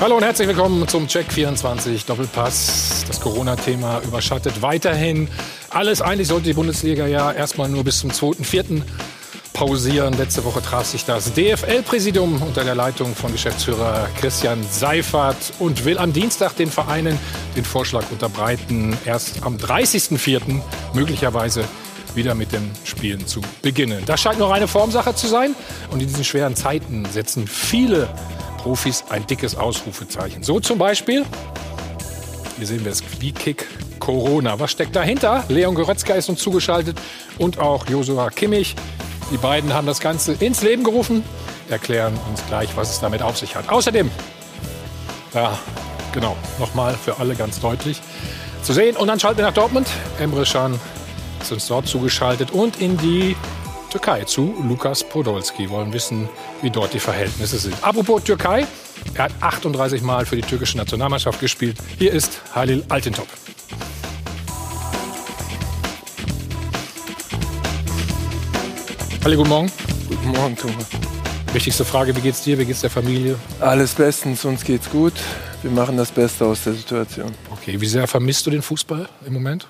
Hallo und herzlich willkommen zum Check 24 Doppelpass. Das Corona-Thema überschattet weiterhin alles. Eigentlich sollte die Bundesliga ja erstmal nur bis zum 2.4. pausieren. Letzte Woche traf sich das DFL-Präsidium unter der Leitung von Geschäftsführer Christian Seifert und will am Dienstag den Vereinen den Vorschlag unterbreiten, erst am 30.4. möglicherweise wieder mit den Spielen zu beginnen. Das scheint noch eine Formsache zu sein. Und in diesen schweren Zeiten setzen viele Profis ein dickes Ausrufezeichen. So zum Beispiel, hier sehen wir es, Quikick Corona. Was steckt dahinter? Leon Goretzka ist uns zugeschaltet und auch Josua Kimmich. Die beiden haben das Ganze ins Leben gerufen, erklären uns gleich, was es damit auf sich hat. Außerdem, ja, genau, nochmal für alle ganz deutlich zu sehen. Und dann schalten wir nach Dortmund. Emre Can ist uns dort zugeschaltet und in die Türkei zu Lukas Podolski. Wollen wissen, wie dort die Verhältnisse sind. Apropos Türkei, er hat 38 Mal für die türkische Nationalmannschaft gespielt. Hier ist Halil Altintop. Hallo, guten Morgen. Guten Morgen, Thomas. Wichtigste Frage, wie geht's dir, wie geht's der Familie? Alles bestens, uns geht's gut. Wir machen das Beste aus der Situation. Okay, wie sehr vermisst du den Fußball im Moment?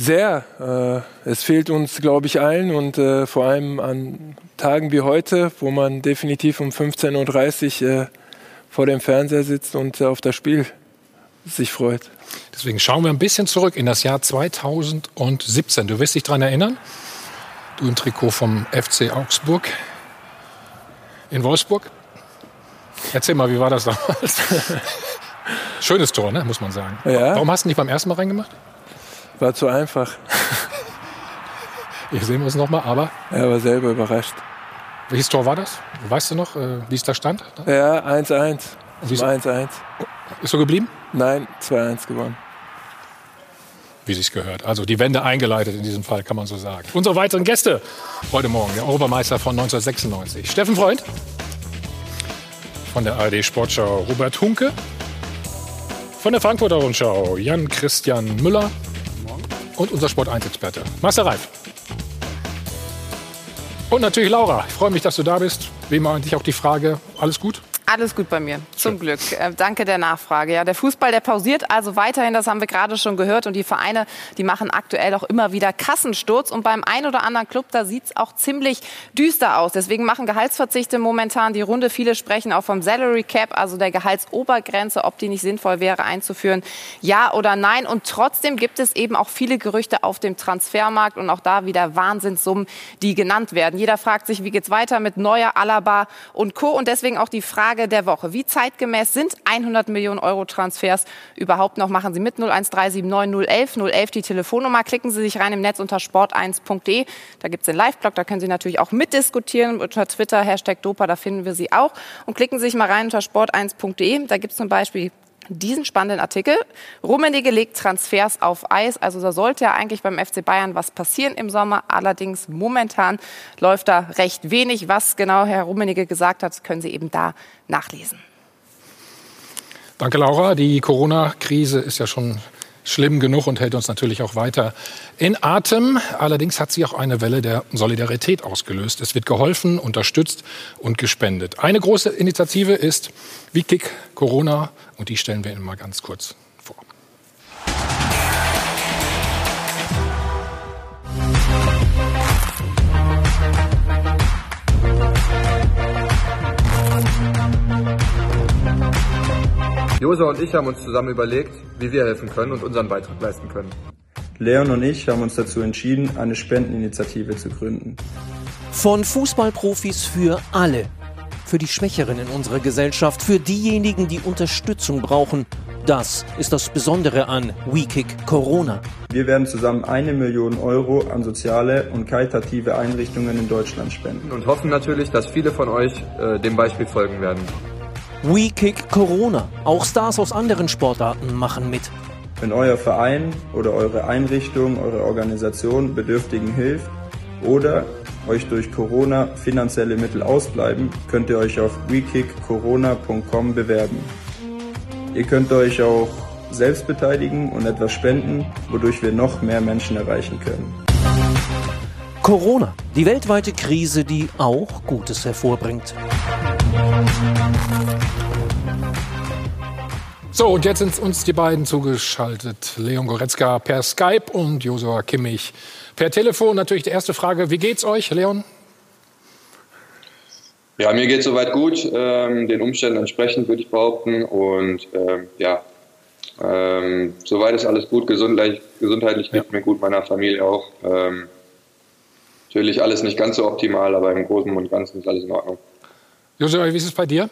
Sehr. Äh, es fehlt uns, glaube ich, allen und äh, vor allem an Tagen wie heute, wo man definitiv um 15.30 Uhr äh, vor dem Fernseher sitzt und auf das Spiel sich freut. Deswegen schauen wir ein bisschen zurück in das Jahr 2017. Du wirst dich daran erinnern, du im Trikot vom FC Augsburg in Wolfsburg. Erzähl mal, wie war das damals? Schönes Tor, ne, muss man sagen. Ja. Warum hast du nicht beim ersten Mal reingemacht? War zu einfach. Hier sehen wir es nochmal, aber. Er war selber überrascht. Welches Tor war das? Weißt du noch, äh, wie es da stand? Ja, 1-1. 1-1. Ist so geblieben? Nein, 2-1 gewonnen. Wie sich's gehört. Also die Wende eingeleitet in diesem Fall, kann man so sagen. Unsere weiteren Gäste heute Morgen, der Obermeister von 1996. Steffen Freund von der ARD Sportschau Robert Hunke. Von der Frankfurter Rundschau Jan Christian Müller und unser Sport 1-Experte Marcel Reif. Und natürlich Laura. Ich freue mich, dass du da bist. Wie immer eigentlich auch die Frage, alles gut? Alles gut bei mir, zum. Glück. Äh, danke der Nachfrage. Ja, der Fußball, der pausiert also weiterhin, das haben wir gerade schon gehört. Und die Vereine, die machen aktuell auch immer wieder Kassensturz. Und beim einen oder anderen Club, da sieht es auch ziemlich düster aus. Deswegen machen Gehaltsverzichte momentan die Runde. Viele sprechen auch vom Salary Cap, also der Gehaltsobergrenze, ob die nicht sinnvoll wäre einzuführen. Ja oder nein. Und trotzdem gibt es eben auch viele Gerüchte auf dem Transfermarkt und auch da wieder Wahnsinnssummen, die genannt werden. Jeder fragt sich, wie geht's weiter mit Neuer, Alaba und Co. Und deswegen auch die Frage, Frage der Woche. Wie zeitgemäß sind 100 Millionen Euro Transfers überhaupt noch? Machen Sie mit 01379 011 011 die Telefonnummer. Klicken Sie sich rein im Netz unter sport1.de. Da gibt es den Live-Blog, da können Sie natürlich auch mitdiskutieren. Unter Twitter, Hashtag Dopa, da finden wir Sie auch. Und klicken Sie sich mal rein unter sport1.de. Da gibt es zum Beispiel diesen spannenden Artikel. Rummenigge legt Transfers auf Eis. Also da sollte ja eigentlich beim FC Bayern was passieren im Sommer. Allerdings momentan läuft da recht wenig. Was genau Herr Rummenigge gesagt hat, können Sie eben da nachlesen. Danke, Laura. Die Corona-Krise ist ja schon schlimm genug und hält uns natürlich auch weiter in Atem. Allerdings hat sie auch eine Welle der Solidarität ausgelöst. Es wird geholfen, unterstützt und gespendet. Eine große Initiative ist Wikick Corona und die stellen wir Ihnen mal ganz kurz Josa und ich haben uns zusammen überlegt, wie wir helfen können und unseren Beitrag leisten können. Leon und ich haben uns dazu entschieden, eine Spendeninitiative zu gründen. Von Fußballprofis für alle. Für die Schwächeren in unserer Gesellschaft, für diejenigen, die Unterstützung brauchen. Das ist das Besondere an WeKick Corona. Wir werden zusammen eine Million Euro an soziale und karitative Einrichtungen in Deutschland spenden. Und hoffen natürlich, dass viele von euch äh, dem Beispiel folgen werden. WeKick Corona. Auch Stars aus anderen Sportarten machen mit. Wenn euer Verein oder eure Einrichtung, eure Organisation Bedürftigen hilft oder euch durch Corona finanzielle Mittel ausbleiben, könnt ihr euch auf wekickcorona.com bewerben. Ihr könnt euch auch selbst beteiligen und etwas spenden, wodurch wir noch mehr Menschen erreichen können. Corona, die weltweite Krise, die auch Gutes hervorbringt. So, und jetzt sind uns die beiden zugeschaltet. Leon Goretzka per Skype und Josua Kimmich per Telefon. Natürlich die erste Frage, wie geht's euch, Leon? Ja, mir geht soweit gut, ähm, den Umständen entsprechend würde ich behaupten. Und ähm, ja, ähm, soweit ist alles gut, gesundheitlich, gesundheitlich geht ja. mir gut, meiner Familie auch. Ähm, natürlich alles nicht ganz so optimal, aber im Großen und Ganzen ist alles in Ordnung. Josef, wie ist es bei dir?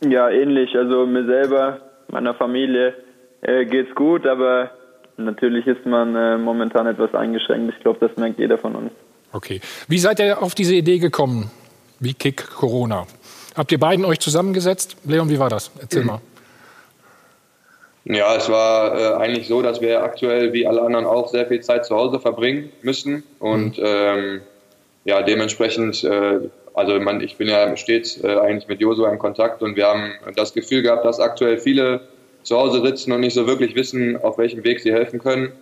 Ja, ähnlich. Also mir selber, meiner Familie äh, geht's gut, aber natürlich ist man äh, momentan etwas eingeschränkt. Ich glaube, das merkt jeder von uns. Okay. Wie seid ihr auf diese Idee gekommen? Wie Kick Corona? Habt ihr beiden euch zusammengesetzt? Leon, wie war das? Erzähl mhm. mal. Ja, es war äh, eigentlich so, dass wir aktuell wie alle anderen auch sehr viel Zeit zu Hause verbringen müssen und mhm. ähm, ja, dementsprechend, äh, also man, ich bin ja stets äh, eigentlich mit Josua in Kontakt und wir haben das Gefühl gehabt, dass aktuell viele zu Hause sitzen und nicht so wirklich wissen, auf welchem Weg sie helfen können.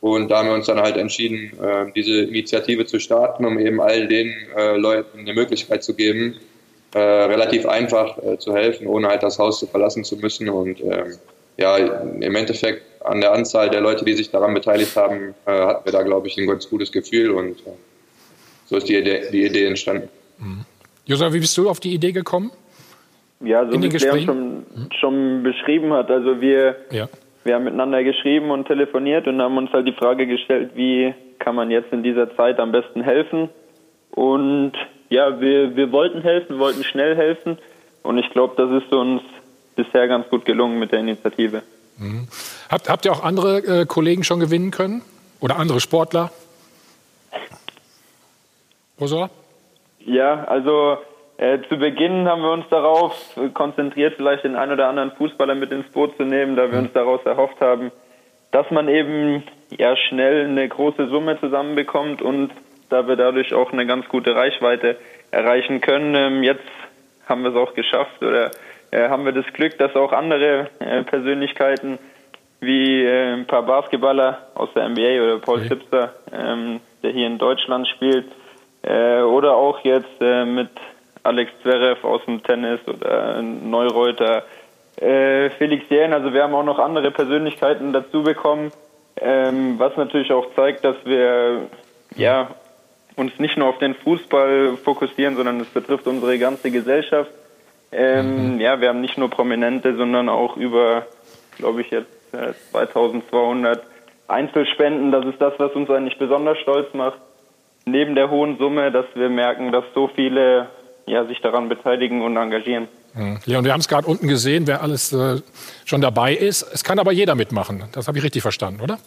Und da haben wir uns dann halt entschieden, äh, diese Initiative zu starten, um eben all den äh, Leuten eine Möglichkeit zu geben, äh, relativ einfach äh, zu helfen, ohne halt das Haus zu verlassen zu müssen. Und ähm, ja, im Endeffekt an der Anzahl der Leute, die sich daran beteiligt haben, äh, hatten wir da, glaube ich, ein ganz gutes Gefühl und so ist die Idee, die Idee entstanden. Mhm. Josa, wie bist du auf die Idee gekommen? Ja, so wie Leon schon, mhm. schon beschrieben hat. Also wir, ja. wir haben miteinander geschrieben und telefoniert und haben uns halt die Frage gestellt, wie kann man jetzt in dieser Zeit am besten helfen? Und ja, wir, wir wollten helfen, wollten schnell helfen und ich glaube, das ist uns bisher ganz gut gelungen mit der Initiative. Mhm. Habt, habt ihr auch andere äh, Kollegen schon gewinnen können? Oder andere Sportler? Ursula? Ja, also äh, zu Beginn haben wir uns darauf konzentriert, vielleicht den einen oder anderen Fußballer mit ins Boot zu nehmen, da wir mhm. uns daraus erhofft haben, dass man eben ja schnell eine große Summe zusammenbekommt und da wir dadurch auch eine ganz gute Reichweite erreichen können. Ähm, jetzt haben wir es auch geschafft oder äh, haben wir das Glück, dass auch andere äh, Persönlichkeiten wie äh, ein paar Basketballer aus der NBA oder Paul okay. ähm, der hier in Deutschland spielt, äh, oder auch jetzt äh, mit Alex Zverev aus dem Tennis oder Neureuter, äh, Felix Jähn, also wir haben auch noch andere Persönlichkeiten dazu bekommen, ähm, was natürlich auch zeigt, dass wir ja uns nicht nur auf den Fußball fokussieren, sondern es betrifft unsere ganze Gesellschaft. Ähm, mhm. Ja, wir haben nicht nur Prominente, sondern auch über, glaube ich, jetzt äh, 2200 Einzelspenden. Das ist das, was uns eigentlich besonders stolz macht. Neben der hohen Summe, dass wir merken, dass so viele ja, sich daran beteiligen und engagieren. Mhm. Leon, wir haben es gerade unten gesehen, wer alles äh, schon dabei ist. Es kann aber jeder mitmachen. Das habe ich richtig verstanden, oder?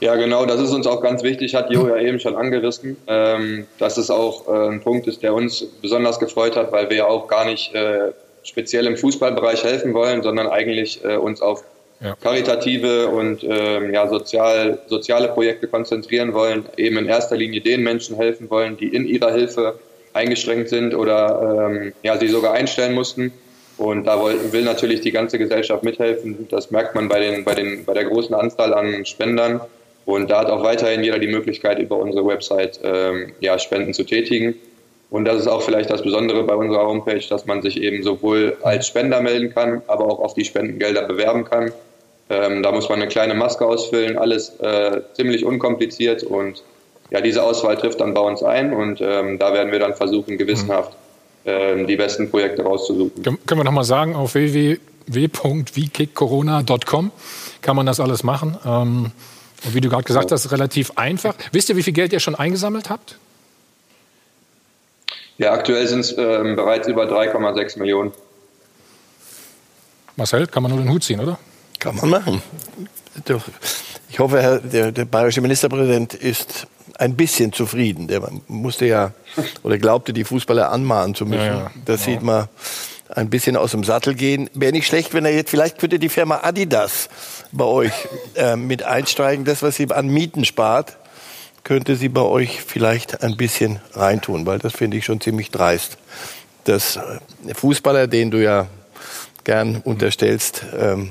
Ja, genau, das ist uns auch ganz wichtig, hat Jo ja eben schon angerissen, ähm, dass es auch äh, ein Punkt ist, der uns besonders gefreut hat, weil wir ja auch gar nicht äh, speziell im Fußballbereich helfen wollen, sondern eigentlich äh, uns auf ja. karitative und ähm, ja, sozial, soziale Projekte konzentrieren wollen, eben in erster Linie den Menschen helfen wollen, die in ihrer Hilfe eingeschränkt sind oder ähm, ja, sie sogar einstellen mussten. Und da will, natürlich die ganze Gesellschaft mithelfen. Das merkt man bei, den, bei, den, bei der großen Anzahl an Spendern. Und da hat auch weiterhin jeder die Möglichkeit, über unsere Website ähm, ja, Spenden zu tätigen. Und das ist auch vielleicht das Besondere bei unserer Homepage, dass man sich eben sowohl als Spender melden kann, aber auch auf die Spendengelder bewerben kann. Ähm, da muss man eine kleine Maske ausfüllen, alles äh, ziemlich unkompliziert und ja, diese Auswahl trifft dann bei uns ein und ähm, da werden wir dann versuchen, gewissenhaft ähm, die besten Projekte rauszusuchen. Können wir nochmal sagen, auf www.wkickcorona.com kann man das alles machen. Ähm, und wie du gerade gesagt hast, relativ einfach. Wisst ihr, wie viel Geld ihr schon eingesammelt habt? Ja, aktuell sind es ähm, bereits über 3,6 Millionen. Marcel, kann man nur den Hut ziehen, oder? Kann man machen. Ich hoffe, Herr, der, der bayerische Ministerpräsident ist ein bisschen zufrieden. Der musste ja oder glaubte, die Fußballer anmahnen zu müssen. Ja, ja. Das ja. sieht man ein bisschen aus dem Sattel gehen. Wäre nicht schlecht, wenn er jetzt, vielleicht könnte die Firma Adidas bei euch äh, mit einsteigen. Das, was sie an Mieten spart, könnte sie bei euch vielleicht ein bisschen reintun, weil das finde ich schon ziemlich dreist. Dass äh, Fußballer, den du ja gern unterstellst, ähm,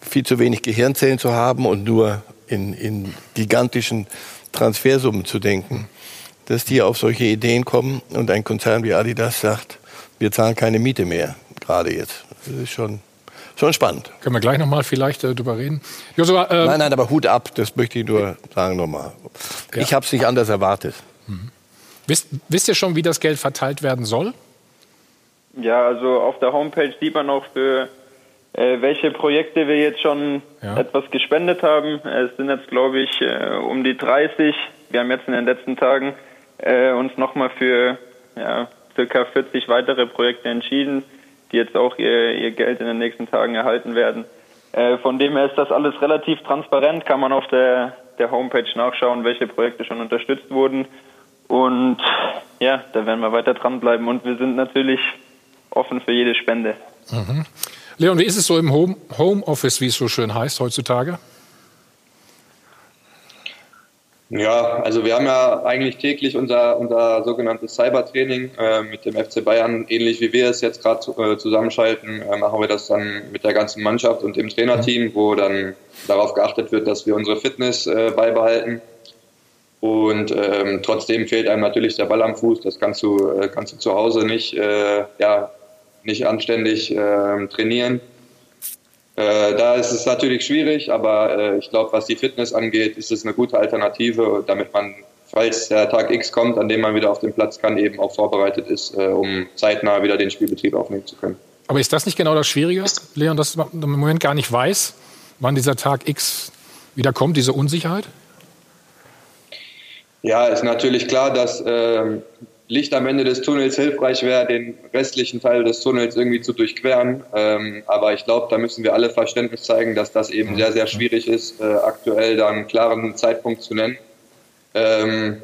viel zu wenig Gehirnzellen zu haben und nur in, in gigantischen Transfersummen zu denken, dass die auf solche Ideen kommen und ein Konzern wie Adidas sagt, wir zahlen keine Miete mehr, gerade jetzt. Das ist schon schon spannend. Können wir gleich nochmal vielleicht äh, drüber reden. Joshua, äh, nein, nein, aber Hut ab, das möchte ich nur sagen nochmal. Ja. Ich habe es nicht anders erwartet. Mhm. Wisst, wisst ihr schon, wie das Geld verteilt werden soll? Ja, also auf der Homepage sieht man auch für äh, welche Projekte wir jetzt schon ja. etwas gespendet haben. Es sind jetzt, glaube ich, äh, um die 30. Wir haben jetzt in den letzten Tagen äh, uns nochmal für ja, circa 40 weitere Projekte entschieden, die jetzt auch ihr, ihr Geld in den nächsten Tagen erhalten werden. Äh, von dem her ist das alles relativ transparent, kann man auf der, der Homepage nachschauen, welche Projekte schon unterstützt wurden. Und ja, da werden wir weiter dranbleiben und wir sind natürlich offen für jede Spende. Mhm. Leon, wie ist es so im Home, Homeoffice, wie es so schön heißt heutzutage? Ja, also wir haben ja eigentlich täglich unser, unser sogenanntes Cybertraining äh, mit dem FC Bayern. Ähnlich wie wir es jetzt gerade äh, zusammenschalten, äh, machen wir das dann mit der ganzen Mannschaft und dem Trainerteam, wo dann darauf geachtet wird, dass wir unsere Fitness äh, beibehalten. Und ähm, trotzdem fehlt einem natürlich der Ball am Fuß. Das kannst du, äh, kannst du zu Hause nicht, äh, ja, nicht anständig trainieren. Äh, da ist es natürlich schwierig, aber äh, ich glaube, was die Fitness angeht, ist es eine gute Alternative, damit man, falls der Tag X kommt, an dem man wieder auf den Platz kann, eben auch vorbereitet ist, äh, um zeitnah wieder den Spielbetrieb aufnehmen zu können. Aber ist das nicht genau das Schwierige, Leon, dass man im Moment gar nicht weiß, wann dieser Tag X wieder kommt, diese Unsicherheit? Ja, ist natürlich klar, dass ähm, Licht am Ende des Tunnels hilfreich wäre, den restlichen Teil des Tunnels irgendwie zu durchqueren. Ähm, aber ich glaube, da müssen wir alle Verständnis zeigen, dass das eben sehr, sehr schwierig ist, äh, aktuell da einen klaren Zeitpunkt zu nennen. Ähm,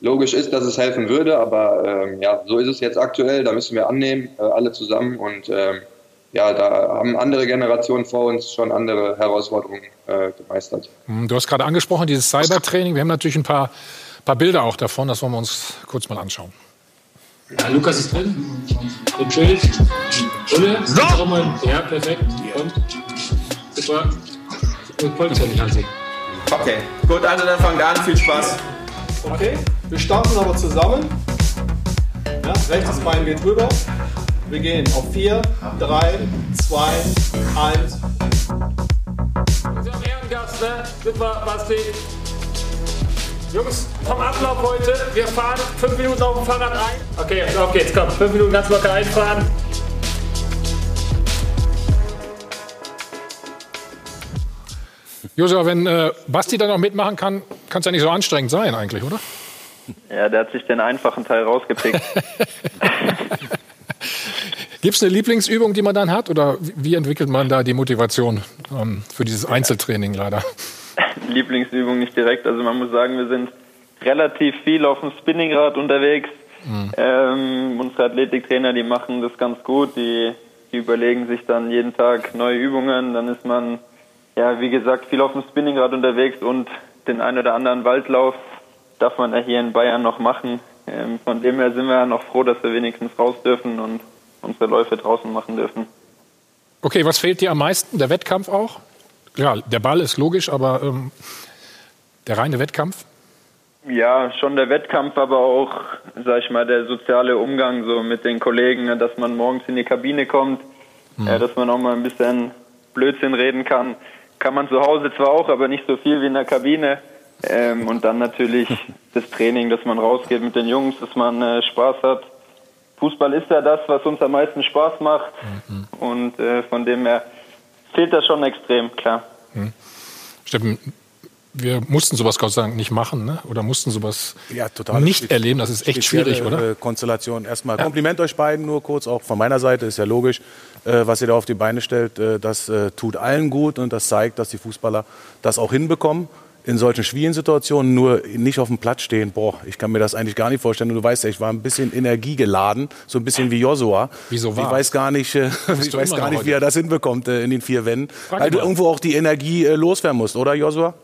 logisch ist, dass es helfen würde, aber ähm, ja, so ist es jetzt aktuell. Da müssen wir annehmen, äh, alle zusammen. Und ähm, ja, da haben andere Generationen vor uns schon andere Herausforderungen äh, gemeistert. Du hast gerade angesprochen, dieses Cybertraining. Wir haben natürlich ein paar, paar Bilder auch davon. Das wollen wir uns kurz mal anschauen. Ja, Lukas ist drin. Im Schild. Bulle. So. Ja, perfekt. Und? Super. Ich wollte es ja nicht ansehen. Okay, gut, also dann fangen wir an. Viel Spaß. Okay, wir starten aber zusammen. Ja, rechtes Bein geht rüber. Wir gehen auf 4, 3, 2, 1. Unser Ehrengast, ne? Super, Basti. Jungs, vom Ablauf heute, wir fahren fünf Minuten auf dem Fahrrad ein. Okay, auf geht's, komm, fünf Minuten ganz locker einfahren. Josua, wenn äh, Basti da noch mitmachen kann, kann es ja nicht so anstrengend sein eigentlich, oder? Ja, der hat sich den einfachen Teil rausgepickt. Gibt es eine Lieblingsübung, die man dann hat? Oder wie entwickelt man da die Motivation ähm, für dieses Einzeltraining leider? Lieblingsübung nicht direkt. Also man muss sagen, wir sind relativ viel auf dem Spinningrad unterwegs. Mhm. Ähm, unsere Athletiktrainer, die machen das ganz gut. Die, die überlegen sich dann jeden Tag neue Übungen. Dann ist man, ja, wie gesagt, viel auf dem Spinningrad unterwegs und den einen oder anderen Waldlauf darf man ja hier in Bayern noch machen. Ähm, von dem her sind wir ja noch froh, dass wir wenigstens raus dürfen und unsere Läufe draußen machen dürfen. Okay, was fehlt dir am meisten? Der Wettkampf auch? Ja, der Ball ist logisch, aber ähm, der reine Wettkampf? Ja, schon der Wettkampf, aber auch, sag ich mal, der soziale Umgang so mit den Kollegen, ne, dass man morgens in die Kabine kommt, mhm. äh, dass man auch mal ein bisschen Blödsinn reden kann. Kann man zu Hause zwar auch, aber nicht so viel wie in der Kabine. Ähm, und dann natürlich das Training, dass man rausgeht mit den Jungs, dass man äh, Spaß hat. Fußball ist ja das, was uns am meisten Spaß macht. Mhm. Und äh, von dem her fehlt das schon extrem, klar. Hm. Steffen, wir mussten sowas Gott sei Dank nicht machen, ne? oder mussten sowas ja, nicht erleben. Das ist echt schwierig, oder? Äh, Konstellation. Erstmal ja. Kompliment euch beiden, nur kurz auch von meiner Seite, ist ja logisch, äh, was ihr da auf die Beine stellt. Äh, das äh, tut allen gut und das zeigt, dass die Fußballer das auch hinbekommen in solchen schwierigen Situationen nur nicht auf dem Platz stehen, boah, ich kann mir das eigentlich gar nicht vorstellen. Und du weißt ja, ich war ein bisschen energiegeladen, so ein bisschen wie Josua. Wieso war? Ich weiß gar nicht, äh, ich weiß gar nicht, wie er das hinbekommt äh, in den vier Wänden. Frag weil du irgendwo auch die Energie äh, loswerden musst, oder Josua?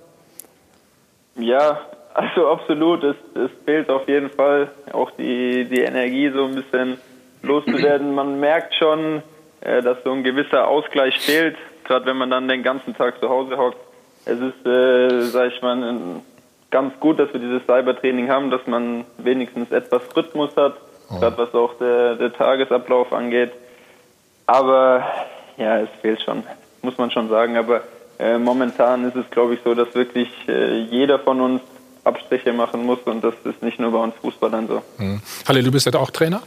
Ja, also absolut. Es, es fehlt auf jeden Fall auch die, die Energie so ein bisschen loszuwerden. Man merkt schon, äh, dass so ein gewisser Ausgleich fehlt, gerade wenn man dann den ganzen Tag zu Hause hockt es ist, äh, sag ich mal, ganz gut, dass wir dieses Cybertraining haben, dass man wenigstens etwas Rhythmus hat, oh. gerade was auch der, der Tagesablauf angeht. Aber Ja, es fehlt schon, muss man schon sagen. Aber äh, momentan ist es, glaube ich, so, dass wirklich äh, jeder von uns Abstriche machen muss und das ist nicht nur bei uns Fußballern so. Mhm. Halle, du bist ja auch Trainer.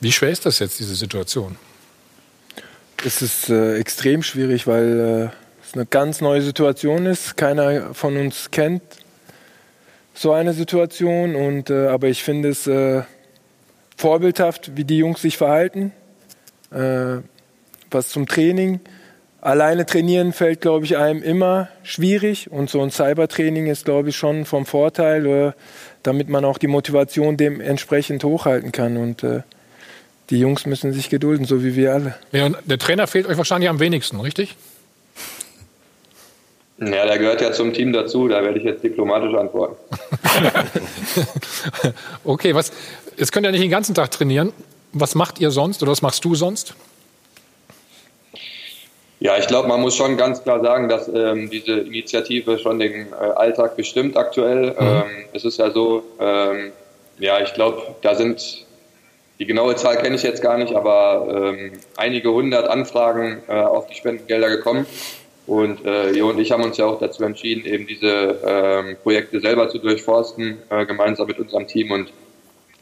Wie schwer ist das jetzt, diese Situation? Es ist äh, extrem schwierig, weil äh, es eine ganz neue Situation ist. Keiner von uns kennt so eine Situation. Und, äh, aber ich finde es äh, vorbildhaft, wie die Jungs sich verhalten. Äh, was zum Training. Alleine trainieren fällt, glaube ich, einem immer schwierig. Und so ein Cybertraining ist, glaube ich, schon vom Vorteil, äh, damit man auch die Motivation dementsprechend hochhalten kann. Und äh, die Jungs müssen sich gedulden, so wie wir alle. Ja, und der Trainer fehlt euch wahrscheinlich am wenigsten, richtig? Ja, der gehört ja zum Team dazu, da werde ich jetzt diplomatisch antworten. okay, was, jetzt könnt ihr nicht den ganzen Tag trainieren. Was macht ihr sonst oder was machst du sonst? Ja, ich glaube, man muss schon ganz klar sagen, dass ähm, diese Initiative schon den äh, Alltag bestimmt aktuell. Mhm. Ähm, es ist ja so, ähm, ja, ich glaube, da sind die genaue Zahl kenne ich jetzt gar nicht, aber ähm, einige hundert Anfragen äh, auf die Spendengelder gekommen. Und äh, Jo und ich haben uns ja auch dazu entschieden, eben diese ähm, Projekte selber zu durchforsten, äh, gemeinsam mit unserem Team. Und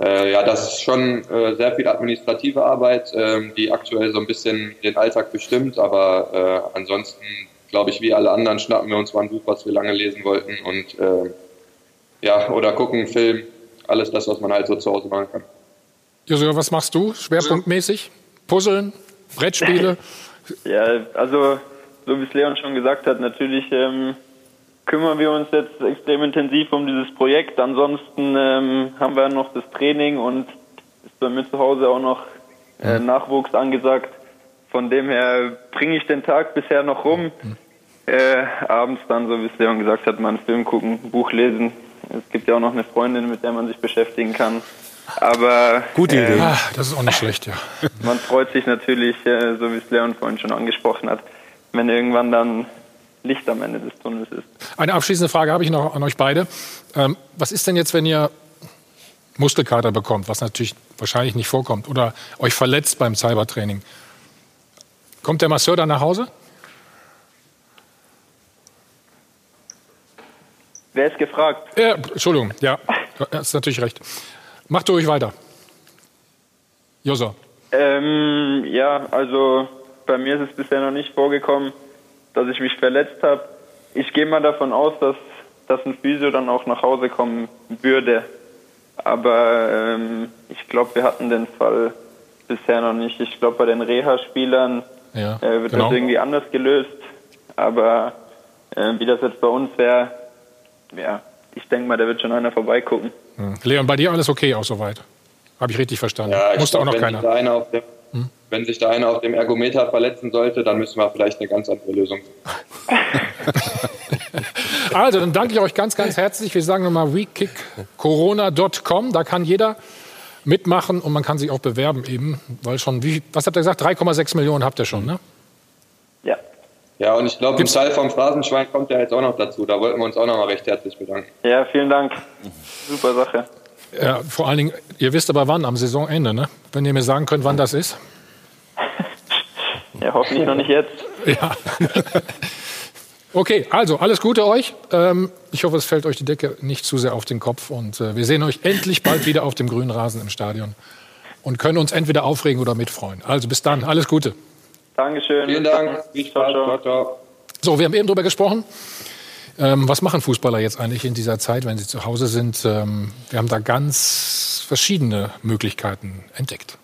äh, ja, das ist schon äh, sehr viel administrative Arbeit, äh, die aktuell so ein bisschen den Alltag bestimmt. Aber äh, ansonsten, glaube ich, wie alle anderen, schnappen wir uns mal ein Buch, was wir lange lesen wollten. Und äh, ja, oder gucken, Film, alles das, was man halt so zu Hause machen kann. Joshua, was machst du schwerpunktmäßig? Puzzeln, Brettspiele? ja, also so wie es Leon schon gesagt hat, natürlich ähm, kümmern wir uns jetzt extrem intensiv um dieses Projekt. Ansonsten ähm, haben wir noch das Training und ist bei mir zu Hause auch noch äh, Nachwuchs angesagt. Von dem her bringe ich den Tag bisher noch rum. Äh, abends dann, so wie es Leon gesagt hat, mal einen Film gucken, Buch lesen. Es gibt ja auch noch eine Freundin, mit der man sich beschäftigen kann. Aber gute Idee. Äh, das ist auch nicht schlecht, ja. Man freut sich natürlich, äh, so wie es Leon vorhin schon angesprochen hat, wenn irgendwann dann Licht am Ende des Tunnels ist. Eine abschließende Frage habe ich noch an euch beide. Ähm, was ist denn jetzt, wenn ihr Muskelkater bekommt, was natürlich wahrscheinlich nicht vorkommt, oder euch verletzt beim Cybertraining? Kommt der Masseur dann nach Hause? Wer ist gefragt? Ja, Entschuldigung, ja, hast natürlich recht. Macht ruhig weiter. Josa. Ähm, ja, also bei mir ist es bisher noch nicht vorgekommen, dass ich mich verletzt habe. Ich gehe mal davon aus, dass, dass ein Physio dann auch nach Hause kommen würde. Aber ähm, ich glaube, wir hatten den Fall bisher noch nicht. Ich glaube, bei den Reha-Spielern ja, äh, wird genau. das irgendwie anders gelöst. Aber äh, wie das jetzt bei uns wäre, ja, ich denke mal, da wird schon einer vorbeigucken. Hm. Leon, bei dir alles okay auch soweit? Habe ich richtig verstanden? Ja, Musste glaub, auch noch keiner. Sich hm? Wenn sich da einer auf dem Ergometer verletzen sollte, dann müssen wir vielleicht eine ganz andere Lösung. also, dann danke ich euch ganz, ganz herzlich. Wir sagen nochmal wekickcorona.com. Da kann jeder mitmachen und man kann sich auch bewerben eben, weil schon, wie, was habt ihr gesagt, 3,6 Millionen habt ihr schon, ne? Ja. Ja, und ich glaube, im Teil vom Phrasenschwein kommt ja jetzt auch noch dazu. Da wollten wir uns auch noch mal recht herzlich bedanken. Ja, vielen Dank. Super Sache. Ja, vor allen Dingen, ihr wisst aber wann, am Saisonende, ne? Wenn ihr mir sagen könnt, wann das ist. Ja, hoffentlich noch nicht jetzt. Ja. Okay, also alles Gute euch. Ähm, ich hoffe, es fällt euch die Decke nicht zu sehr auf den Kopf. Und äh, wir sehen euch endlich bald wieder auf dem grünen Rasen im Stadion und können uns entweder aufregen oder mitfreuen. Also bis dann, alles Gute. Dankeschön. Vielen Dank. Viel Spaß. Ciao, ciao. So, wir haben eben darüber gesprochen. Ähm, was machen Fußballer jetzt eigentlich in dieser Zeit, wenn sie zu Hause sind? Ähm, wir haben da ganz verschiedene Möglichkeiten entdeckt.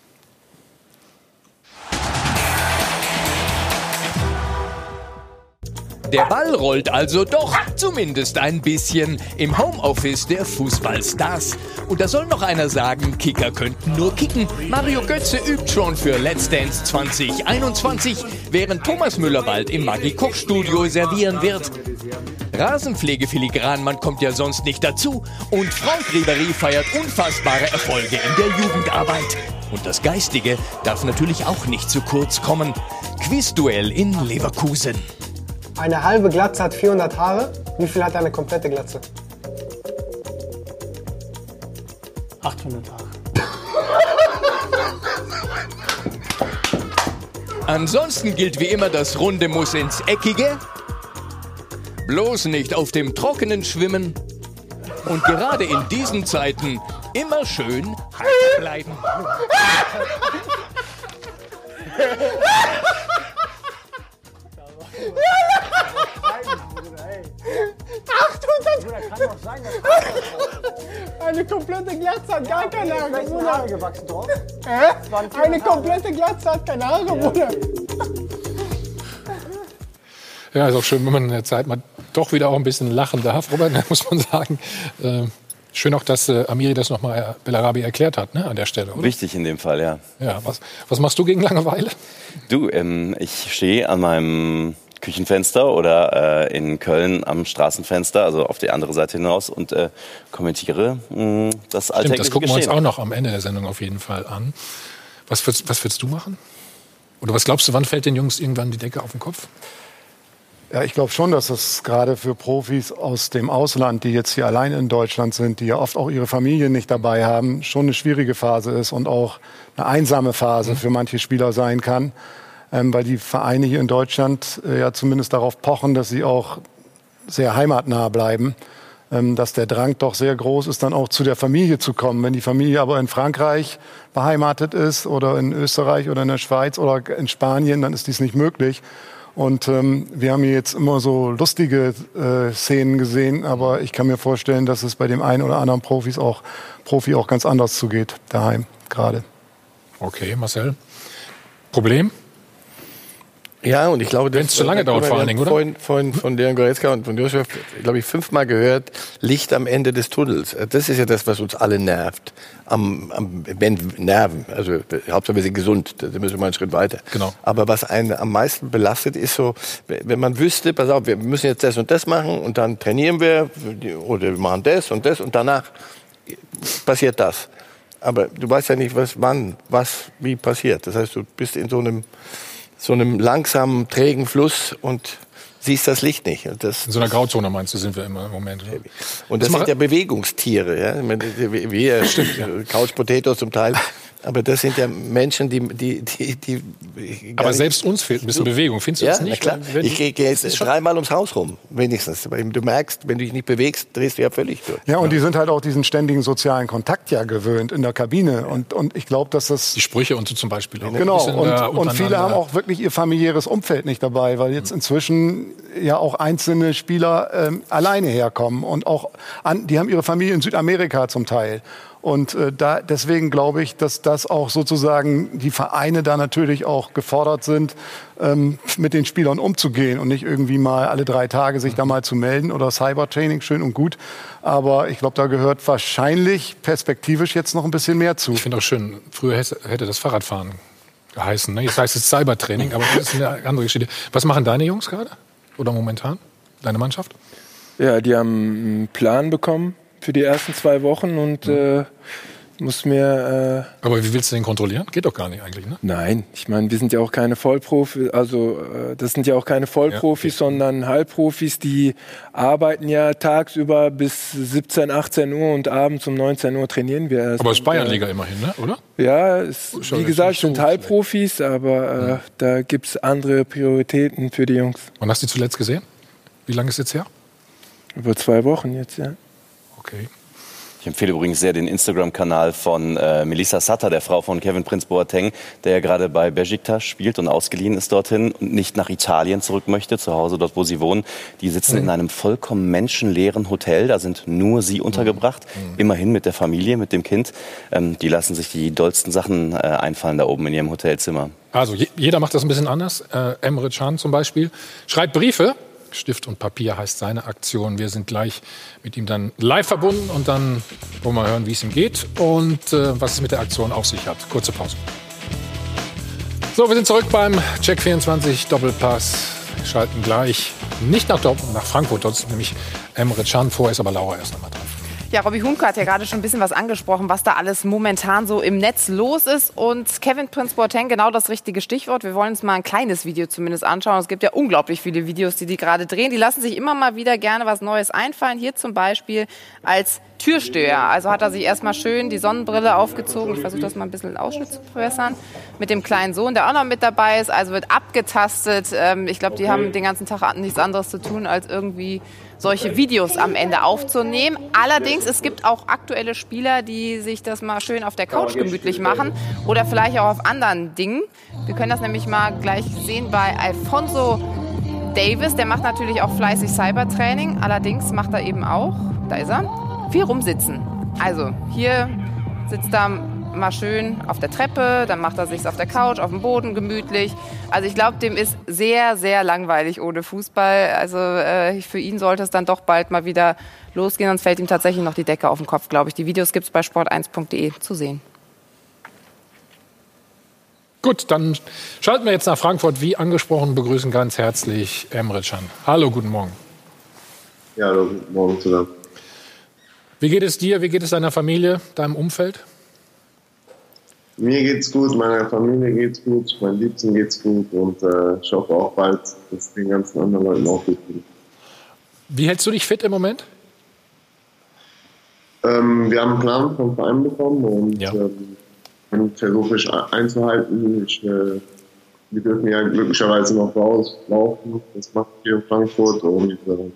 Der Ball rollt also doch zumindest ein bisschen im Homeoffice der Fußballstars. Und da soll noch einer sagen, Kicker könnten nur kicken. Mario Götze übt schon für Let's Dance 2021, während Thomas Müller bald im Maggi Koch Studio servieren wird. Rasenpflege Filigranmann kommt ja sonst nicht dazu und Franck Ribery feiert unfassbare Erfolge in der Jugendarbeit. Und das Geistige darf natürlich auch nicht zu kurz kommen. Quizduell in Leverkusen. Eine halbe Glatze hat 400 Haare. Wie viel hat eine komplette Glatze? 800 Haare. Ansonsten gilt wie immer, das Runde muss ins Eckige. Bloß nicht auf dem Trockenen schwimmen. Und gerade in diesen Zeiten immer schön heiter bleiben. Eine komplette Glatze hat gar keine Haare, Bruder. gewachsen drauf. Hä? Eine komplette Glatze hat keine Haare, Bruder. Ja, ist auch schön, wenn man in der Zeit mal doch wieder auch ein bisschen lachen darf, Robert, muss man sagen. Äh, schön auch, dass äh, Amiri das nochmal äh, Bellarabi erklärt hat, ne, an der Stelle. Oder? Wichtig in dem Fall, ja. Ja, was, was machst du gegen Langeweile? Du, ähm, ich stehe an meinem Küchenfenster oder äh, in Köln am Straßenfenster, also auf die andere Seite hinaus und äh, kommentiere mh, das alltägliche Stimmt, das gucken wir uns auch noch am Ende der Sendung auf jeden Fall an. Was würdest, was würdest du machen? Oder was glaubst du, wann fällt den Jungs irgendwann die Decke auf den Kopf? Ja, ich glaube schon, dass das gerade für Profis aus dem Ausland, die jetzt hier allein in Deutschland sind, die ja oft auch ihre Familien nicht dabei haben, schon eine schwierige Phase ist und auch eine einsame Phase für manche Spieler sein kann, ähm, weil die Vereine hier in Deutschland äh, ja zumindest darauf pochen, dass sie auch sehr heimatnah bleiben, ähm, dass der Drang doch sehr groß ist, dann auch zu der Familie zu kommen. Wenn die Familie aber in Frankreich beheimatet ist oder in Österreich oder in der Schweiz oder in Spanien, dann ist dies nicht möglich. Und ähm, wir haben hier jetzt immer so lustige äh, Szenen gesehen, aber ich kann mir vorstellen, dass es bei dem einen oder anderen Profis auch, Profi auch ganz anders zugeht, daheim gerade. Okay, Marcel. Problem? Ja, und ich glaube, Wenn es zu lange dauert, vor allen Dingen, oder? Vorhin, vorhin von Dejan Goretzka und von Joshua, glaube ich, fünfmal gehört, Licht am Ende des Tunnels. Das ist ja das, was uns alle nervt. Am, am wenn Nerven. Also Hauptsache wir sind gesund, da müssen wir mal einen Schritt weiter. Genau. Aber was einen am meisten belastet, ist so, wenn man wüsste, pass auf, wir müssen jetzt das und das machen und dann trainieren wir oder wir machen das und das und danach passiert das. Aber du weißt ja nicht, was, wann, was, wie passiert. Das heißt, du bist in so einem, so einem langsamen, trägen Fluss und siehst das Licht nicht. Und Das, In so einer Grauzone meinst du, sind wir immer im Moment. Oder? und das Das sind ja Bewegungstiere. Ja? Wir, wir Couch Potatoes zum Teil. Aber das sind ja Menschen, die... die, die, die Aber selbst uns fehlt ein bisschen Bewegung. Findest du ja, das na nicht? klar. Wenn- Ich gehe gehe jetzt dreimal ums Haus rum, wenigstens. Du merkst, wenn du dich nicht bewegst, drehst du ja völlig durch. Ja, und die sind halt auch diesen ständigen sozialen Kontakt ja gewöhnt in der Kabine. Und, und ich glaube, dass das. Die Sprüche und so zum Beispiel. Auch Genau, und, äh, und viele haben auch wirklich ihr familiäres Umfeld nicht dabei, weil jetzt inzwischen ja auch einzelne Spieler ähm, alleine herkommen und auch an, die haben ihre Familie in Südamerika zum Teil. Und äh, da, deswegen glaube ich, dass das auch sozusagen die Vereine da natürlich auch gefordert sind, ähm, mit den Spielern umzugehen und nicht irgendwie mal alle drei Tage sich da mal zu melden oder Cybertraining, schön und gut. Aber ich glaube, da gehört wahrscheinlich perspektivisch jetzt noch ein bisschen mehr zu. Ich finde auch schön, früher hätte das Fahrradfahren geheißen. Ne? Jetzt heißt es Cybertraining, aber das ist eine andere Geschichte. Was machen deine Jungs gerade? Oder momentan? Deine Mannschaft? Ja, die haben einen Plan bekommen für die ersten zwei Wochen und äh, muss mir. Äh, Aber wie willst du den kontrollieren? Geht doch gar nicht eigentlich, ne? Nein, ich meine, wir sind ja auch keine Vollprofis, also äh, das sind ja auch keine Vollprofis, sondern Halbprofis, die arbeiten ja tagsüber bis 17, 18 Uhr und abends um 19 Uhr trainieren wir erst. Aber es ist Und, äh, Bayernliga immerhin, ne? oder? Ja, es, Schon wie gesagt, sind Halbprofis, aber äh, da gibt es andere Prioritäten für die Jungs. Wann hast du die zuletzt gesehen? Wie lange ist jetzt her? Über zwei Wochen jetzt, ja. Okay. Ich empfehle übrigens sehr den Instagram-Kanal von äh, Melissa Satter, der Frau von Kevin Prinz Boateng, der ja gerade bei Besiktas spielt und ausgeliehen ist dorthin und nicht nach Italien zurück möchte, zu Hause dort, wo sie wohnen. Die sitzen Mhm. in einem vollkommen menschenleeren Hotel, da sind nur sie untergebracht, immerhin mit der Familie, mit dem Kind. Ähm, die lassen sich die dollsten Sachen äh, einfallen da oben in ihrem Hotelzimmer. Also je, jeder macht das ein bisschen anders. Äh, Emre Can zum Beispiel schreibt Briefe. Stift und Papier heißt seine Aktion. Wir sind gleich mit ihm dann live verbunden und dann wollen wir hören, wie es ihm geht und äh, was es mit der Aktion auf sich hat. Kurze Pause. So, wir sind zurück beim Check 24 Doppelpass. Wir schalten gleich nicht nach Dortmund, nach Frankfurt. Dort ist nämlich Emre Can. Vorher ist aber Laura erst einmal dran. Ja, Robby Hunke hat ja gerade schon ein bisschen was angesprochen, was da alles momentan so im Netz los ist. Und Kevin Prince Boateng, genau das richtige Stichwort. Wir wollen uns mal ein kleines Video zumindest anschauen. Es gibt ja unglaublich viele Videos, die die gerade drehen. Die lassen sich immer mal wieder gerne was Neues einfallen. Hier zum Beispiel als Türsteher. Also hat er sich erstmal schön die Sonnenbrille aufgezogen. Ich versuche das mal ein bisschen in Ausschnitt zu verbessern. Mit dem kleinen Sohn, der auch noch mit dabei ist. Also wird abgetastet. Ähm, ich glaube, die haben den ganzen Tag nichts anderes zu tun, als irgendwie solche Videos am Ende aufzunehmen. Allerdings, es gibt auch aktuelle Spieler, die sich das mal schön auf der Couch gemütlich machen oder vielleicht auch auf anderen Dingen. Wir können das nämlich mal gleich sehen bei Alfonso Davis. Der macht natürlich auch fleißig Cybertraining. Allerdings macht er eben auch, da ist er, viel rumsitzen. Also hier sitzt er mal schön auf der Treppe, dann macht er sich auf der Couch, auf dem Boden gemütlich. Also ich glaube, dem ist sehr, sehr langweilig ohne Fußball. Also äh, für ihn sollte es dann doch bald mal wieder losgehen, sonst fällt ihm tatsächlich noch die Decke auf den Kopf, glaube ich. Die Videos gibt es bei sport1.de zu sehen. Gut, dann schalten wir jetzt nach Frankfurt. Wie angesprochen, begrüßen ganz herzlich Emre Can. Hallo, guten Morgen. Ja, hallo, guten Morgen zusammen. Wie geht es dir, wie geht es deiner Familie, deinem Umfeld? Mir geht's gut, meiner Familie geht's gut, meinen Liebsten geht's gut und äh, ich hoffe auch bald, dass den ganzen anderen Leuten auch gut geht. Wie hältst du dich fit im Moment? Ähm, wir haben einen Plan vom Verein bekommen und ja. ähm, versuche ich einzuhalten. Ich, äh, wir dürfen ja glücklicherweise noch rauslaufen. Das macht hier in Frankfurt und äh,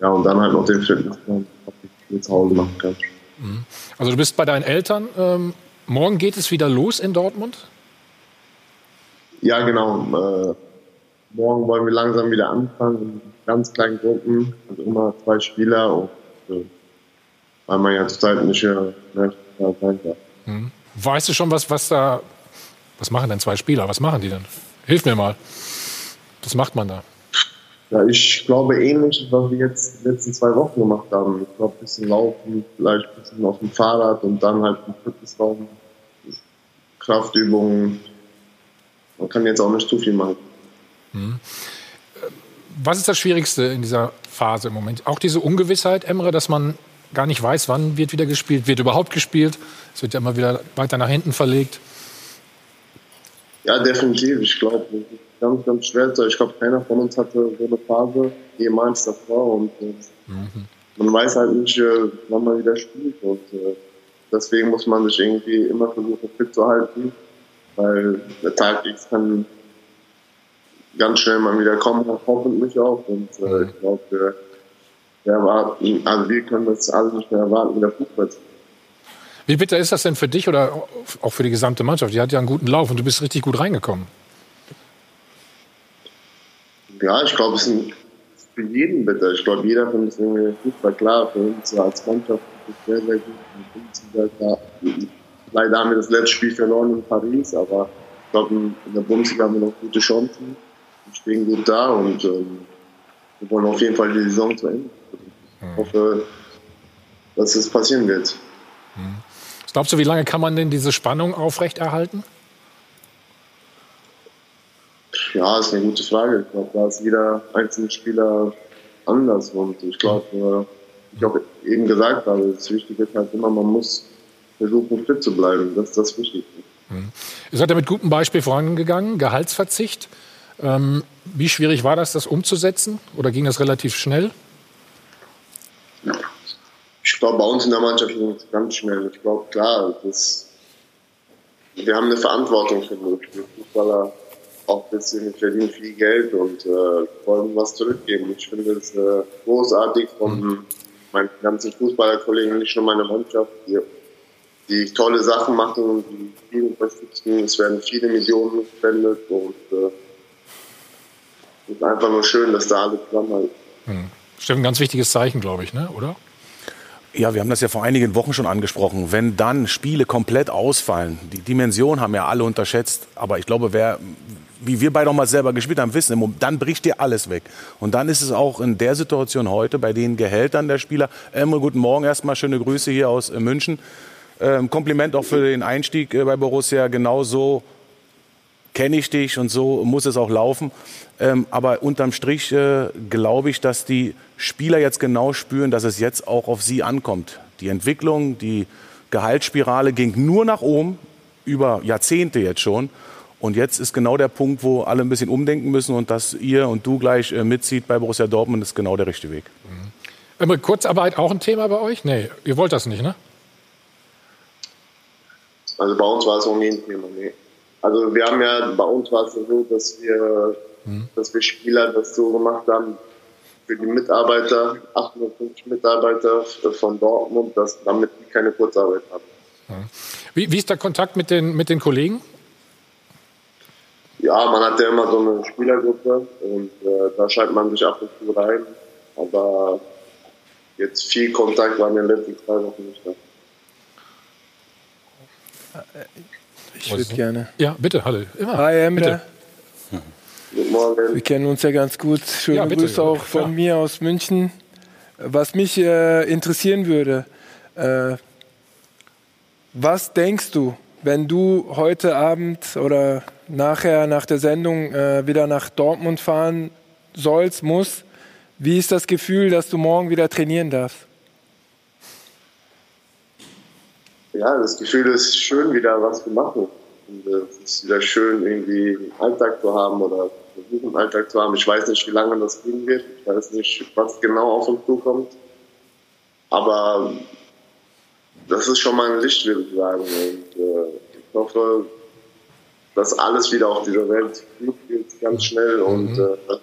ja und dann halt noch den Fitnessplan, was ich zu Hause machen kann. Mhm. Also du bist bei deinen Eltern. Ähm Morgen geht es wieder los in Dortmund? Ja, genau. Äh, morgen wollen wir langsam wieder anfangen in ganz kleinen Gruppen, also immer zwei Spieler und äh, weil man ja zurzeit nicht mehr sein darf. Hm. Weißt du schon, was, was da, was machen denn zwei Spieler? Was machen die denn? Hilf mir mal. Was macht man da? Ja, ich glaube ähnlich, was wir jetzt die letzten zwei Wochen gemacht haben. Ich glaube, ein bisschen laufen, vielleicht ein bisschen auf dem Fahrrad und dann halt im Fitnessraum Kraftübungen. Man kann jetzt auch nicht zu viel machen. Hm. Was ist das Schwierigste in dieser Phase im Moment? Auch diese Ungewissheit, Emre, dass man gar nicht weiß, wann wird wieder gespielt, wird überhaupt gespielt. Es wird ja immer wieder weiter nach hinten verlegt. Ja, definitiv. Ich glaube, ganz, ganz schwer. Ich glaube, keiner von uns hatte so eine Phase jemals davor. Und äh, mhm. man weiß halt nicht, äh, wann man wieder spielt. Und äh, deswegen muss man sich irgendwie immer versuchen, fit zu halten, weil der Tag X kann ganz schnell mal wieder kommen, hoffentlich auch. Und äh, ich glaube, wir, wir erwarten, also wir können das alle nicht mehr erwarten, wieder Fußball zu Wie bitter ist das denn für dich oder auch für die gesamte Mannschaft? Die hat ja einen guten Lauf und du bist richtig gut reingekommen. Ja, ich glaube, es ist für jeden bitter. Ich glaube, jeder findet es irgendwie Fußball klar. Für uns als Mannschaft ist es sehr, sehr gut. Leider haben wir das letzte Spiel verloren in Paris, aber ich glaube, in der Bundesliga haben wir noch gute Chancen. Wir stehen gut da und ähm, wir wollen auf jeden Fall die Saison zu Ende. Ich hoffe, dass es passieren wird. Was glaubst du, wie lange kann man denn diese Spannung aufrechterhalten? Ja, ist eine gute Frage. Ich glaube, da ist jeder einzelne Spieler anders und ich glaube, ich auch eben gesagt habe, das Wichtige ist halt immer, man muss versuchen, fit zu bleiben. Das ist das Wichtigste. Mhm. Ihr seid ja mit gutem Beispiel vorangegangen, Gehaltsverzicht. Ähm, wie schwierig war das, das umzusetzen? Oder ging das relativ schnell? Ich glaube, bei uns in der Mannschaft ging es ganz schnell. Ich glaube, klar, das, wir haben eine Verantwortung für die Fußballer. Auch ein bisschen, wir verdienen viel Geld und äh, wollen was zurückgeben. Ich finde es äh, großartig von mhm meine ganzen Fußballerkollegen, nicht nur meine Mannschaft, die, die tolle Sachen machen und die viel unterstützen. Es werden viele Millionen gespendet und äh, es ist einfach nur schön, dass da alle zusammenhalten. Hm. Stimmt, ein ganz wichtiges Zeichen, glaube ich, ne? oder? Ja, wir haben das ja vor einigen Wochen schon angesprochen. Wenn dann Spiele komplett ausfallen, die Dimension haben ja alle unterschätzt, aber ich glaube, wer, wie wir beide auch mal selber gespielt haben, wissen, dann bricht dir alles weg. Und dann ist es auch in der Situation heute, bei den Gehältern der Spieler, Emre, guten Morgen erstmal, schöne Grüße hier aus äh, München. Ähm, Kompliment auch für den Einstieg äh, bei Borussia, genau so kenne ich dich und so muss es auch laufen. Ähm, aber unterm Strich äh, glaube ich, dass die Spieler jetzt genau spüren, dass es jetzt auch auf sie ankommt. Die Entwicklung, die Gehaltsspirale ging nur nach oben, über Jahrzehnte jetzt schon. Und jetzt ist genau der Punkt, wo alle ein bisschen umdenken müssen und dass ihr und du gleich äh, mitzieht bei Borussia Dortmund, ist genau der richtige Weg. Mhm. Kurzarbeit auch ein Thema bei euch? Nee, ihr wollt das nicht, ne? Also bei uns war es auch nie ein Thema, nee. Also wir haben ja, bei uns war es so, dass wir, mhm. dass wir Spieler das so gemacht haben, für die Mitarbeiter, 850 Mitarbeiter von Dortmund, dass, damit die keine Kurzarbeit haben. Mhm. Wie, wie ist der Kontakt mit den, mit den Kollegen? Ja, man hat ja immer so eine Spielergruppe und äh, da schreibt man sich ab und zu rein. Aber jetzt viel Kontakt war in den letzten zwei Wochen nicht da. Ich würde gerne. Ja, bitte, Halle. Immer. Hi, Emre. Bitte. Guten Morgen. Wir kennen uns ja ganz gut. Schöne Ja, bitte. Grüße auch von Ja. mir aus München. Was mich äh, interessieren würde, äh, was denkst du, wenn du heute Abend oder nachher nach der Sendung äh, wieder nach Dortmund fahren sollst, musst? Wie ist das Gefühl, dass du morgen wieder trainieren darfst? Ja, das Gefühl ist schön, wieder was zu machen. Und äh, es ist wieder schön, irgendwie einen Alltag zu haben oder versuchen, einen Alltag zu haben. Ich weiß nicht, wie lange das gehen wird. Ich weiß nicht, was genau auf uns zukommt. Aber das ist schon mal ein Licht, würde ich sagen. Und äh, ich hoffe, dass alles wieder auf dieser Welt gut geht, ganz schnell. Und äh,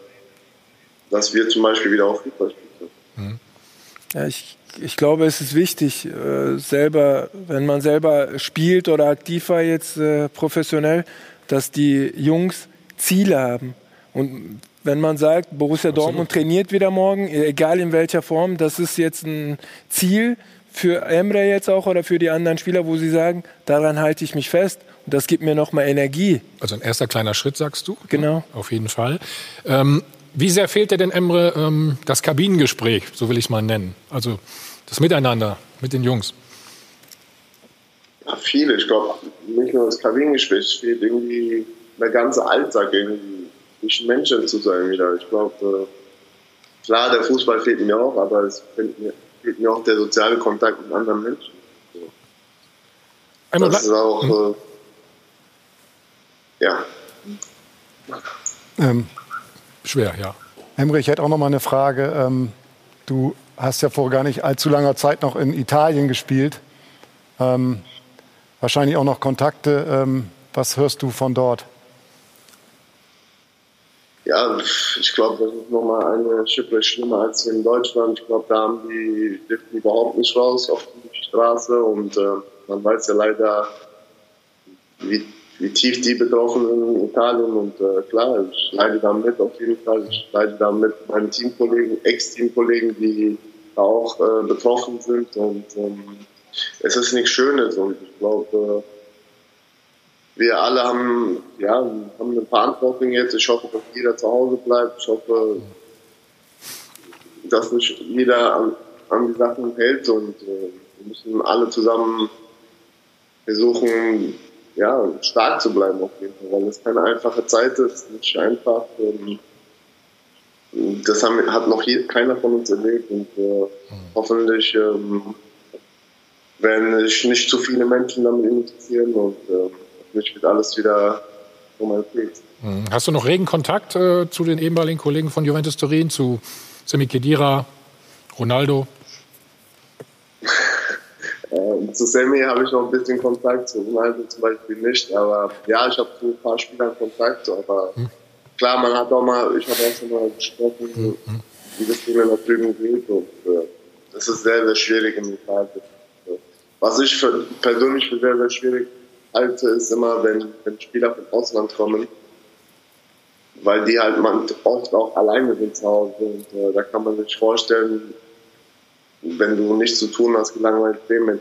dass wir zum Beispiel wieder auf Fußball spielen. Ja, ich, ich glaube, es ist wichtig, äh, selber, wenn man selber spielt oder aktiv war jetzt äh, professionell, dass die Jungs Ziele haben. Und wenn man sagt, Borussia Dortmund trainiert wieder morgen, egal in welcher Form, das ist jetzt ein Ziel für Emre jetzt auch oder für die anderen Spieler, wo sie sagen, daran halte ich mich fest und das gibt mir nochmal Energie. Also ein erster kleiner Schritt, sagst du? Genau. Auf jeden Fall. Ähm, wie sehr fehlt dir denn, Emre, ähm, das Kabinengespräch, so will ich es mal nennen? Also das Miteinander mit den Jungs. Ja, viele. Ich glaube, nicht nur das Kabinengespräch, es fehlt irgendwie der ganze Alltag, irgendwie zwischen Menschen zu sein wieder. Ich glaube, äh, klar, der Fußball fehlt mir auch, aber es fehlt mir, fehlt mir auch der soziale Kontakt mit anderen Menschen. So. Das ist auch, äh, ja. Ähm, Schwer, ja. Emre, ich hätte auch noch mal eine Frage. Ähm, du hast ja vor gar nicht allzu langer Zeit noch in Italien gespielt. Ähm, wahrscheinlich auch noch Kontakte. Ähm, was hörst du von dort? Ja, ich glaube, das ist nochmal eine Schippe schlimmer als hier in Deutschland. Ich glaube, da haben die dürfen überhaupt nicht raus auf die Straße und äh, man weiß ja leider, wie, wie tief die betroffen sind in Italien und äh, klar, ich leide da mit auf jeden Fall. Ich leide da mit meinen Teamkollegen, Ex-Teamkollegen, die da auch äh, betroffen sind und ähm, es ist nichts Schönes und ich glaube, äh, wir alle haben, ja, haben eine Verantwortung jetzt. Ich hoffe, dass jeder zu Hause bleibt. Ich hoffe, dass sich jeder an, an die Sachen hält und äh, wir müssen alle zusammen versuchen, ja, stark zu bleiben auf jeden Fall, weil es keine einfache Zeit ist, nicht einfach. Ähm, das haben, hat noch je, keiner von uns erlebt und äh, hoffentlich ähm, werden sich nicht zu viele Menschen damit interessieren und äh, hoffentlich wird alles wieder Normalität. Mhm. Hast du noch regen Kontakt äh, zu den ehemaligen Kollegen von Juventus Turin, zu Semi Khedira, Ronaldo? Äh, zu Sammy habe ich noch ein bisschen Kontakt, zu Ronaldo zum Beispiel nicht. Aber ja, ich habe zu ein paar Spielern Kontakt. Aber klar, man hat auch mal, ich habe auch schon mal gesprochen, wie das Ding da drüben geht. Und äh, das ist sehr, sehr schwierig im Italien. Was ich für, persönlich für sehr, sehr schwierig halte, ist immer, wenn, wenn Spieler vom Ausland kommen, weil die halt man oft auch alleine sind zu Hause. Und äh, da kann man sich vorstellen, wenn du nichts zu tun hast, zum Beispiel-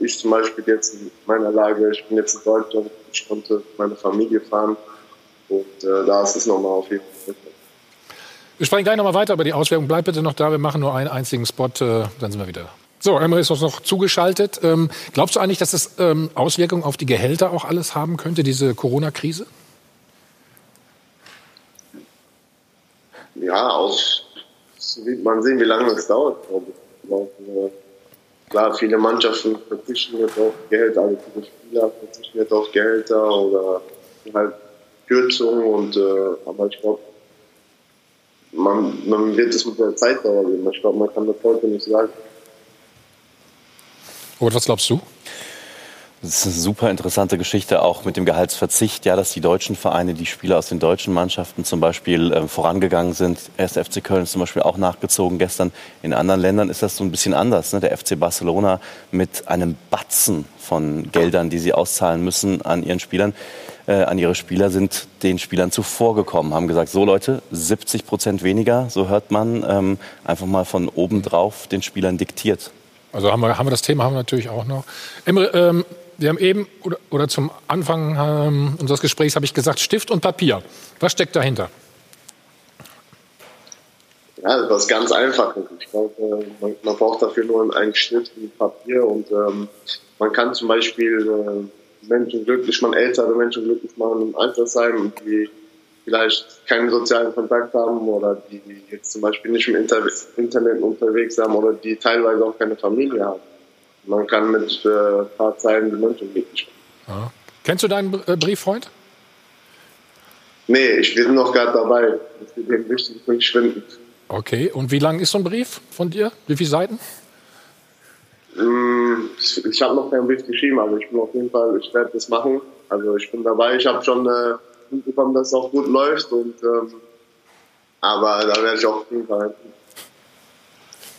Ich zum Beispiel jetzt in meiner Lage, ich bin jetzt in Deutschland, ich konnte meine Familie fahren und äh, da ist es nochmal auf jeden Fall. Wir sprechen gleich noch mal weiter über die Auswirkungen. Bleib bitte noch da, wir machen nur einen einzigen Spot, äh, dann sind wir wieder. So, Emre ist uns noch zugeschaltet. Ähm, glaubst du eigentlich, dass das ähm, Auswirkungen auf die Gehälter auch alles haben könnte, diese Corona-Krise? Ja, aus, wird man sehen, wie lange es dauert, klar, viele Mannschaften verzichten jetzt auf Geld, also Spieler verzichten jetzt auf Gehälter oder halt Kürzungen und äh, aber ich glaube, man, man wird es mit der Zeit dauern. Ich glaube, man kann das heute nicht sagen. Robert, was glaubst du? Das ist eine super interessante Geschichte, auch mit dem Gehaltsverzicht. Ja, dass die deutschen Vereine, die Spieler aus den deutschen Mannschaften zum Beispiel äh, vorangegangen sind. Erst FC Köln ist zum Beispiel auch nachgezogen gestern. In anderen Ländern ist das so ein bisschen anders. Ne? Der FC Barcelona mit einem Batzen von Geldern, die sie auszahlen müssen an ihren Spielern, äh, an ihre Spieler, sind den Spielern zuvorgekommen, haben gesagt, so Leute, 70 Prozent weniger, so hört man, ähm, einfach mal von oben drauf den Spielern diktiert. Also haben wir, haben wir das Thema haben wir natürlich auch noch. Emre, ähm, wir haben eben oder, oder zum Anfang ähm, unseres Gesprächs habe ich gesagt Stift und Papier. Was steckt dahinter? Ja, was ganz Einfaches. Ich glaube, man, man, braucht dafür nur einen Stift und Papier und ähm, man kann zum Beispiel äh, Menschen glücklich machen, ältere Menschen glücklich machen im Altersheim, die vielleicht keinen sozialen Kontakt haben oder die jetzt zum Beispiel nicht im Inter Internet unterwegs haben oder die teilweise auch keine Familie haben. Man kann mit äh, ein paar Zeilen glücklich machen. Ja. Kennst du deinen äh, Brieffreund? Nee, ich bin noch gerade dabei. Das wird dem wichtig verschwinden. Okay, und wie lang ist so ein Brief von dir? Wie viele Seiten? Mm, ich habe noch keinen Brief geschrieben, aber ich bin auf jeden Fall, ich werde das machen. Also ich bin dabei. Ich habe schon äh, mitbekommen, dass es auch gut läuft. Und, ähm, aber da werde ich auch auf jeden Fall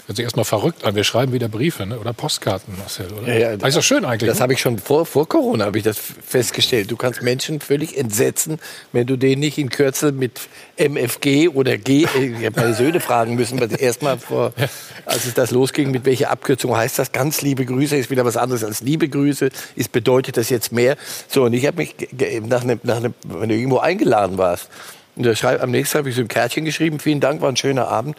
Hört sich erstmal verrückt an. Wir schreiben wieder Briefe ne? oder Postkarten, Marcel, oder? Ja, ja, das ist doch schön eigentlich. Das ne? habe ich schon vor, vor Corona habe ich das festgestellt. Du kannst Menschen völlig entsetzen, wenn du denen nicht in Kürzel mit MFG oder G, äh, ich habe meine Söhne fragen müssen, weil erstmal vor, als es das losging, mit welcher Abkürzung heißt das? Ganz liebe Grüße ist wieder was anderes als liebe Grüße. Ist bedeutet das jetzt mehr? So und ich habe mich nach einem, nach einem, wenn du irgendwo eingeladen warst, und da schreib, am nächsten Tag habe ich so ein Kärtchen geschrieben. Vielen Dank, war ein schöner Abend.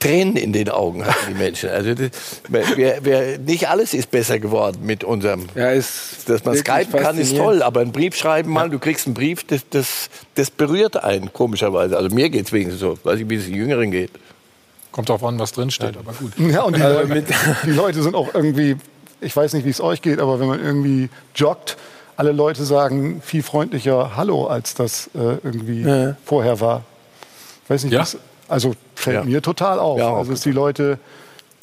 Tränen in den Augen hatten die Menschen. Also das, wir, wir, nicht alles ist besser geworden mit unserem. Ja, ist dass man skypen kann, ist toll, aber ein Brief schreiben mal, du kriegst einen Brief, das, das, das berührt einen komischerweise. Also mir geht es wenigstens so. Weiß ich, wie es den Jüngeren geht. Kommt drauf an, was drin steht, aber gut. Ja, und die, Leute, die Leute sind auch irgendwie, ich weiß nicht, wie es euch geht, aber wenn man irgendwie joggt, alle Leute sagen viel freundlicher Hallo, als das äh, irgendwie ja. vorher war. Ich weiß nicht, ja? Also fällt ja. mir total auf. Ja, also dass die Leute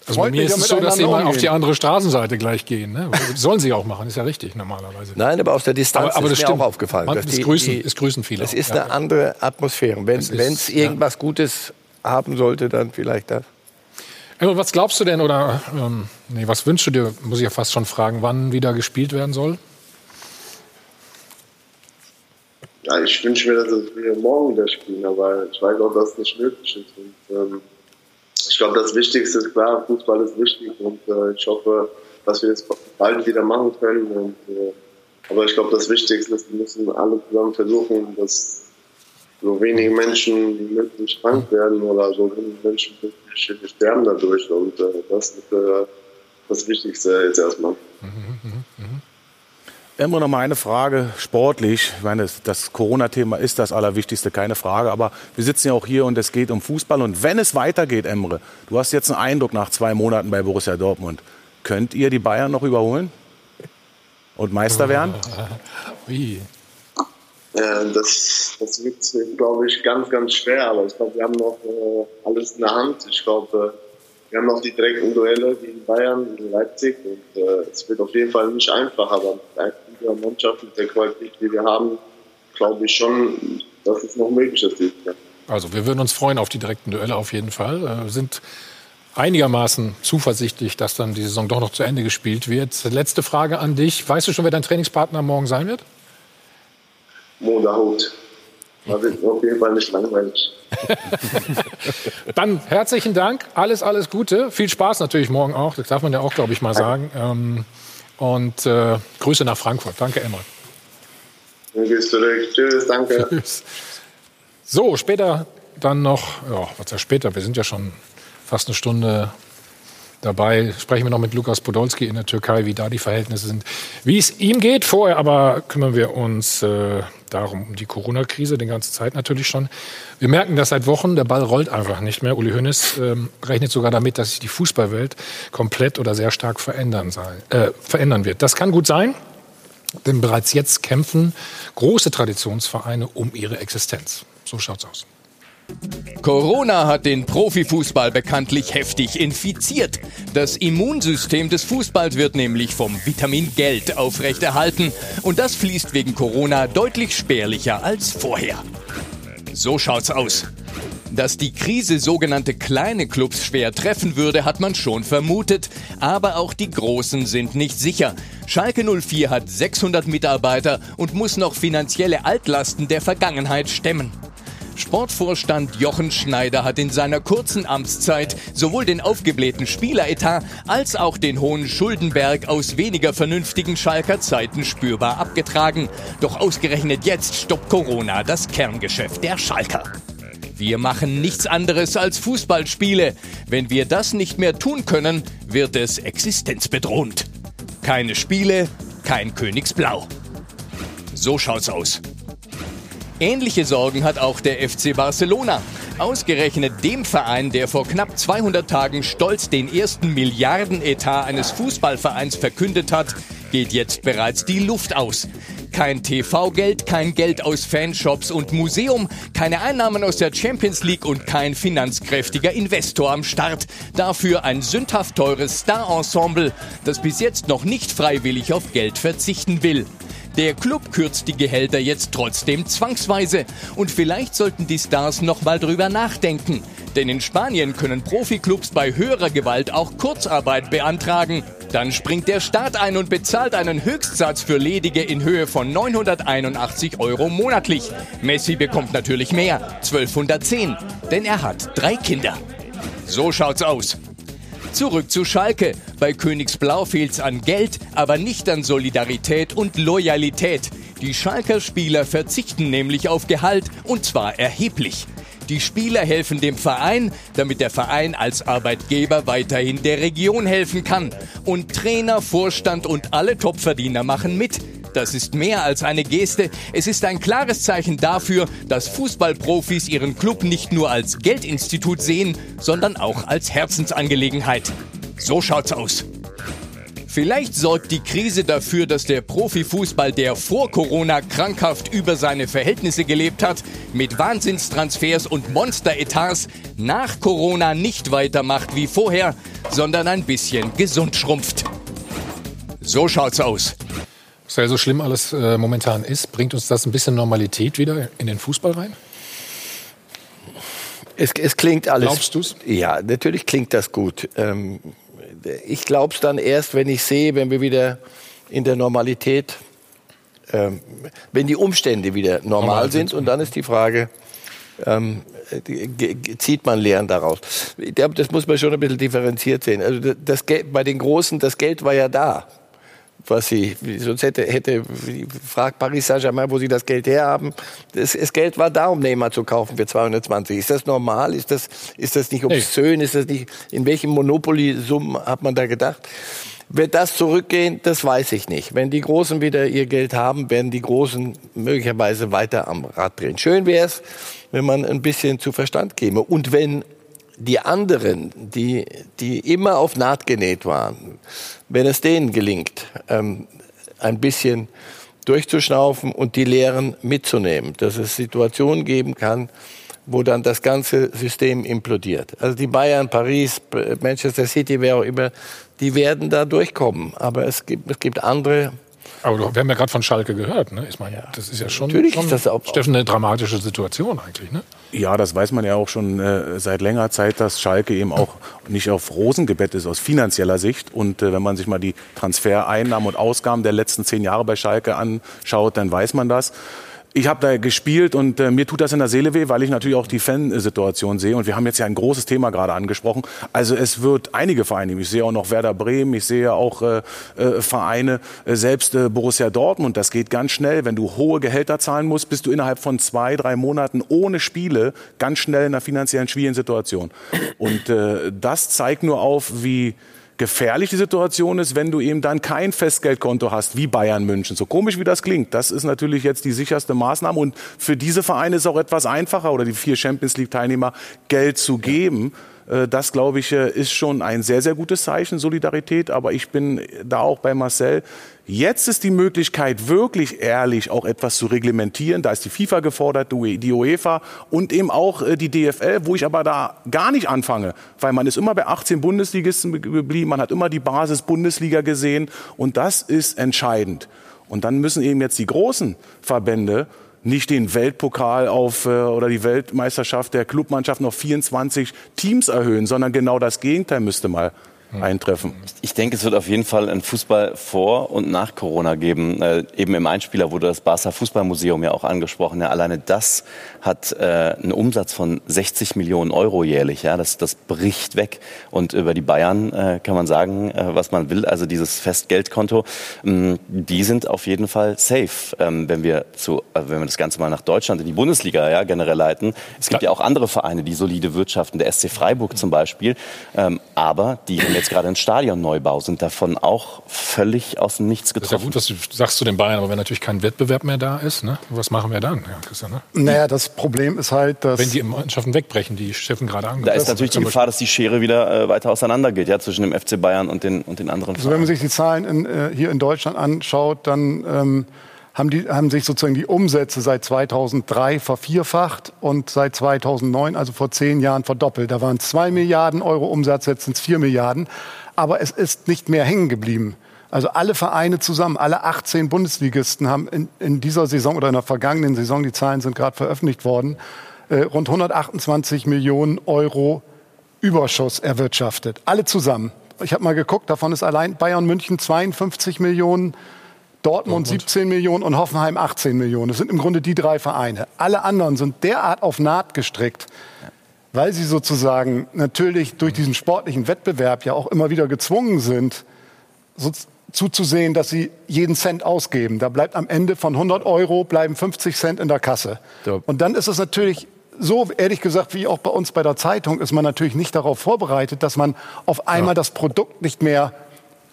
also bei mir ist es so, dass sie mal auf die andere Straßenseite gleich gehen. Ne? Sollen sie auch machen, ist ja richtig normalerweise. Nein, aber aus der Distanz aber, aber ist mir stimmt. auch aufgefallen. Man, es, grüßen, es grüßen viele. Es ist auch. eine andere Atmosphäre. Wenn es irgendwas Gutes haben sollte, dann vielleicht das. Also was glaubst du denn oder ähm, nee, was wünschst du dir, muss ich ja fast schon fragen, wann wieder gespielt werden soll? Ja, ich wünsche mir, dass wir morgen wieder spielen, aber ich weiß auch, dass es nicht möglich ist. Und, ähm, ich glaube, das Wichtigste ist klar, Fußball ist wichtig und äh, ich hoffe, dass wir es bald wieder machen können. Und, äh, aber ich glaube, das Wichtigste ist, wir müssen alle zusammen versuchen, dass so wenige Menschen wie möglich krank werden oder so wenige Menschen wirklich sterben dadurch. Und äh, das ist äh, das Wichtigste jetzt erstmal. Mhm, mh, mh. Immer noch mal eine Frage, sportlich. Ich meine, das Corona-Thema ist das Allerwichtigste, keine Frage. Aber wir sitzen ja auch hier und es geht um Fußball. Und wenn es weitergeht, Emre, du hast jetzt einen Eindruck nach zwei Monaten bei Borussia Dortmund. Könnt ihr die Bayern noch überholen? Und Meister werden? Wie? Ja, das, das wird, glaube ich, ganz, ganz schwer. Aber ich glaube, wir haben noch äh, alles in der Hand. Ich glaube, wir haben noch die direkten Duelle gegen Bayern, gegen Leipzig. Und äh, es wird auf jeden Fall nicht einfach. Aber dieser Mannschaft mit der Qualität, die wir haben, glaube ich schon, dass es noch möglich ist. Also wir würden uns freuen auf die direkten Duelle auf jeden Fall. Wir äh, sind einigermaßen zuversichtlich, dass dann die Saison doch noch zu Ende gespielt wird. Letzte Frage an dich. Weißt du schon, wer dein Trainingspartner morgen sein wird? Moderhut. Das ist auf jeden Fall nicht langweilig. Dann herzlichen Dank, alles, alles Gute. Viel Spaß natürlich morgen auch, das darf man ja auch, glaube ich, mal sagen. Ähm, und äh, Grüße nach Frankfurt. Danke, Emma. Bis zurück. Tschüss, danke. Tschüss. So, später dann noch, ja, was ja später, wir sind ja schon fast eine Stunde dabei. Sprechen wir noch mit Lukas Podolski in der Türkei, wie da die Verhältnisse sind, wie es ihm geht. Vorher aber kümmern wir uns äh, darum, um die Corona-Krise, die ganze Zeit natürlich schon. Wir merken das seit Wochen, der Ball rollt einfach nicht mehr. Uli Hoeneß ähm, rechnet sogar damit, dass sich die Fußballwelt komplett oder sehr stark verändern, sei, äh, verändern wird. Das kann gut sein, denn bereits jetzt kämpfen große Traditionsvereine um ihre Existenz. So schaut's aus. Corona hat den Profifußball bekanntlich heftig infiziert. Das Immunsystem des Fußballs wird nämlich vom Vitamin Geld aufrechterhalten. Und das fließt wegen Corona deutlich spärlicher als vorher. So schaut's aus. Dass die Krise sogenannte kleine Clubs schwer treffen würde, hat man schon vermutet. Aber auch die Großen sind nicht sicher. Schalke 04 hat 600 Mitarbeiter und muss noch finanzielle Altlasten der Vergangenheit stemmen. Sportvorstand Jochen Schneider hat in seiner kurzen Amtszeit sowohl den aufgeblähten Spieleretat als auch den hohen Schuldenberg aus weniger vernünftigen Schalker Zeiten spürbar abgetragen. Doch ausgerechnet jetzt stoppt Corona das Kerngeschäft der Schalker. Wir machen nichts anderes als Fußballspiele. Wenn wir das nicht mehr tun können, wird es existenzbedrohend. Keine Spiele, kein Königsblau. So schaut's aus. Ähnliche Sorgen hat auch der FC Barcelona. Ausgerechnet dem Verein, der vor knapp 200 Tagen stolz den ersten Milliardenetat eines Fußballvereins verkündet hat, geht jetzt bereits die Luft aus. Kein TV-Geld, kein Geld aus Fanshops und Museum, keine Einnahmen aus der Champions League und kein finanzkräftiger Investor am Start. Dafür ein sündhaft teures Star-Ensemble, das bis jetzt noch nicht freiwillig auf Geld verzichten will. Der Club kürzt die Gehälter jetzt trotzdem zwangsweise. Und vielleicht sollten die Stars noch mal drüber nachdenken. Denn in Spanien können Profiklubs bei höherer Gewalt auch Kurzarbeit beantragen. Dann springt der Staat ein und bezahlt einen Höchstsatz für Ledige in Höhe von 981 Euro monatlich. Messi bekommt natürlich mehr, 1210, denn er hat drei Kinder. So schaut's aus. Zurück zu Schalke. Bei Königsblau fehlt's an Geld, aber nicht an Solidarität und Loyalität. Die Schalker Spieler verzichten nämlich auf Gehalt und zwar erheblich. Die Spieler helfen dem Verein, damit der Verein als Arbeitgeber weiterhin der Region helfen kann. Und Trainer, Vorstand und alle Topverdiener machen mit. Das ist mehr als eine Geste. Es ist ein klares Zeichen dafür, dass Fußballprofis ihren Club nicht nur als Geldinstitut sehen, sondern auch als Herzensangelegenheit. So schaut's aus. Vielleicht sorgt die Krise dafür, dass der Profifußball, der vor Corona krankhaft über seine Verhältnisse gelebt hat, mit Wahnsinnstransfers und Monsteretats, nach Corona nicht weitermacht wie vorher, sondern ein bisschen gesund schrumpft. So schaut's aus. Was ja so schlimm alles äh, momentan ist, bringt uns das ein bisschen Normalität wieder in den Fußball rein? Es, es klingt alles. Glaubst du's? Ja, natürlich klingt das gut. Ähm, ich glaube es dann erst, wenn ich sehe, wenn wir wieder in der Normalität, ähm, wenn die Umstände wieder normal, normal sind. Und dann ist die Frage, ähm, zieht man Lehren daraus? Das muss man schon ein bisschen differenziert sehen. Also das Geld, bei den Großen, das Geld war ja da was sie, sonst hätte, hätte fragt Paris Saint-Germain, wo sie das Geld herhaben. Das, das, Geld war da, um Neymar zu kaufen für 220. Ist das normal? Ist das, ist das nicht obszön? Ist das nicht, in welchem Monopoly-Summen hat man da gedacht? Wird das zurückgehen? Das weiß ich nicht. Wenn die Großen wieder ihr Geld haben, werden die Großen möglicherweise weiter am Rad drehen. Schön wäre es, wenn man ein bisschen zu Verstand käme. Und wenn die anderen, die, die immer auf Naht genäht waren, wenn es denen gelingt, ähm, ein bisschen durchzuschnaufen und die Lehren mitzunehmen, dass es Situationen geben kann, wo dann das ganze System implodiert. Also die Bayern, Paris, Manchester City, wer auch immer, die werden da durchkommen. Aber es gibt, es gibt andere aber wir haben ja gerade von Schalke gehört. Ne? Ich meine, das ist ja schon, Natürlich schon ist das auch, Steffen, eine dramatische Situation eigentlich. Ne? Ja, das weiß man ja auch schon äh, seit längerer Zeit, dass Schalke eben auch nicht auf Rosengebett ist aus finanzieller Sicht. Und äh, wenn man sich mal die Transfereinnahmen und Ausgaben der letzten zehn Jahre bei Schalke anschaut, dann weiß man das. Ich habe da gespielt und äh, mir tut das in der Seele weh, weil ich natürlich auch die Fansituation sehe. Und wir haben jetzt ja ein großes Thema gerade angesprochen. Also es wird einige Vereine, ich sehe auch noch Werder Bremen, ich sehe auch äh, äh, Vereine, äh, selbst äh, Borussia Dortmund, das geht ganz schnell. Wenn du hohe Gehälter zahlen musst, bist du innerhalb von zwei, drei Monaten ohne Spiele ganz schnell in einer finanziellen schwierigen Situation. Und das zeigt nur auf, wie gefährlich die Situation ist, wenn du eben dann kein Festgeldkonto hast wie Bayern München. So komisch wie das klingt, das ist natürlich jetzt die sicherste Maßnahme und für diese Vereine ist es auch etwas einfacher oder die vier Champions League Teilnehmer Geld zu geben. Äh, das, glaube ich, äh, ist schon ein sehr, sehr gutes Zeichen, Solidarität. Aber ich bin da auch bei Marcel. Jetzt ist die Möglichkeit, wirklich ehrlich auch etwas zu reglementieren. Da ist die FIFA gefordert, die UEFA und eben auch äh, die DFL, wo ich aber da gar nicht anfange, weil man ist immer bei 18 Bundesligisten geblieben, man hat immer die Basis Bundesliga gesehen und das ist entscheidend. Und dann müssen eben jetzt die großen Verbände nicht den Weltpokal auf äh, oder die Weltmeisterschaft der Clubmannschaften auf 24 Teams erhöhen, sondern genau das Gegenteil müsste mal eintreffen. Ich denke, es wird auf jeden Fall ein Fußball vor und nach Corona geben. Äh, eben im Einspieler wurde das Barca Fußballmuseum ja auch angesprochen. Ja, alleine das hat äh, einen Umsatz von 60 Millionen Euro jährlich. Ja, das, das bricht weg. Und über die Bayern äh, kann man sagen, äh, was man will. Also dieses Festgeldkonto, mh, mm, die sind auf jeden Fall safe, ähm, wenn wir zu, äh, wenn wir das Ganze mal nach Deutschland in die Bundesliga ja generell leiten. Es gibt ja auch andere Vereine, die solide wirtschaften. Der SC Freiburg zum Beispiel. Ähm, aber die jetzt gerade einen Stadionneubau, sind davon auch völlig aus dem Nichts getroffen. Das ist ja gut, was du sagst zu den Bayern, aber wenn natürlich kein Wettbewerb mehr da ist, ne? was machen wir dann, ja, Christian? Ne? Naja, das Problem ist halt, dass... Wenn die Mannschaften wegbrechen, die Steffen gerade angesprochen Da ist natürlich die Gefahr, dass die Schere wieder äh, weiter auseinander geht, ja, zwischen dem FC Bayern und den, und den anderen Also wenn man sich die Zahlen in, äh, hier in Deutschland anschaut, dann... Ähm, haben, die, haben sich sozusagen die Umsätze seit 2003 vervierfacht und seit 2009, also vor zehn Jahren, verdoppelt. Da waren zwei Milliarden Euro Umsatz, jetzt sind es vier Milliarden. Aber es ist nicht mehr hängen geblieben. Also alle Vereine zusammen, alle 18 Bundesligisten haben in, in dieser Saison oder in der vergangenen Saison, die Zahlen sind gerade veröffentlicht worden, äh, rund 128 Millionen Euro Überschuss erwirtschaftet. Alle zusammen. Ich habe mal geguckt, davon ist allein Bayern München 52 Millionen Dortmund 17 Millionen und Hoffenheim 18 Millionen. Das sind im Grunde die drei Vereine. Alle anderen sind derart auf Naht gestrickt, weil sie sozusagen natürlich durch diesen sportlichen Wettbewerb ja auch immer wieder gezwungen sind, so zuzusehen, dass sie jeden Cent ausgeben. Da bleibt am Ende von 100 Euro bleiben 50 Cent in der Kasse. Ja. Und dann ist es natürlich so, ehrlich gesagt, wie auch bei uns bei der Zeitung, ist man natürlich nicht darauf vorbereitet, dass man auf einmal ja. das Produkt nicht mehr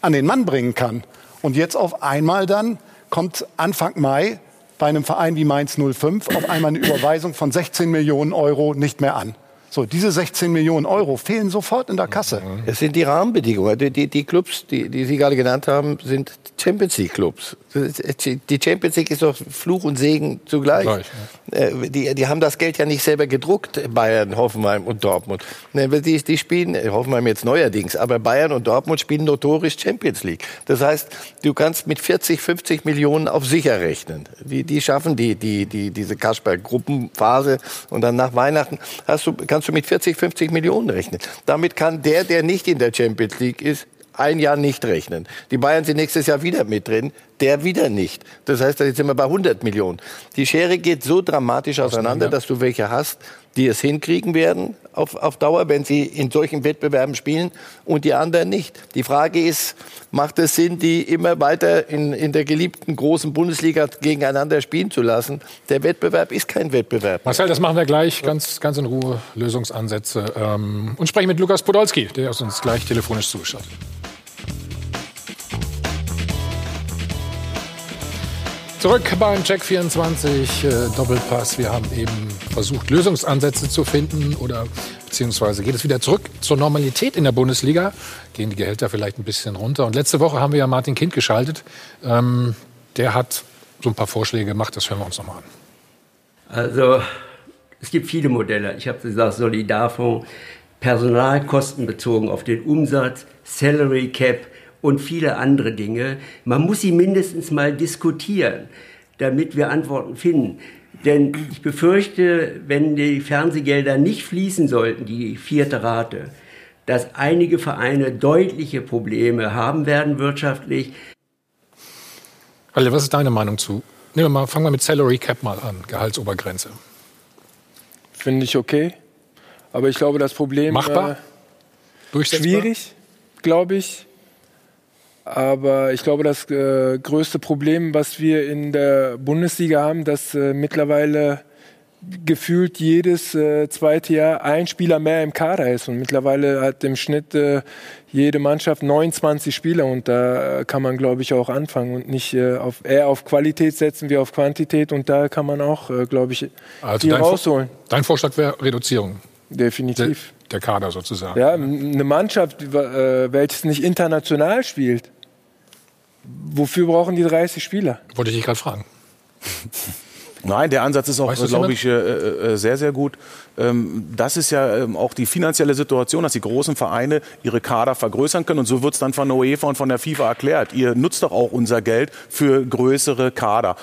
an den Mann bringen kann. Und jetzt auf einmal dann kommt Anfang Mai bei einem Verein wie Mainz 05 auf einmal eine Überweisung von 16 Millionen Euro nicht mehr an. So, diese 16 Millionen Euro fehlen sofort in der Kasse. Es sind die Rahmenbedingungen. Die, die, die Clubs, die, die Sie gerade genannt haben, sind Champions League Clubs. Die Champions League ist doch Fluch und Segen zugleich. Gleich, ja. Äh, die, die haben das Geld ja nicht selber gedruckt, Bayern, Hoffenheim und Dortmund. Ne, die, die spielen, äh, Hoffenheim jetzt neuerdings, aber Bayern und Dortmund spielen notorisch Champions League. Das heißt, du kannst mit 40, 50 Millionen auf sicher rechnen. Die, die schaffen die, die, die, diese Kasper-Gruppenphase und dann nach Weihnachten hast du, kannst du mit 40, 50 Millionen rechnen. Damit kann der, der nicht in der Champions League ist, ein Jahr nicht rechnen. Die Bayern sind nächstes Jahr wieder mit drin, der wieder nicht. Das heißt, jetzt sind wir bei 100 Millionen. Die Schere geht so dramatisch auseinander, dass du welche hast, die es hinkriegen werden auf, auf Dauer, wenn sie in solchen Wettbewerben spielen und die anderen nicht. Die Frage ist, macht es Sinn, die immer weiter in, in der geliebten großen Bundesliga gegeneinander spielen zu lassen? Der Wettbewerb ist kein Wettbewerb. Marcel, das machen wir gleich ganz, ganz in Ruhe, Lösungsansätze. Ähm, und sprechen mit Lukas Podolski, der uns gleich telefonisch zugeschaltet. Zurück beim Check 24 äh, Doppelpass. Wir haben eben versucht, Lösungsansätze zu finden oder beziehungsweise geht es wieder zurück zur Normalität in der Bundesliga. Gehen die Gehälter vielleicht ein bisschen runter. Und letzte Woche haben wir ja Martin Kind geschaltet. Ähm, der hat so ein paar Vorschläge gemacht. Das hören wir uns nochmal an. Also es gibt viele Modelle. Ich habe gesagt, Solidarfonds, Personalkosten bezogen auf den Umsatz, Salary Cap, und viele andere Dinge. Man muss sie mindestens mal diskutieren, damit wir Antworten finden. Denn ich befürchte, wenn die Fernsehgelder nicht fließen sollten, die vierte Rate, dass einige Vereine deutliche Probleme haben werden wirtschaftlich. Alle, was ist deine Meinung zu Nehmen wir mal, fangen wir mit Salary Cap mal an, Gehaltsobergrenze. Finde ich okay. Aber ich glaube, das Problem. Machbar? Äh, Durchsetzbar? schwierig, glaube ich. Aber ich glaube, das äh, größte Problem, was wir in der Bundesliga haben, dass äh, mittlerweile gefühlt jedes äh, zweite Jahr ein Spieler mehr im Kader ist. Und mittlerweile hat im Schnitt äh, jede Mannschaft 29 Spieler. Und da kann man, glaube ich, auch anfangen und nicht äh, auf, eher auf Qualität setzen wie auf Quantität. Und da kann man auch, äh, glaube ich, Also viel dein, Vor- rausholen. dein Vorschlag wäre Reduzierung. Definitiv. Der, der Kader sozusagen. Ja, eine Mannschaft, äh, welches nicht international spielt. Wofür brauchen die 30 Spieler? Wollte ich dich gerade fragen. Nein, der Ansatz ist auch, glaube ich, äh, äh, sehr, sehr gut. Ähm, das ist ja ähm, auch die finanzielle Situation, dass die großen Vereine ihre Kader vergrößern können. Und so wird es dann von der UEFA und von der FIFA erklärt. Ihr nutzt doch auch unser Geld für größere Kader.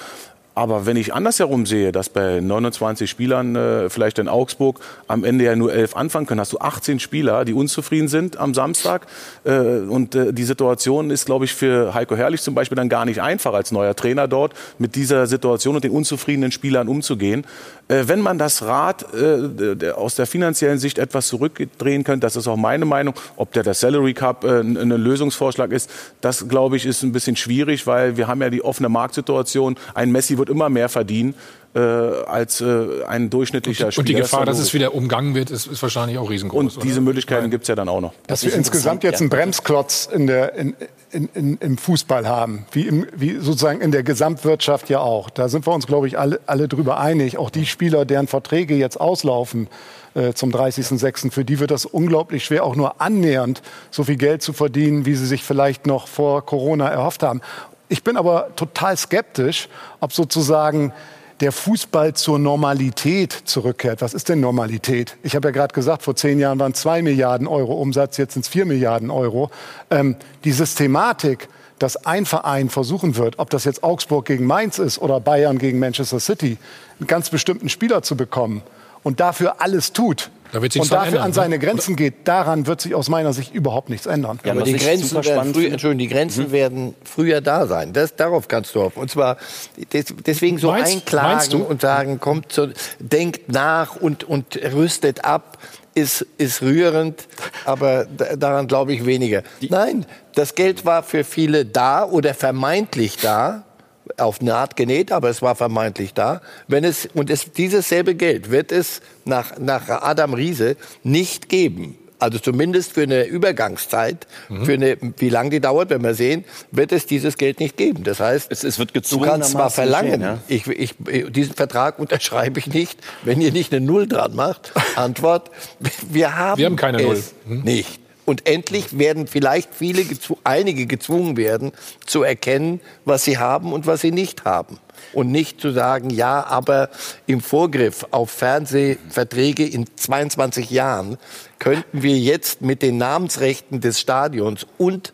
Aber wenn ich andersherum sehe, dass bei 29 Spielern äh, vielleicht in Augsburg am Ende ja nur elf anfangen können, hast du 18 Spieler, die unzufrieden sind am Samstag. Äh, und äh, die Situation ist, glaube ich, für Heiko Herrlich zum Beispiel dann gar nicht einfach als neuer Trainer dort, mit dieser Situation und den unzufriedenen Spielern umzugehen. Äh, wenn man das Rad äh, aus der finanziellen Sicht etwas zurückdrehen könnte, das ist auch meine Meinung, ob der, der Salary Cup äh, ein Lösungsvorschlag ist, das glaube ich ist ein bisschen schwierig, weil wir haben ja die offene Marktsituation. Ein Messi wird immer mehr verdienen äh, als äh, ein durchschnittlicher Spieler. Und die Gefahr, dass es logisch. wieder umgangen wird, ist, ist wahrscheinlich auch riesengroß. Und diese Möglichkeiten gibt es ja dann auch noch. Dass wir insgesamt jetzt einen Bremsklotz in der, in, in, in, im Fußball haben, wie, im, wie sozusagen in der Gesamtwirtschaft ja auch. Da sind wir uns, glaube ich, alle, alle drüber einig. Auch die Spieler, deren Verträge jetzt auslaufen äh, zum 30.06., für die wird das unglaublich schwer, auch nur annähernd so viel Geld zu verdienen, wie sie sich vielleicht noch vor Corona erhofft haben. Ich bin aber total skeptisch, ob sozusagen der Fußball zur Normalität zurückkehrt. Was ist denn Normalität? Ich habe ja gerade gesagt, vor zehn Jahren waren zwei Milliarden Euro Umsatz, jetzt sind es vier Milliarden Euro. Ähm, die Systematik, dass ein Verein versuchen wird, ob das jetzt Augsburg gegen Mainz ist oder Bayern gegen Manchester City, einen ganz bestimmten Spieler zu bekommen und dafür alles tut und dafür ändern, an ne? seine Grenzen geht, daran wird sich aus meiner Sicht überhaupt nichts ändern. aber die Grenzen, werden früher, Entschuldigung, die Grenzen Mhm. werden früher da sein. Das, darauf kannst du hoffen. Und zwar des, deswegen so Meinst- meinst einklagen du? und sagen, kommt zu, denkt nach und, und rüstet ab, ist, ist rührend, aber da- daran glaube ich weniger. Nein, das Geld war für viele da oder vermeintlich da. Auf eine Art genäht, aber es war vermeintlich da. Wenn es, und es, dieses selbe Geld wird es nach, nach Adam Riese nicht geben. Also zumindest für eine Übergangszeit, Mhm. für eine, wie lange die dauert, wenn wir sehen, wird es dieses Geld nicht geben. Das heißt, Es, es wird du kannst zwar verlangen, ja? ich, ich, diesen Vertrag unterschreibe ich nicht, wenn ihr nicht eine Null dran macht. Antwort, wir haben, Wir haben keine Null. Hm? nicht. Und endlich werden vielleicht viele, einige gezwungen werden, zu erkennen, was sie haben und was sie nicht haben. Und nicht zu sagen, ja, aber im Vorgriff auf Fernsehverträge in 22 Jahren könnten wir jetzt mit den Namensrechten des Stadions und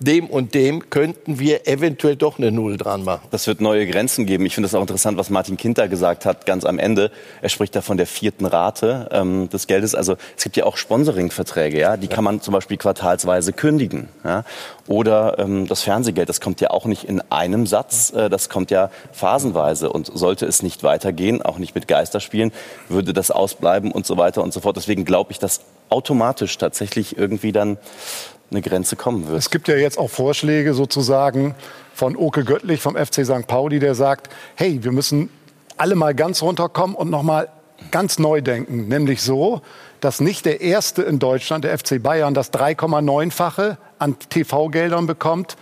dem und dem könnten wir eventuell doch eine Null dran machen. Das wird neue Grenzen geben. Ich finde das auch interessant, was Martin Kinter gesagt hat, ganz am Ende. Er spricht da von der vierten Rate ähm, des Geldes. Also es gibt ja auch Sponsoringverträge, ja, die kann man zum Beispiel quartalsweise kündigen. Ja? Oder ähm, das Fernsehgeld, das kommt ja auch nicht in einem Satz, äh, das kommt ja phasenweise. Und sollte es nicht weitergehen, auch nicht mit Geisterspielen, würde das ausbleiben und so weiter und so fort. Deswegen glaube ich, dass automatisch tatsächlich irgendwie dann eine Grenze kommen wird. Es gibt ja jetzt auch Vorschläge sozusagen von Oke Göttlich vom FC St. Pauli, der sagt, hey, wir müssen alle mal ganz runterkommen und noch mal ganz neu denken, nämlich so, dass nicht der erste in Deutschland, der FC Bayern, das 3,9-fache an TV-Geldern bekommt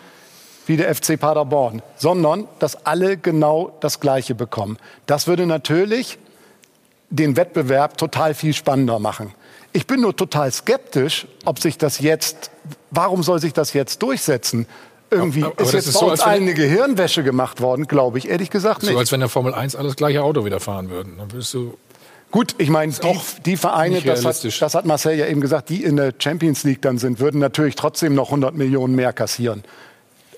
wie der FC Paderborn, sondern dass alle genau das Gleiche bekommen. Das würde natürlich den Wettbewerb total viel spannender machen. Ich bin nur total skeptisch, ob sich das jetzt, warum soll sich das jetzt durchsetzen? Irgendwie Aber- aber ist jetzt ist bei so, uns als wenn- allen eine Gehirnwäsche gemacht worden, glaube ich, ehrlich gesagt So nicht. als wenn der Formel 1 alles gleiche Auto wieder fahren würden. Dann würdest du Gut, ich meine, die, die Vereine, das hat, das hat Marcel ja eben gesagt, die in der Champions League dann sind, würden natürlich trotzdem noch 100 Millionen mehr kassieren.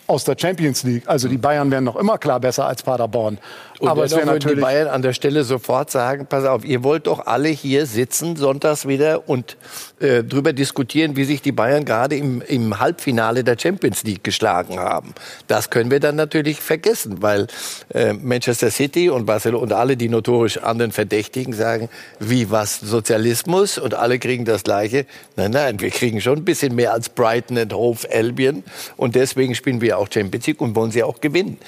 aus der Champions League. Also die Bayern wären noch immer klar besser als Paderborn. Und Aber wäre dennoch würden die Bayern an der Stelle sofort sagen, pass auf, ihr wollt doch alle hier sitzen sonntags wieder und äh, drüber diskutieren, wie sich die Bayern gerade im, im Halbfinale der Champions League geschlagen haben. Das können wir dann natürlich vergessen, weil äh, Manchester City und Barcelona und alle die notorisch anderen Verdächtigen sagen, wie was Sozialismus und alle kriegen das Gleiche. Nein, nein, wir kriegen schon ein bisschen mehr als Brighton and Hove Albion und deswegen spielen wir auch Champions League und wollen sie auch gewinnen.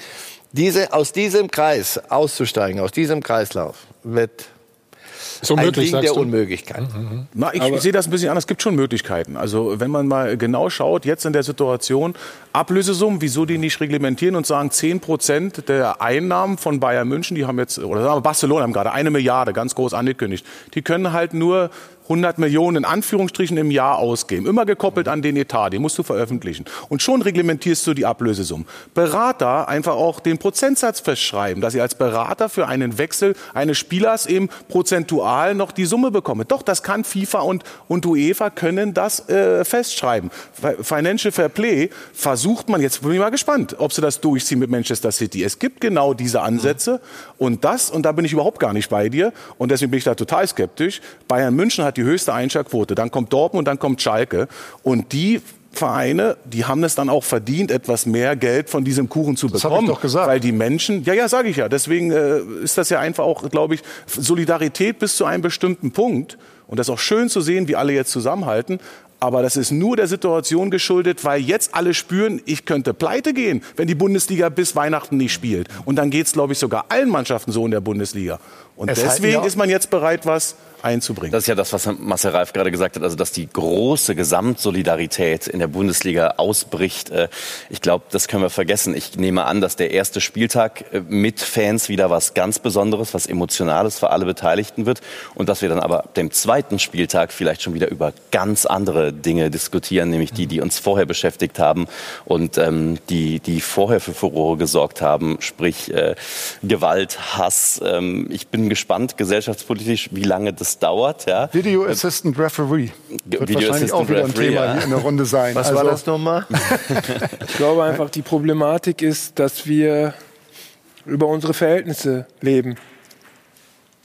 Diese, aus diesem Kreis auszusteigen, aus diesem Kreislauf, wird So ein möglich, Ding sagst der du? Unmöglichkeit. Na, ich sehe das ein bisschen anders. Es gibt schon Möglichkeiten. Also wenn man mal genau schaut, jetzt in der Situation, Ablösesummen, wieso die nicht reglementieren und sagen, 10 Prozent der Einnahmen von Bayern München, die haben jetzt, oder sagen wir Barcelona haben gerade eine Milliarde, ganz groß angekündigt, die können halt nur 100 Millionen in Anführungsstrichen im Jahr ausgeben. Immer gekoppelt an den Etat, den musst du veröffentlichen. Und schon reglementierst du die Ablösesummen. Berater einfach auch den Prozentsatz festschreiben, dass sie als Berater für einen Wechsel eines Spielers eben prozentual noch die Summe bekommen. Doch, das kann FIFA und, und UEFA können das äh, festschreiben. Fi- Financial Fair Play versucht man, jetzt bin ich mal gespannt, ob sie das durchziehen mit Manchester City. Es gibt genau diese Ansätze und das, und da bin ich überhaupt gar nicht bei dir und deswegen bin ich da total skeptisch. Bayern München hat die höchste Einschaltquote, dann kommt Dortmund und dann kommt Schalke und die Vereine, die haben es dann auch verdient, etwas mehr Geld von diesem Kuchen zu bekommen. doch gesagt. Weil die Menschen, ja, ja, sage ich ja. Deswegen äh, ist das ja einfach auch, glaube ich, Solidarität bis zu einem bestimmten Punkt. Und das ist auch schön zu sehen, wie alle jetzt zusammenhalten. Aber das ist nur der Situation geschuldet, weil jetzt alle spüren, ich könnte pleite gehen, wenn die Bundesliga bis Weihnachten nicht spielt. Und dann geht es, glaube ich, sogar allen Mannschaften so in der Bundesliga. Und Es deswegen ist man jetzt bereit, was einzubringen. Das ist ja das, was Marcel Reif gerade gesagt hat, also dass die große Gesamtsolidarität in der Bundesliga ausbricht. Äh, Ich glaube, das können wir vergessen. Ich nehme an, dass der erste Spieltag äh, mit Fans wieder was ganz Besonderes, was Emotionales für alle Beteiligten wird und dass wir dann aber ab dem zweiten Spieltag vielleicht schon wieder über ganz andere Dinge diskutieren, nämlich die, die uns vorher beschäftigt haben und ähm, die, die vorher für Furore gesorgt haben, sprich äh, Gewalt, Hass. Ähm, ich bin gespannt, gesellschaftspolitisch, wie lange das dauert. Ja. Video Assistant Referee. Wird Video wahrscheinlich auch Assistant wieder ein Referee, Thema ja. hier in der Runde sein. Was war das nochmal? Ich glaube einfach, die Problematik ist, dass wir über unsere Verhältnisse leben.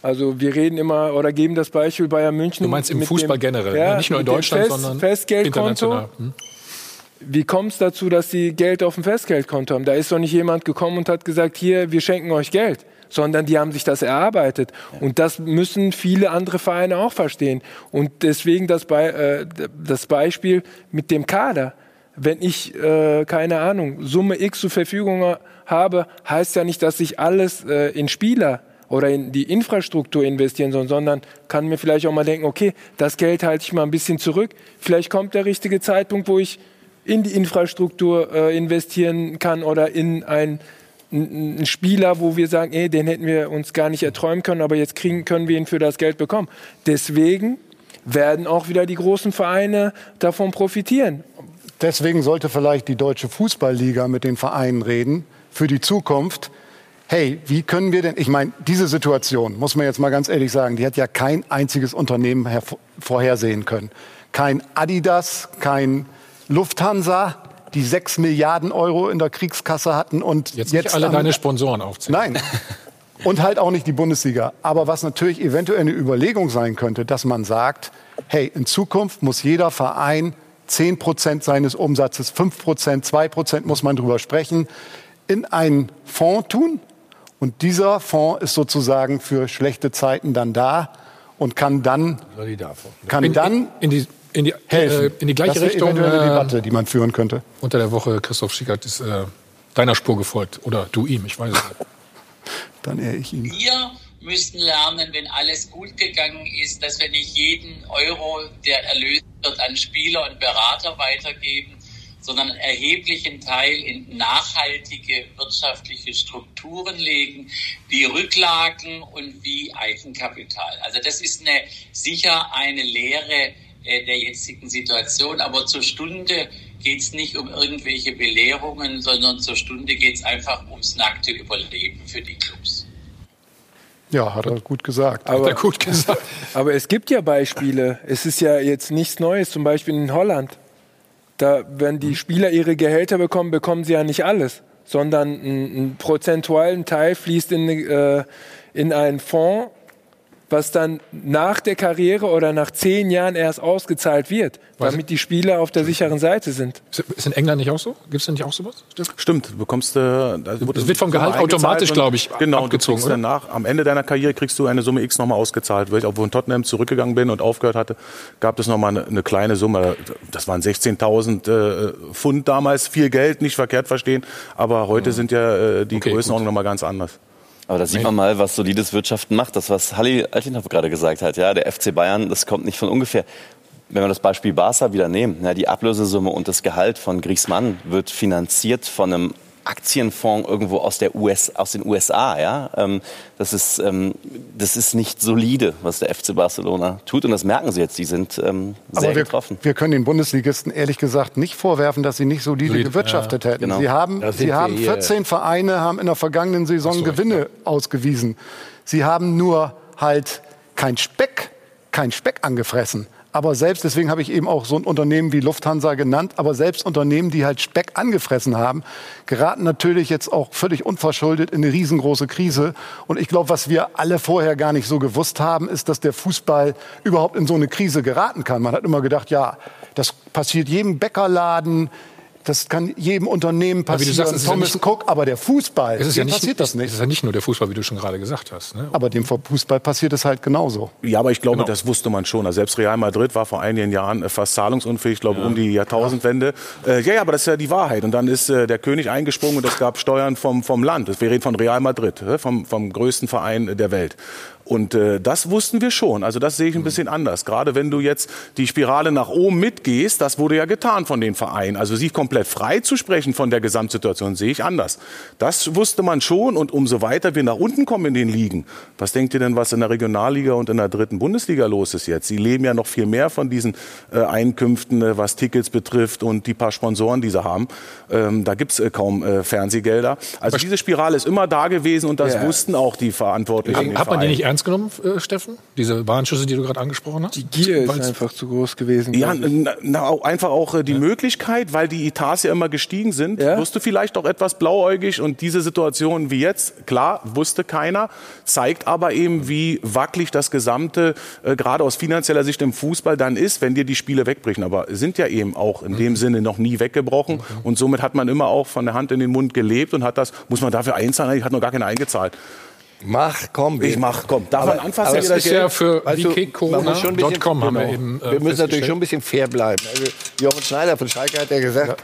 Also wir reden immer oder geben das Beispiel Bayern München. Du meinst im mit Fußball dem- generell, ja, ne? nicht nur in Deutschland, Fest, sondern Festgeldkonto. international. Hm? Wie kommt es dazu, dass sie Geld auf dem Festgeldkonto haben? Da ist doch nicht jemand gekommen und hat gesagt, hier, wir schenken euch Geld, sondern die haben sich das erarbeitet. Und das müssen viele andere Vereine auch verstehen. Und deswegen das, Be äh, das Beispiel mit dem Kader. Wenn ich, äh, keine Ahnung, Summe X zur Verfügung habe, heißt ja nicht, dass ich alles äh, in Spieler oder in die Infrastruktur investieren soll, sondern kann mir vielleicht auch mal denken, okay, das Geld halte ich mal ein bisschen zurück. Vielleicht kommt der richtige Zeitpunkt, wo ich in die Infrastruktur äh, investieren kann oder in ein ein Spieler, wo wir sagen, ey, den hätten wir uns gar nicht erträumen können, aber jetzt kriegen, können wir ihn für das Geld bekommen. Deswegen werden auch wieder die großen Vereine davon profitieren. Deswegen sollte vielleicht die deutsche Fußballliga mit den Vereinen reden für die Zukunft. Hey, wie können wir denn, ich meine, diese Situation, muss man jetzt mal ganz ehrlich sagen, die hat ja kein einziges Unternehmen vorhersehen können. Kein Adidas, kein Lufthansa, die sechs Milliarden Euro in der Kriegskasse hatten und Jetzt, jetzt, nicht alle deine Sponsoren aufzählen. Nein. Und halt auch nicht die Bundesliga. Aber was natürlich eventuell eine Überlegung sein könnte, dass man sagt, hey, in Zukunft muss jeder Verein 10 Prozent seines Umsatzes, 5 Prozent, 2 Prozent muss man drüber sprechen, in einen Fonds tun. Und dieser Fonds ist sozusagen für schlechte Zeiten dann da und kann dann, kann In- dann in die, in die, helfen. äh, in die gleiche das Richtung. eventuell eine äh, Debatte, die man führen könnte. Unter der Woche, Christoph Schickert ist äh, deiner Spur gefolgt. Oder du ihm, ich weiß es nicht. Dann eher ich ihn. Wir müssen lernen, wenn alles gut gegangen ist, dass wir nicht jeden Euro, der erlöst wird, an Spieler und Berater weitergeben, sondern einen erheblichen Teil in nachhaltige wirtschaftliche Strukturen legen, wie Rücklagen und wie Eigenkapital. Also das ist eine, sicher eine Lehre äh, der jetzigen Situation, aber zur Stunde geht es nicht um irgendwelche Belehrungen, sondern zur Stunde geht es einfach ums nackte Überleben für die Clubs. Ja, hat er gut gesagt. Aber, gut gesagt. aber es gibt ja Beispiele. Es ist ja jetzt nichts Neues, zum Beispiel in Holland. Da, wenn die Spieler ihre Gehälter bekommen, bekommen sie ja nicht alles, sondern ein, ein prozentualen Teil fließt in, äh, in einen Fonds, was dann nach der Karriere oder nach zehn Jahren erst ausgezahlt wird, damit die Spieler auf der sicheren Seite sind. Ist in England nicht auch so? Gibt es denn nicht auch sowas? Stimmt, du bekommst. Äh, das wird vom Gehalt automatisch, glaube ich, genau, abgezogen. Danach, am Ende deiner Karriere kriegst du eine Summe X nochmal ausgezahlt. Weil ich, obwohl in Tottenham zurückgegangen bin und aufgehört hatte, gab es nochmal eine, eine kleine Summe. Das waren 16.000 äh, Pfund damals. Viel Geld, nicht verkehrt verstehen. Aber heute ja. sind ja äh, die okay, Größenordnungen nochmal ganz anders. Aber da sieht man mal, was solides Wirtschaften macht. Das, was Halli Altindorf gerade gesagt hat, ja, der FC Bayern, das kommt nicht von ungefähr. Wenn wir das Beispiel Barca wieder nehmen, ja, die Ablösesumme und das Gehalt von Griezmann wird finanziert von einem Aktienfonds irgendwo aus, der US, aus den USA. Ja? Ähm, das, ist, ähm, das ist nicht solide, was der FC Barcelona tut. Und das merken sie jetzt. Die sind ähm, sehr Aber wir, getroffen. Wir können den Bundesligisten ehrlich gesagt nicht vorwerfen, dass sie nicht solide, solide gewirtschaftet ja, hätten. Genau. Sie haben, sie haben 14 Vereine haben in der vergangenen Saison so, Gewinne ausgewiesen. Sie haben nur halt kein Speck, kein Speck angefressen. Aber selbst, deswegen habe ich eben auch so ein Unternehmen wie Lufthansa genannt, aber selbst Unternehmen, die halt Speck angefressen haben, geraten natürlich jetzt auch völlig unverschuldet in eine riesengroße Krise. Und ich glaube, was wir alle vorher gar nicht so gewusst haben, ist, dass der Fußball überhaupt in so eine Krise geraten kann. Man hat immer gedacht, ja, das passiert jedem Bäckerladen, das kann jedem Unternehmen passieren. Aber sagst, Thomas ja Cook, aber der Fußball, es ist ja nicht, passiert das nicht. Es ist ja nicht nur der Fußball, wie du schon gerade gesagt hast. Ne? Aber dem Fußball passiert es halt genauso. Ja, aber ich glaube, genau. das wusste man schon. Also selbst Real Madrid war vor einigen Jahren äh, fast zahlungsunfähig, ich glaube ja. um die Jahrtausendwende. Ja. Äh, ja, ja, aber das ist ja die Wahrheit. Und dann ist äh, der König eingesprungen und es gab Steuern vom, vom Land. Wir reden von Real Madrid, äh, vom, vom größten Verein der Welt. Und äh, das wussten wir schon. Also das sehe ich ein bisschen anders. Gerade wenn du jetzt die Spirale nach oben mitgehst, das wurde ja getan von den Vereinen. Also sie komplett frei zu sprechen von der Gesamtsituation sehe ich anders. Das wusste man schon. Und umso weiter wir nach unten kommen in den Ligen, was denkt ihr denn, was in der Regionalliga und in der dritten Bundesliga los ist jetzt? Sie leben ja noch viel mehr von diesen äh, Einkünften, äh, was Tickets betrifft und die paar Sponsoren, die sie haben. Ähm, da gibt's äh, kaum äh, Fernsehgelder. Also diese Spirale ist immer da gewesen und das ja. wussten auch die Verantwortlichen. Hat man die nicht ernst genommen, äh, Steffen? Diese Warnschüsse, die du gerade angesprochen hast? Die Gier ist einfach zu groß gewesen. Ja, na, na, auch, einfach auch äh, die ja. Möglichkeit, weil die Etats ja immer gestiegen sind, ja? wirst du vielleicht auch etwas blauäugig und diese Situation wie jetzt, klar, wusste keiner, zeigt aber eben, wie wackelig das Gesamte, äh, gerade aus finanzieller Sicht im Fußball dann ist, wenn dir die Spiele wegbrechen. Aber sind ja eben auch in mhm. dem Sinne noch nie weggebrochen mhm. und somit hat man immer auch von der Hand in den Mund gelebt und hat das, muss man dafür einzahlen, ich hat noch gar keine eingezahlt. Mach, komm. Ich mach, komm. Darf man anfassen? Das ist ja für weißt www.corona.com haben wir eben äh, Wir müssen natürlich schon ein bisschen fair bleiben. Also, Jochen Schneider von Schalke hat ja gesagt,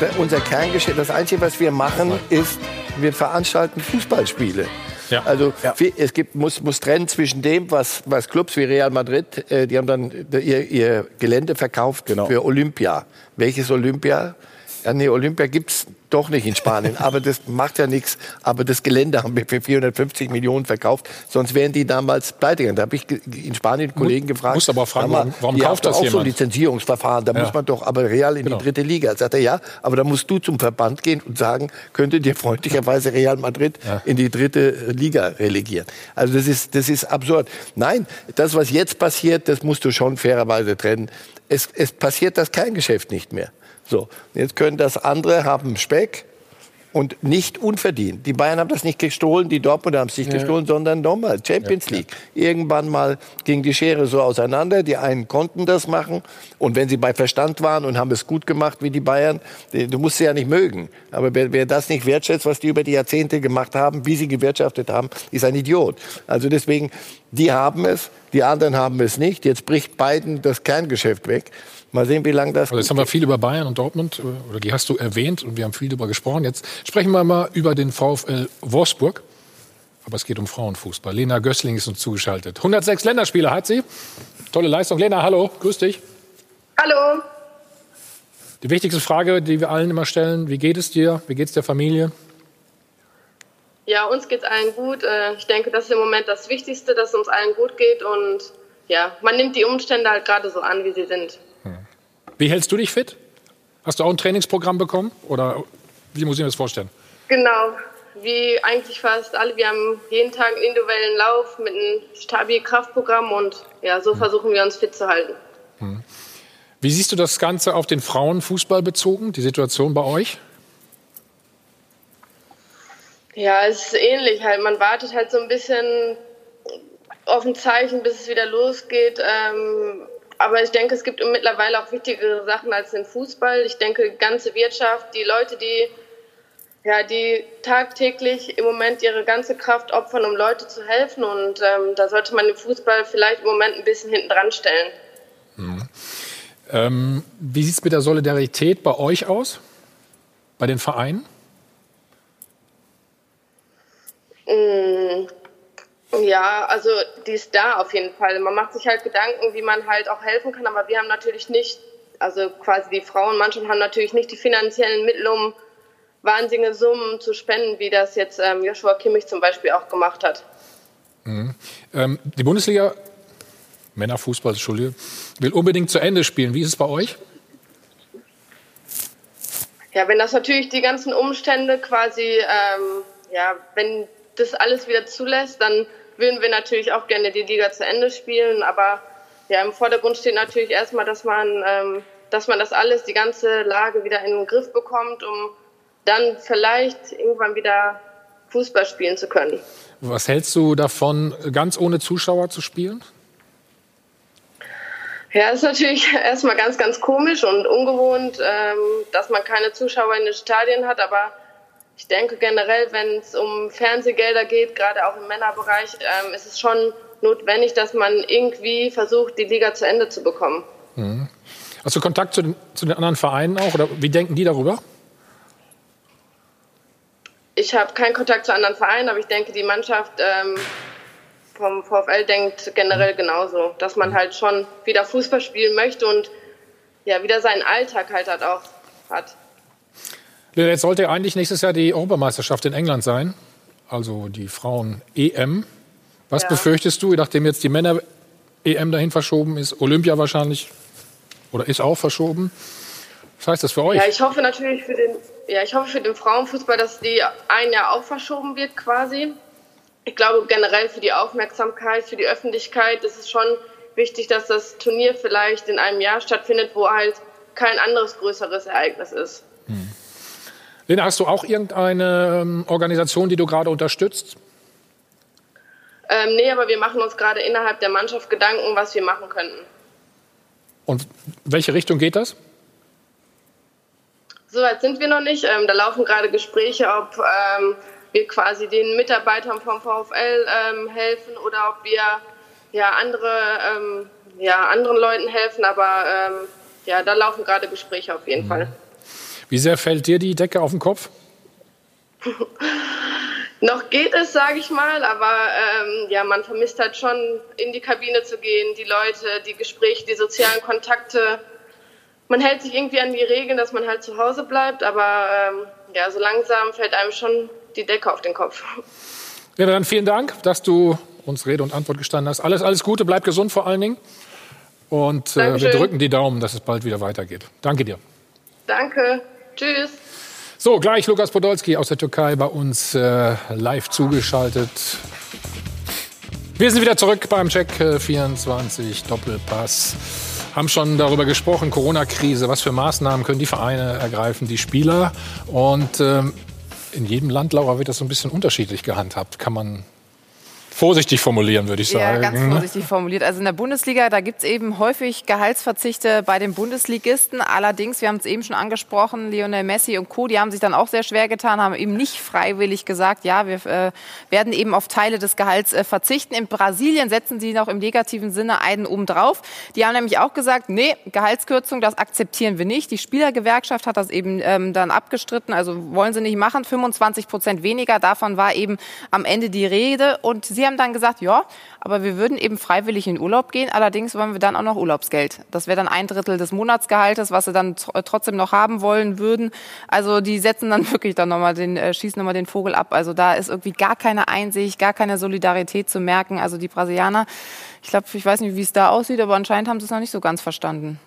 ja. unser Kerngeschäft, das Einzige, was wir machen, ist, wir veranstalten Fußballspiele. Ja. Also ja. es gibt, muss, muss trennen zwischen dem, was, was Clubs wie Real Madrid, äh, die haben dann ihr, ihr Gelände verkauft genau. für Olympia. Welches Olympia? Ja, nee, Olympia gibt's doch nicht in Spanien. Aber das macht ja nichts. Aber das Gelände haben wir für 450 Millionen verkauft. Sonst wären die damals pleite gegangen. Da habe ich in Spanien Kollegen gefragt. Muss aber fragen, warum, warum kauft das auch jemand? so ein Lizenzierungsverfahren. Da ja. muss man doch aber Real in genau. die dritte Liga. Sagt er, ja, aber da musst du zum Verband gehen und sagen, könntet ihr freundlicherweise Real Madrid ja. in die dritte Liga relegieren. Also das ist, das ist absurd. Nein, das, was jetzt passiert, das musst du schon fairerweise trennen. Es, es passiert das kein Geschäft nicht mehr. So, jetzt können das andere haben Speck und nicht unverdient. Die Bayern haben das nicht gestohlen, die Dortmunder haben es nicht ja. gestohlen, sondern nochmal Champions ja, League. Irgendwann mal ging die Schere so auseinander. Die einen konnten das machen und wenn sie bei Verstand waren und haben es gut gemacht wie die Bayern, du musst sie ja nicht mögen. Aber wer, wer das nicht wertschätzt, was die über die Jahrzehnte gemacht haben, wie sie gewirtschaftet haben, ist ein Idiot. Also deswegen, die haben es, die anderen haben es nicht. Jetzt bricht beiden das Kerngeschäft weg. Mal sehen, wie lange das. Also jetzt haben wir viel über Bayern und Dortmund, äh, oder die hast du erwähnt und wir haben viel darüber gesprochen. Jetzt sprechen wir mal über den VfL Wolfsburg. Aber es geht um Frauenfußball. Lena Gößling ist uns zugeschaltet. 106 Länderspiele hat sie. Tolle Leistung. Lena, hallo, grüß dich. Hallo. Die wichtigste Frage, die wir allen immer stellen, wie geht es dir? Wie geht es der Familie? Ja, uns geht es allen gut. Äh, ich denke, das ist im Moment das Wichtigste, dass es uns allen gut geht. Und ja, man nimmt die Umstände halt gerade so an, wie sie sind. Wie hältst du dich fit? Hast du auch ein Trainingsprogramm bekommen? Oder wie muss ich mir das vorstellen? Genau, wie eigentlich fast alle. Wir haben jeden Tag einen individuellen Lauf mit einem stabilen Kraftprogramm und ja, so versuchen wir uns fit zu halten. Hm. Wie siehst du das Ganze auf den Frauenfußball bezogen, die Situation bei euch? Ja, es ist ähnlich halt. Man wartet halt so ein bisschen auf ein Zeichen, bis es wieder losgeht. Ähm, aber ich denke, es gibt mittlerweile auch wichtigere Sachen als den Fußball. Ich denke, die ganze Wirtschaft, die Leute, die ja, die tagtäglich im Moment ihre ganze Kraft opfern, um Leute zu helfen. Und ähm, da sollte man den Fußball vielleicht im Moment ein bisschen hinten dran stellen. Mhm. Ähm, wie sieht es mit der Solidarität bei euch aus? Bei den Vereinen? Mm, ja, also die ist da auf jeden Fall. Man macht sich halt Gedanken, wie man halt auch helfen kann, aber wir haben natürlich nicht, also quasi die Frauenmannschaft haben natürlich nicht die finanziellen Mittel, um wahnsinnige Summen zu spenden, wie das jetzt ähm, Joshua Kimmich zum Beispiel auch gemacht hat. Mhm. Ähm, die Bundesliga, Männerfußball, Entschuldige, will unbedingt zu Ende spielen. Wie ist es bei euch? Ja, wenn das natürlich die ganzen Umstände quasi, ähm, ja, wenn das alles wieder zulässt, dann würden wir natürlich auch gerne die Liga zu Ende spielen. Aber ja, im Vordergrund steht natürlich erstmal, dass man, ähm, dass man das alles, die ganze Lage wieder in den Griff bekommt, um dann vielleicht irgendwann wieder Fußball spielen zu können. Was hältst du davon, ganz ohne Zuschauer zu spielen? Ja, ist natürlich erstmal ganz, ganz komisch und ungewohnt, ähm, dass man keine Zuschauer in den Stadien hat, aber ich denke generell, wenn es um Fernsehgelder geht, gerade auch im Männerbereich, ähm, ist es schon notwendig, dass man irgendwie versucht, die Liga zu Ende zu bekommen. Mhm. Hast du Kontakt zu den, zu den anderen Vereinen auch oder wie denken die darüber? Ich habe keinen Kontakt zu anderen Vereinen, aber ich denke, die Mannschaft ähm, vom VfL denkt generell genauso, dass man halt schon wieder Fußball spielen möchte und ja, wieder seinen Alltag halt, halt auch hat. Jetzt sollte eigentlich nächstes Jahr die Europameisterschaft in England sein, also die Frauen-EM. Was ja. befürchtest du, nachdem jetzt die Männer-EM dahin verschoben ist, Olympia wahrscheinlich oder ist auch verschoben? Was heißt das für euch? Ja, ich hoffe natürlich für den, ja, ich hoffe für den Frauenfußball, dass die ein Jahr auch verschoben wird quasi. Ich glaube generell für die Aufmerksamkeit, für die Öffentlichkeit ist es schon wichtig, dass das Turnier vielleicht in einem Jahr stattfindet, wo halt kein anderes größeres Ereignis ist. Hm. Lena, hast du auch irgendeine ähm, Organisation, die du gerade unterstützt? Ähm, nee, aber wir machen uns gerade innerhalb der Mannschaft Gedanken, was wir machen könnten. Und welche Richtung geht das? Soweit sind wir noch nicht. Ähm, da laufen gerade Gespräche, ob ähm, wir quasi den Mitarbeitern vom VfL ähm, helfen oder ob wir ja, andere, ähm, ja, anderen Leuten helfen. Aber ähm, ja, da laufen gerade Gespräche auf jeden mhm. Fall. Wie sehr fällt dir die Decke auf den Kopf? Noch geht es, sage ich mal, aber ähm, ja, man vermisst halt schon, in die Kabine zu gehen, die Leute, die Gespräche, die sozialen Kontakte. Man hält sich irgendwie an die Regeln, dass man halt zu Hause bleibt, aber ähm, ja, so langsam fällt einem schon die Decke auf den Kopf. Ja, dann vielen Dank, dass du uns Rede und Antwort gestanden hast. Alles, alles Gute, bleib gesund vor allen Dingen. Und äh, wir drücken die Daumen, dass es bald wieder weitergeht. Danke dir. Danke. Tschüss. So, gleich Lukas Podolski aus der Türkei bei uns äh, live zugeschaltet. Wir sind wieder zurück beim Check 24 Doppelpass. Haben schon darüber gesprochen, Corona-Krise, was für Maßnahmen können die Vereine ergreifen, die Spieler. Und ähm, in jedem Land, Laura, wird das so ein bisschen unterschiedlich gehandhabt. Kann man vorsichtig formulieren, würde ich sagen. Ja, ganz vorsichtig formuliert. Also in der Bundesliga, da gibt es eben häufig Gehaltsverzichte bei den Bundesligisten. Allerdings, wir haben es eben schon angesprochen, Lionel Messi und Co., die haben sich dann auch sehr schwer getan, haben eben nicht freiwillig gesagt, ja, wir äh, werden eben auf Teile des Gehalts äh, verzichten. In Brasilien setzen sie noch im negativen Sinne einen oben drauf. Die haben nämlich auch gesagt, nee, Gehaltskürzung, das akzeptieren wir nicht. Die Spielergewerkschaft hat das eben ähm, dann abgestritten, also wollen sie nicht machen. 25 Prozent weniger, davon war eben am Ende die Rede. Und sie haben dann gesagt, ja, aber wir würden eben freiwillig in Urlaub gehen. Allerdings wollen wir dann auch noch Urlaubsgeld. Das wäre dann ein Drittel des Monatsgehaltes, was sie dann äh, trotzdem noch haben wollen würden. Also die setzen dann wirklich dann nochmal den, äh, schießen nochmal den Vogel ab. Also da ist irgendwie gar keine Einsicht, gar keine Solidarität zu merken. Also die Brasilianer, ich glaube, ich weiß nicht, wie es da aussieht, aber anscheinend haben sie es noch nicht so ganz verstanden.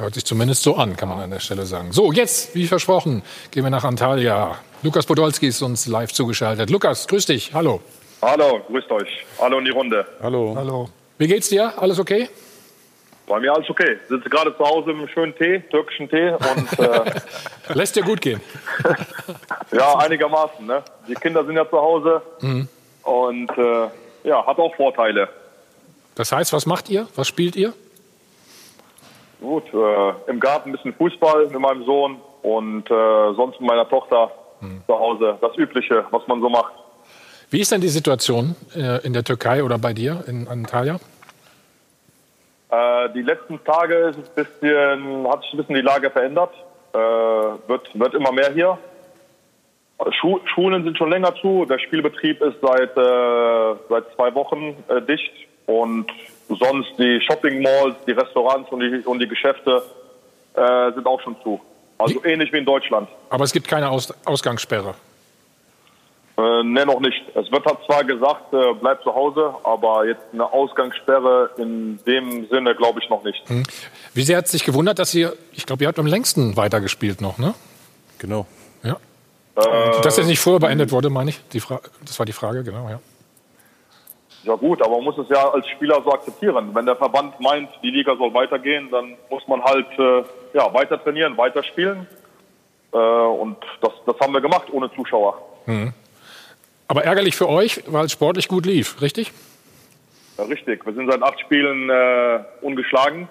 Hört sich zumindest so an, kann man an der Stelle sagen. So, jetzt, wie versprochen, gehen wir nach Antalya. Lukas Podolski ist uns live zugeschaltet. Lukas, grüß dich. Hallo. Hallo, grüßt euch. Hallo in die Runde. Hallo. Hallo. Wie geht's dir? Alles okay? Bei mir alles okay. Sitze gerade zu Hause mit einem schönen Tee, türkischen Tee und äh, Lässt dir gut gehen. ja, einigermaßen. Ne? Die Kinder sind ja zu Hause Mhm. und äh, ja, hat auch Vorteile. Das heißt, was macht ihr? Was spielt ihr? Gut, äh, im Garten ein bisschen Fußball mit meinem Sohn und äh, sonst mit meiner Tochter zu Hause. Das Übliche, was man so macht. Wie ist denn die Situation äh, in der Türkei oder bei dir in Antalya? Äh, die letzten Tage ist es bisschen, hat sich ein bisschen die Lage verändert. Äh, wird, wird immer mehr hier. Schu Schulen sind schon länger zu. Der Spielbetrieb ist seit, äh, seit zwei Wochen äh, dicht. Und sonst die Shopping Malls, die Restaurants und die, und die Geschäfte äh, sind auch schon zu. Also ähnlich wie in Deutschland. Aber es gibt keine Aus Ausgangssperre. Äh, ne, noch nicht. Es wird halt zwar gesagt, äh, bleib zu Hause, aber jetzt eine Ausgangssperre in dem Sinne glaube ich noch nicht. Hm. Wie sehr hat es sich gewundert, dass ihr, ich glaube, ihr habt am längsten weitergespielt noch, ne? Genau. Ja. Äh, Dass das nicht vorher beendet wurde, meine ich. Die Fra das war die Frage, genau, ja. Ja gut, aber man muss es ja als Spieler so akzeptieren. Wenn der Verband meint, die Liga soll weitergehen, dann muss man halt äh, ja, weiter trainieren, weiter spielen. Äh, und das, das haben wir gemacht ohne Zuschauer. Mhm. Aber ärgerlich für euch, weil es sportlich gut lief, richtig? Ja, richtig. Wir sind seit acht Spielen äh, ungeschlagen.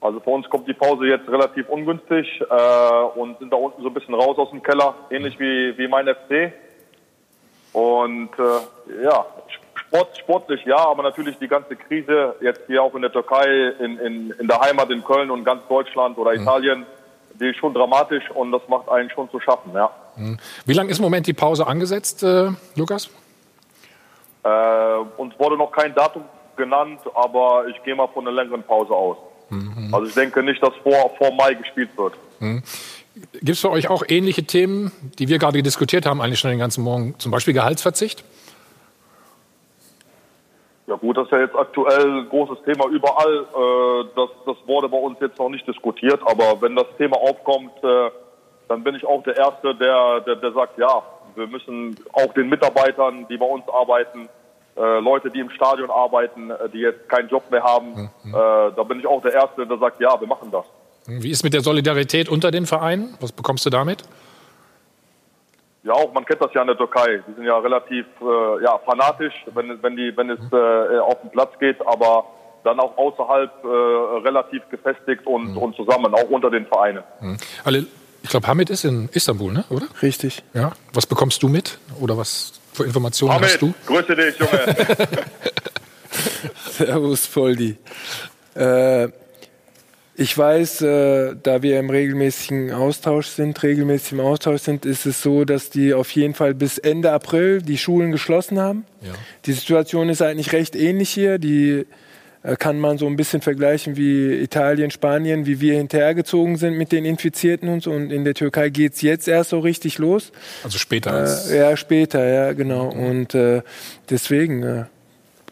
Also für uns kommt die Pause jetzt relativ ungünstig äh, und sind da unten so ein bisschen raus aus dem Keller, ähnlich wie, wie mein FC. Und äh, ja, Sport, sportlich ja, aber natürlich die ganze Krise jetzt hier auch in der Türkei, in, in, in der Heimat in Köln und ganz Deutschland oder Italien, die ist schon dramatisch und das macht einen schon zu schaffen, ja. Mhm. Wie lange ist im Moment die Pause angesetzt, äh, Lukas? Äh, uns wurde noch kein Datum genannt, aber ich gehe mal von einer längeren Pause aus. Also ich denke nicht, dass vor, vor Mai gespielt wird. Mhm. Gibt es für euch auch ähnliche Themen, die wir gerade diskutiert haben, eigentlich schon den ganzen Morgen, zum Beispiel Gehaltsverzicht? Ja gut, das ist ja jetzt aktuell ein großes Thema überall. Äh, das, das wurde bei uns jetzt noch nicht diskutiert, aber wenn das Thema aufkommt, äh, dann bin ich auch der Erste, der, der, der sagt, ja, wir müssen auch den Mitarbeitern, die bei uns arbeiten, äh, Leute, die im Stadion arbeiten, äh, die jetzt keinen Job mehr haben, äh, da bin ich auch der Erste, der sagt, ja, wir machen das. Wie ist mit der Solidarität unter den Vereinen? Was bekommst du damit? Ja, auch man kennt das ja in der Türkei. Die sind ja relativ äh, ja, fanatisch, wenn, wenn, die, wenn es äh, auf den Platz geht, aber dann auch außerhalb äh, relativ gefestigt und, und zusammen, auch unter den Vereinen. Mhm. Alle, ich glaube, Hamid ist in Istanbul, ne? oder? Richtig. Ja. Was bekommst du mit? Oder was für Informationen Hamid, hast du? grüße dich, Junge. Servus, Poldi. Äh, ich weiß, äh, da wir im regelmäßigen Austausch sind, regelmäßig im Austausch sind, ist es so, dass die auf jeden Fall bis Ende April die Schulen geschlossen haben. Ja. Die Situation ist eigentlich recht ähnlich hier. Die äh, kann man so ein bisschen vergleichen wie Italien, Spanien, wie wir hinterhergezogen sind mit den Infizierten und so. Und in der Türkei geht es jetzt erst so richtig los. Also später als Äh, ja, später, ja, genau. Und äh, deswegen äh,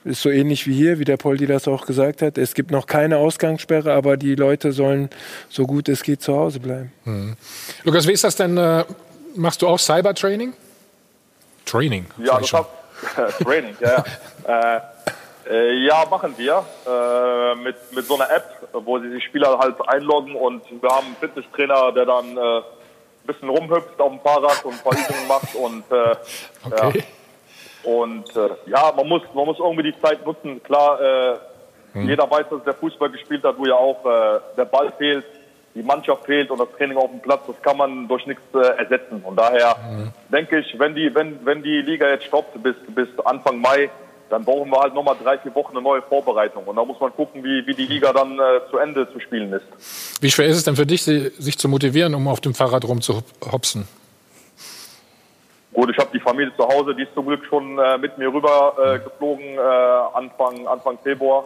ist so ähnlich wie hier, wie der Poldi das auch gesagt hat. Es gibt noch keine Ausgangssperre, aber die Leute sollen so gut es geht zu Hause bleiben. Mhm. Lukas, wie ist das denn? Äh, machst du auch Cybertraining? Training. Ja, das hab, Training, ja. ja. Äh, äh, ja, machen wir. Äh, mit, mit so einer App, wo sie die Spieler halt einloggen und wir haben einen Fitnesstrainer, der dann äh, ein bisschen rumhüpft auf dem Fahrrad und ein paar Übungen macht und äh, Okay. ja. Und äh, ja, man muss, man muss irgendwie die Zeit nutzen. Klar, äh, Hm. jeder weiß, dass der Fußball gespielt hat, wo ja auch äh, der Ball fehlt, die Mannschaft fehlt und das Training auf dem Platz, das kann man durch nichts äh, ersetzen. Und daher denke ich, wenn die, wenn, wenn die Liga jetzt stoppt bis, bis Anfang Mai, dann brauchen wir halt nochmal drei, vier Wochen eine neue Vorbereitung. Und da muss man gucken, wie, wie die Liga dann äh, zu Ende zu spielen ist. Wie schwer ist es denn für dich, sich zu motivieren, um auf dem Fahrrad rumzuhopsen? Gut, ich habe die Familie zu Hause, die ist zum Glück schon äh, mit mir rüber äh, geflogen äh, Anfang, Anfang Februar.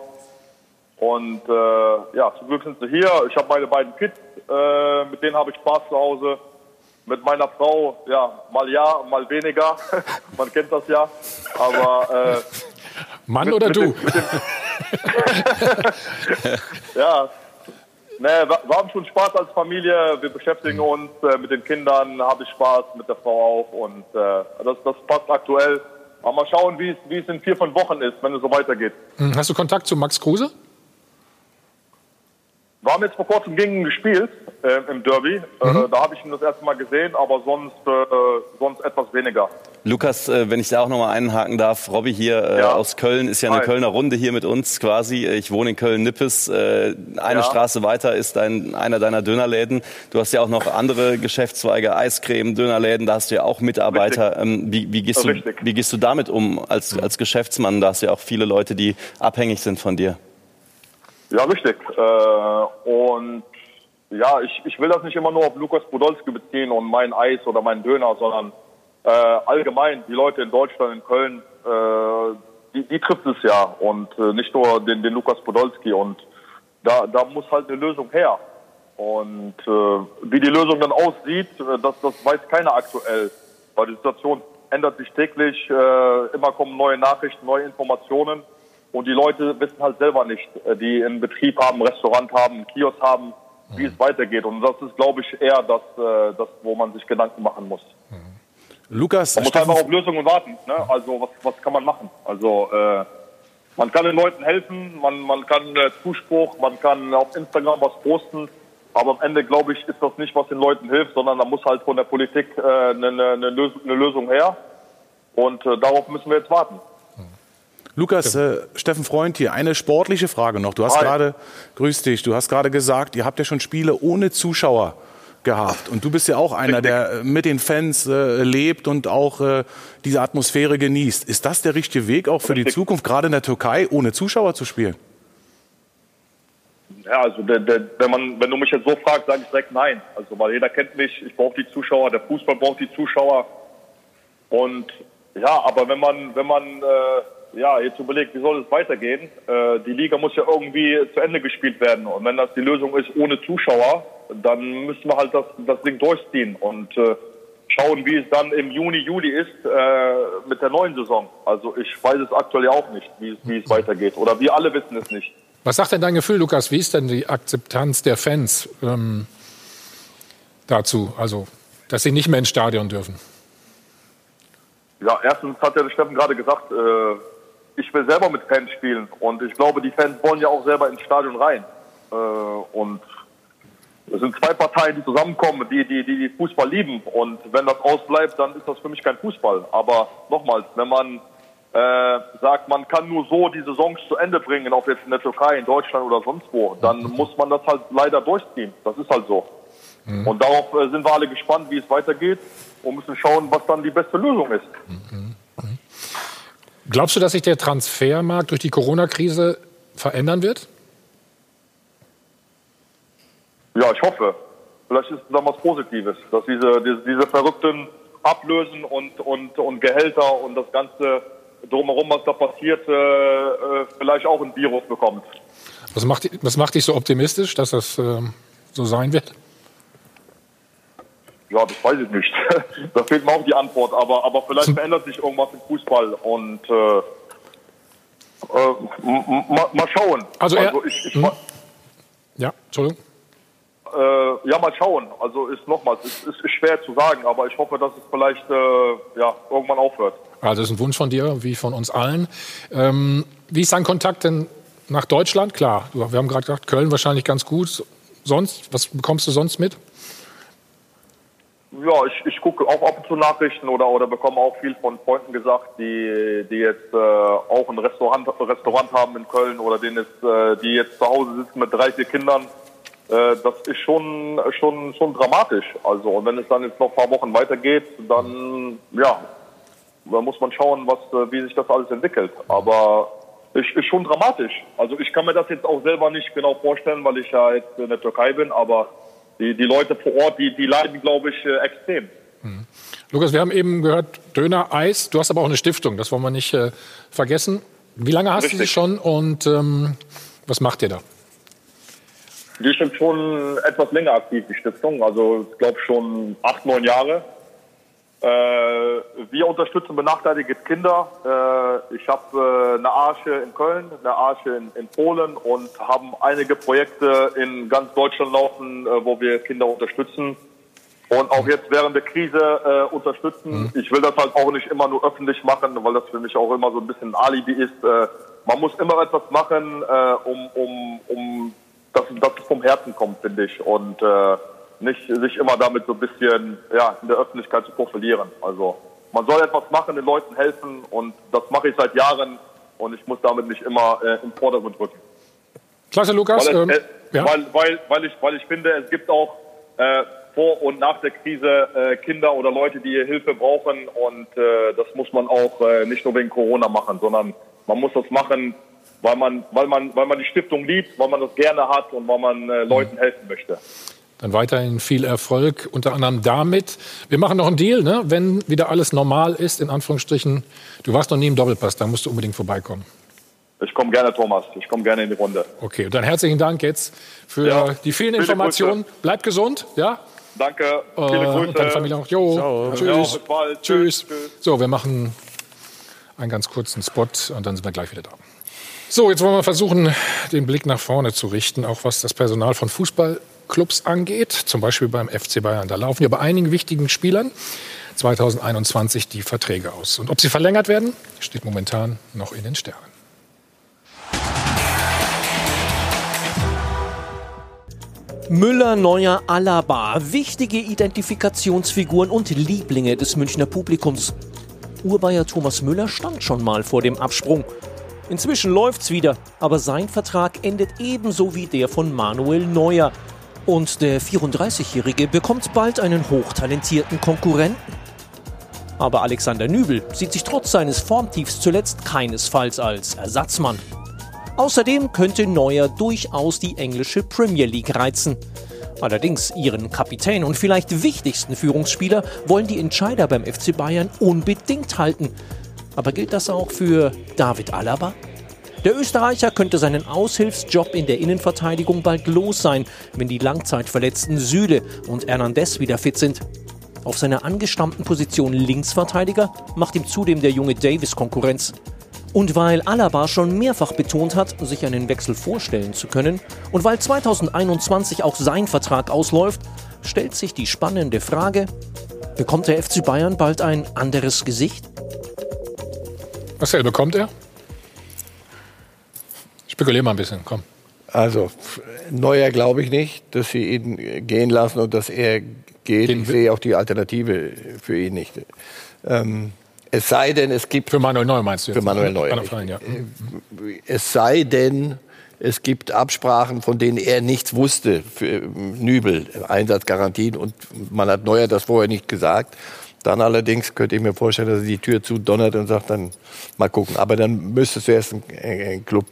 Und äh, ja, zum Glück sind sie hier. Ich habe meine beiden Kids, äh, mit denen habe ich Spaß zu Hause. Mit meiner Frau, ja, mal ja, mal weniger. Man kennt das ja. Aber äh, Mann Mit- oder mit du? dem- mit ja, ne, wir, haben schon Spaß als Familie. Wir beschäftigen uns äh, mit den Kindern, habe ich Spaß mit der Frau auch und äh, das, das passt aktuell. Aber mal schauen, wie es, wie es in vier, fünf Wochen ist, wenn es so weitergeht. Hm, Hast du Kontakt zu Max Kruse? wir haben jetzt vor kurzem gegen ihn gespielt äh, im Derby. Äh, Mhm. da habe ich ihn das erste Mal gesehen, aber sonst, äh, sonst etwas weniger. Lukas, äh, wenn ich da auch noch mal einhaken darf, Robby hier äh, Ja. aus Köln ist ja eine Hi. Kölner Runde hier mit uns quasi. Ich wohne in Köln-Nippes. Äh, eine Ja. Straße weiter ist ein, einer deiner Dönerläden. Du hast ja auch noch andere Geschäftszweige, Eiscreme, Dönerläden. Da hast du ja auch Mitarbeiter. Ähm, wie, wie, gehst du, wie gehst du damit um als, als Geschäftsmann? Da hast du ja auch viele Leute, die abhängig sind von dir. Ja, richtig. Äh, und ja, ich, ich will das nicht immer nur auf Lukas Podolski beziehen und mein Eis oder meinen Döner, sondern äh, allgemein die Leute in Deutschland, in Köln, äh, die, die trifft es ja. Und äh, nicht nur den, den Lukas Podolski. Und da, da muss halt eine Lösung her. Und äh, wie die Lösung dann aussieht, äh, das, das weiß keiner aktuell, weil die Situation ändert sich täglich, äh, immer kommen neue Nachrichten, neue Informationen. Und die Leute wissen halt selber nicht, äh, die einen Betrieb haben, ein Restaurant haben, einen Kiosk haben, wie es weitergeht. Und das ist, glaube ich, eher das, äh, das, wo man sich Gedanken machen muss. Lukas, Man muss Steffen- einfach auf Lösungen warten. Ne? Also was, was kann man machen? Also äh, man kann den Leuten helfen, man, man kann äh, Zuspruch, man kann auf Instagram was posten, aber am Ende glaube ich, ist das nicht, was den Leuten hilft, sondern da muss halt von der Politik äh, eine, eine, eine, Lösung, eine Lösung her. Und äh, darauf müssen wir jetzt warten. Lukas, äh, Steffen Freund hier, eine sportliche Frage noch. Du hast gerade, grüß dich, du hast gerade gesagt, ihr habt ja schon Spiele ohne Zuschauer gehabt. Und du bist ja auch einer, der äh, mit den Fans äh, lebt und auch äh, diese Atmosphäre genießt. Ist das der richtige Weg auch für die Zukunft, gerade in der Türkei, ohne Zuschauer zu spielen? Ja, also der, der, wenn man, wenn du mich jetzt so fragst, sage ich direkt nein. Also weil jeder kennt mich, ich brauche die Zuschauer, der Fußball braucht die Zuschauer. Und ja, aber wenn man, wenn man äh, ja jetzt überlegt, wie soll es weitergehen, äh, die Liga muss ja irgendwie zu Ende gespielt werden. Und wenn das die Lösung ist ohne Zuschauer, dann müssen wir halt das, das Ding durchziehen und äh, schauen, wie es dann im Juni, Juli ist äh, mit der neuen Saison. Also ich weiß es aktuell ja auch nicht, wie es, wie es weitergeht. Oder wir alle wissen es nicht. Was sagt denn dein Gefühl, Lukas? Wie ist denn die Akzeptanz der Fans ähm, dazu? Also, dass sie nicht mehr ins Stadion dürfen? Ja, erstens hat ja der Steffen gerade gesagt, äh, ich will selber mit Fans spielen und ich glaube, die Fans wollen ja auch selber ins Stadion rein. Äh, und es sind zwei Parteien, die zusammenkommen, die, die, die, die Fußball lieben. Und wenn das ausbleibt, dann ist das für mich kein Fußball. Aber nochmals, wenn man äh, sagt, man kann nur so die Saisons zu Ende bringen, ob jetzt in der Türkei, in Deutschland oder sonst wo, dann muss man das halt leider durchziehen. Das ist halt so. Und darauf äh, sind wir alle gespannt, wie es weitergeht und müssen schauen, was dann die beste Lösung ist. Glaubst du, dass sich der Transfermarkt durch die Corona-Krise verändern wird? Ja, ich hoffe. Vielleicht ist dann was Positives, dass diese, diese, diese verrückten Ablösen und, und, und Gehälter und das Ganze drumherum, was da passiert, äh, äh, vielleicht auch ein Virus bekommt. Was macht, was macht dich so optimistisch, dass das ähm, so sein wird? Ja, das weiß ich nicht. da fehlt mir auch die Antwort. Aber, aber vielleicht verändert sich irgendwas im Fußball und äh, äh, mal, mal schauen. Also er- ich, ich, Hm? Ja, Entschuldigung. äh, ja, mal schauen. Also ist nochmals, es ist, ist schwer zu sagen, aber ich hoffe, dass es vielleicht äh, ja, irgendwann aufhört. Also ist ein Wunsch von dir, wie von uns allen. Ähm, wie ist dein Kontakt denn nach Deutschland? Klar, wir haben gerade gesagt, Köln wahrscheinlich ganz gut. Sonst, was bekommst du sonst mit? Ja, ich, ich gucke auch ab und zu Nachrichten oder, oder bekomme auch viel von Freunden gesagt, die, die jetzt äh, auch ein Restaurant, Restaurant haben in Köln oder denen jetzt, äh, die jetzt zu Hause sitzen mit drei, vier Kindern. Äh, das ist schon, schon, schon dramatisch. Also, und wenn es dann jetzt noch ein paar Wochen weitergeht, dann, ja, da muss man schauen, was, äh, wie sich das alles entwickelt. Aber es ist schon dramatisch. Also ich kann mir das jetzt auch selber nicht genau vorstellen, weil ich ja jetzt in der Türkei bin, aber die, die Leute vor Ort, die, die leiden, glaube ich, äh, extrem. Lukas, wir haben eben gehört, Döner, Eis. Du hast aber auch eine Stiftung, das wollen wir nicht äh, vergessen. Wie lange hast du sie Richtig. schon und ähm, was macht ihr da? Die ist schon etwas länger aktiv, die Stiftung. Also ich glaube schon acht, neun Jahre. Äh, wir unterstützen benachteiligte Kinder. Äh, ich habe äh, eine Arche in Köln, eine Arche in, in Polen und haben einige Projekte in ganz Deutschland laufen, äh, wo wir Kinder unterstützen. Und auch jetzt während der Krise äh, unterstützen. Ich will das halt auch nicht immer nur öffentlich machen, weil das für mich auch immer so ein bisschen ein Alibi ist. Äh, man muss immer etwas machen, um, um, um dass, es vom Herzen kommt, finde ich. Und äh, nicht sich immer damit so ein bisschen ja, in der Öffentlichkeit zu profilieren. Also man soll etwas machen, den Leuten helfen und das mache ich seit Jahren und ich muss damit nicht immer äh, im Vordergrund rücken. Klasse, Lukas. Weil, es, Ähm, äh, ja. weil, weil, weil, ich, weil ich finde, es gibt auch äh, vor und nach der Krise äh, Kinder oder Leute, die Hilfe brauchen und äh, das muss man auch äh, nicht nur wegen Corona machen, sondern man muss das machen, weil man, weil man, weil man die Stiftung liebt, weil man das gerne hat und weil man Leuten helfen möchte. Dann weiterhin viel Erfolg, unter anderem damit. Wir machen noch einen Deal, ne? wenn wieder alles normal ist, in Anführungsstrichen. Du warst noch nie im Doppelpass, da musst du unbedingt vorbeikommen. Ich komme gerne, Thomas. Ich komme gerne in die Runde. Okay, und dann herzlichen Dank jetzt für Ja, die vielen viele Informationen. Bleib gesund, ja? Danke, viele Äh, Grüße. Und deine Familie auch. Jo, Ciao. tschüss. Ja, bis bald. Tschüss. So, wir machen einen ganz kurzen Spot und dann sind wir gleich wieder da. So, jetzt wollen wir versuchen, den Blick nach vorne zu richten, auch was das Personal von Fußballclubs angeht, zum Beispiel beim FC Bayern. Da laufen ja bei einigen wichtigen Spielern 2021 die Verträge aus. Und ob sie verlängert werden, steht momentan noch in den Sternen. Müller, Neuer, Alaba, wichtige Identifikationsfiguren und Lieblinge des Münchner Publikums. Urbayer Thomas Müller stand schon mal vor dem Absprung. Inzwischen läuft's wieder, aber sein Vertrag endet ebenso wie der von Manuel Neuer. Und der 34-Jährige bekommt bald einen hochtalentierten Konkurrenten. Aber Alexander Nübel sieht sich trotz seines Formtiefs zuletzt keinesfalls als Ersatzmann. Außerdem könnte Neuer durchaus die englische Premier League reizen. Allerdings ihren Kapitän und vielleicht wichtigsten Führungsspieler wollen die Entscheider beim FC Bayern unbedingt halten. Aber gilt das auch für David Alaba? Der Österreicher könnte seinen Aushilfsjob in der Innenverteidigung bald los sein, wenn die langzeitverletzten Süle und Hernandez wieder fit sind. Auf seiner angestammten Position Linksverteidiger macht ihm zudem der junge Davis Konkurrenz. Und weil Alaba schon mehrfach betont hat, sich einen Wechsel vorstellen zu können, und weil 2021 auch sein Vertrag ausläuft, stellt sich die spannende Frage, bekommt der FC Bayern bald ein anderes Gesicht? Marcel, bekommt er? Spekulier mal ein bisschen, komm. Also, Neuer glaube ich nicht, dass sie ihn gehen lassen und dass er geht. Ich sehe auch die Alternative für ihn nicht. Ähm, es sei denn, es gibt. Für Manuel Neuer meinst du jetzt? Für Manuel Neuer. Er nicht. fallen, ja. Es sei denn, es gibt Absprachen, von denen er nichts wusste für Nübel, Einsatzgarantien und man hat Neuer das vorher nicht gesagt. Dann allerdings könnte ich mir vorstellen, dass er die Tür zudonnert und sagt, dann mal gucken. Aber dann müsstest du erst einen, einen Club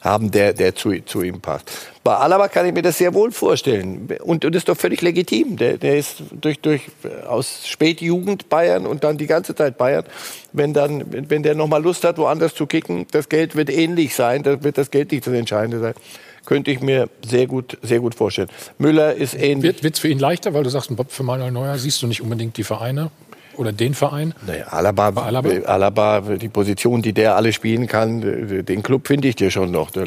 haben, der, der zu, zu ihm passt. Bei Alaba kann ich mir das sehr wohl vorstellen. Und, und das ist doch völlig legitim. Der, der ist durch, durch, aus Spätjugend Bayern und dann die ganze Zeit Bayern. Wenn, dann, wenn der noch mal Lust hat, woanders zu kicken, das Geld wird ähnlich sein, da wird das Geld nicht das Entscheidende sein. Könnte ich mir sehr gut, sehr gut vorstellen. Müller ist ähnlich. Wird es für ihn leichter, weil du sagst, für Manuel Neuer siehst du nicht unbedingt die Vereine oder den Verein? Naja, Alaba, Alaba? Alaba, die Position, die der alle spielen kann, den Club finde ich dir schon noch. Da,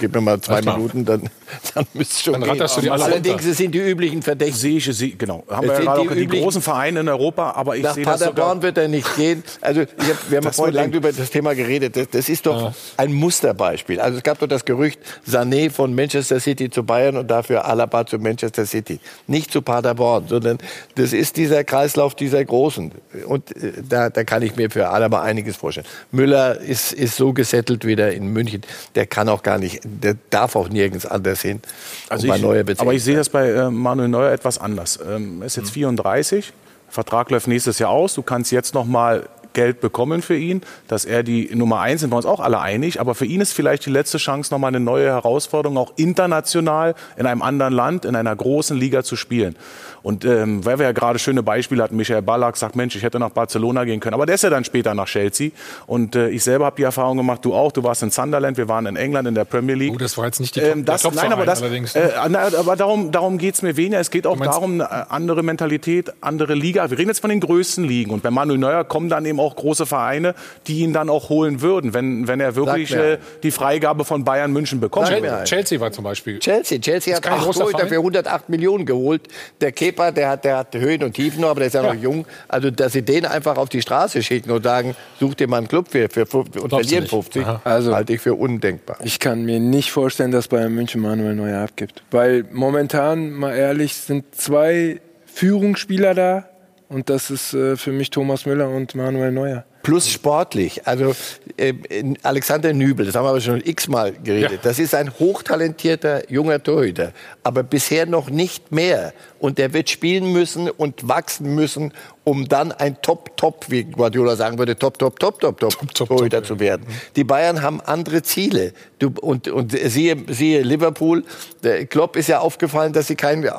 gib mir mal zwei Minuten, dann, dann müsste schon Dann gehen. ratterst du die alle Allerdings runter. es sind die üblichen Verdächtigen. Sie, genau. Haben Es wir sind gerade die auch die großen Vereine in Europa, aber ich Nach sehe das sogar. Paderborn wird er nicht gehen. Also ich hab, wir haben Das vorhin lange über das Thema geredet. Das, das ist doch ein Musterbeispiel. Also es gab doch das Gerücht, Sané von Manchester City zu Bayern und dafür Alaba zu Manchester City. Nicht zu Paderborn, sondern das ist dieser Kreislauf dieser Großen. Und äh, da, da kann ich mir für Alaba einiges vorstellen. Müller ist, ist so gesettelt wieder in München. Der kann auch gar nicht, der darf auch nirgends anders hin. Also ich, Neuer aber ich sehe das bei äh, Manuel Neuer etwas anders. Ähm, er ist jetzt 34, Vertrag läuft nächstes Jahr aus. Du kannst jetzt noch mal Geld bekommen für ihn, dass er die Nummer eins sind wir uns auch alle einig. Aber für ihn ist vielleicht die letzte Chance, noch mal eine neue Herausforderung, auch international in einem anderen Land, in einer großen Liga zu spielen. Und ähm, weil wir ja gerade schöne Beispiele hatten, Michael Ballack sagt, Mensch, ich hätte nach Barcelona gehen können. Aber der ist ja dann später nach Chelsea. Und äh, ich selber habe die Erfahrung gemacht, du auch, du warst in Sunderland, wir waren in England in der Premier League. Oh, das war jetzt nicht die ähm, das, der Nein, aber das, allerdings. äh, na, aber darum, darum geht's mir weniger. Es geht auch meinst- darum, eine andere Mentalität, andere Liga. Wir reden jetzt von den größten Ligen. Und bei Manuel Neuer kommen dann eben auch große Vereine, die ihn dann auch holen würden, wenn, wenn er wirklich äh, die Freigabe von Bayern München bekommt. Chelsea war zum Beispiel. Chelsea, Chelsea hat kein acht großer Torhüter Verein. für 108 Millionen geholt. Der Kepa, der hat, der hat Höhen und Tiefen aber der ist ja, Ja. noch jung. Also, dass sie den einfach auf die Straße schicken und sagen, such dir mal einen Club für, für, und Glaubst verlieren nicht? 50, Aha. Also- halte ich für undenkbar. Ich kann mir nicht vorstellen, dass Bayern München Manuel Neuer abgibt. Weil momentan, mal ehrlich, sind zwei Führungsspieler da. Und das ist äh, für mich Thomas Müller und Manuel Neuer. Plus sportlich. Also äh, Alexander Nübel, das haben wir aber schon x-mal geredet. Ja. Das ist ein hochtalentierter junger Torhüter, aber bisher noch nicht mehr. Und der wird spielen müssen und wachsen müssen, um dann ein Top, Top, wie Guardiola sagen würde, Top, Top, Top, Top, Top, Torhüter zu werden. Die Bayern haben andere Ziele. Du, und, und siehe, siehe Liverpool, der Klopp ist ja aufgefallen, dass sie keinen äh,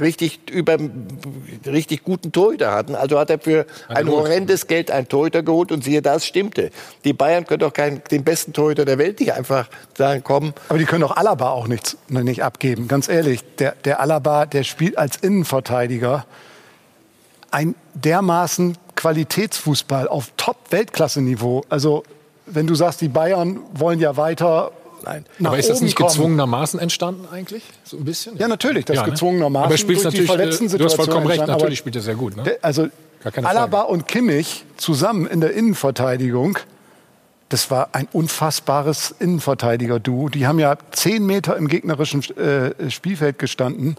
richtig über richtig guten Torhüter hatten. Also hat er für ein horrendes Geld einen Torhüter geholt und siehe, das stimmte. Die Bayern können doch keinen, den besten Torhüter der Welt nicht einfach sagen, komm. Aber die können doch Alaba auch nicht, nicht abgeben. Ganz ehrlich, der, der Alaba, der spielt als Innenverteidiger ein dermaßen Qualitätsfußball auf Top-Weltklasse-Niveau. Also, wenn du sagst, die Bayern wollen ja weiter Nein. Aber ist das nicht kommen. gezwungenermaßen entstanden eigentlich? So ein bisschen? Ja, natürlich, das Ja, ne? gezwungenermaßen Aber er die natürlich, äh, du hast vollkommen recht, natürlich spielt er sehr gut. Ne? Also Gar keine Alaba und Kimmich zusammen in der Innenverteidigung, das war ein unfassbares Innenverteidiger-Duo. Die haben ja zehn Meter im gegnerischen äh, Spielfeld gestanden.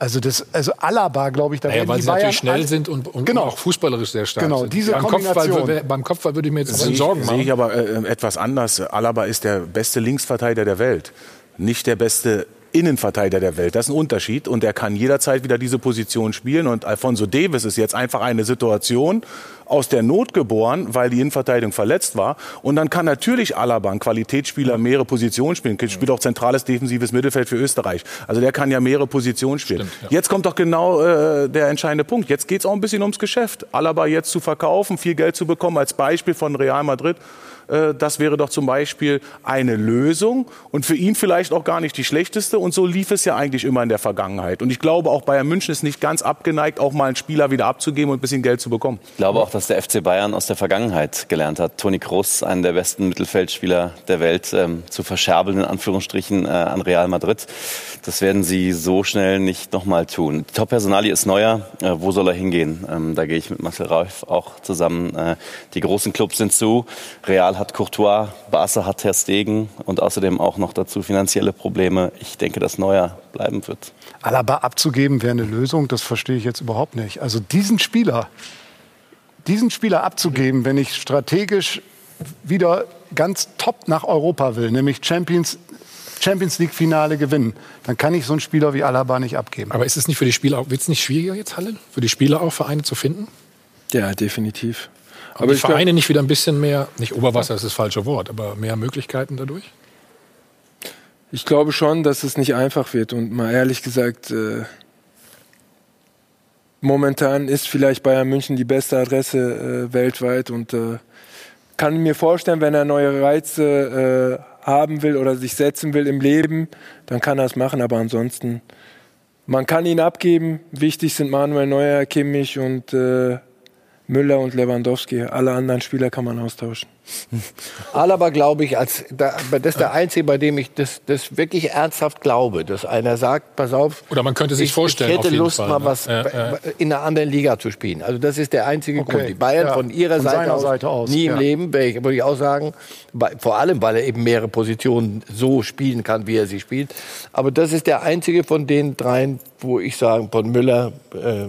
Also, das, also Alaba, glaube ich, da Naja, werden weil die sie Bayern natürlich schnell alle- sind und, und Genau. auch fußballerisch sehr stark Genau, sind. diese beim Kopfball, Kombination. wür- beim Kopfball würde ich mir jetzt Sehe bisschen ich, Sorgen sehe ich machen. aber äh, etwas anders. Alaba ist der beste Linksverteidiger der Welt, nicht der beste Innenverteidiger der Welt. Das ist ein Unterschied und er kann jederzeit wieder diese Position spielen. Und Alfonso Davis ist jetzt einfach eine Situation aus der Not geboren, weil die Innenverteidigung verletzt war. Und dann kann natürlich Alaba, ein Qualitätsspieler, mehrere Positionen spielen. Spielt auch zentrales defensives Mittelfeld für Österreich. Also der kann ja mehrere Positionen spielen. Jetzt kommt doch genau äh, der entscheidende Punkt. Jetzt geht es auch ein bisschen ums Geschäft. Alaba jetzt zu verkaufen, viel Geld zu bekommen, als Beispiel von Real Madrid. Äh, Das wäre doch zum Beispiel eine Lösung und für ihn vielleicht auch gar nicht die schlechteste. Und so lief es ja eigentlich immer in der Vergangenheit. Und ich glaube, auch Bayern München ist nicht ganz abgeneigt, auch mal einen Spieler wieder abzugeben und ein bisschen Geld zu bekommen. Ich glaube auch, dass der FC Bayern aus der Vergangenheit gelernt hat. Toni Kroos, einen der besten Mittelfeldspieler der Welt, ähm, zu verscherbeln, in Anführungsstrichen, äh, an Real Madrid. Das werden sie so schnell nicht nochmal tun. Die Top-Personalie ist neuer. Äh, wo soll er hingehen? Ähm, da gehe ich mit Marcel Rauf auch zusammen. Äh, die großen Clubs sind zu. Real hat Courtois, Barca hat Ter Stegen und außerdem auch noch dazu finanzielle Probleme. Ich denke, dass Neuer bleiben wird. Alaba abzugeben wäre eine Lösung, das verstehe ich jetzt überhaupt nicht. Also diesen Spieler, diesen Spieler abzugeben, wenn ich strategisch wieder ganz top nach Europa will, nämlich Champions, Champions League Finale gewinnen, dann kann ich so einen Spieler wie Alaba nicht abgeben. Aber ist es nicht für die Spieler auch, wird es nicht schwieriger jetzt, Halle? Für die Spieler auch Vereine zu finden? Ja, definitiv. Aber die Vereine nicht wieder ein bisschen mehr, nicht Oberwasser ist das falsche Wort, aber mehr Möglichkeiten dadurch? Ich glaube schon, dass es nicht einfach wird. Und mal ehrlich gesagt, äh, momentan ist vielleicht Bayern München die beste Adresse äh, weltweit und äh, kann mir vorstellen, wenn er neue Reize äh, haben will oder sich setzen will im Leben, dann kann er es machen. Aber ansonsten, man kann ihn abgeben. Wichtig sind Manuel Neuer, Kimmich und äh, Müller und Lewandowski. Alle anderen Spieler kann man austauschen. Alaba glaube ich, als da, das ist der einzige, bei dem ich das, das wirklich ernsthaft glaube, dass einer sagt, pass auf. Oder man könnte sich ich, vorstellen, Ich auf hätte jeden Lust, Fall, mal ne? was Ja, ja. in einer anderen Liga zu spielen. Also das ist der einzige Okay. Grund. Die Bayern Ja, von ihrer von Seite, aus, Seite aus, nie im. Leben, würde ich auch sagen, vor allem, weil er eben mehrere Positionen so spielen kann, wie er sie spielt. Aber das ist der einzige von den dreien, wo ich sage, von Müller, äh,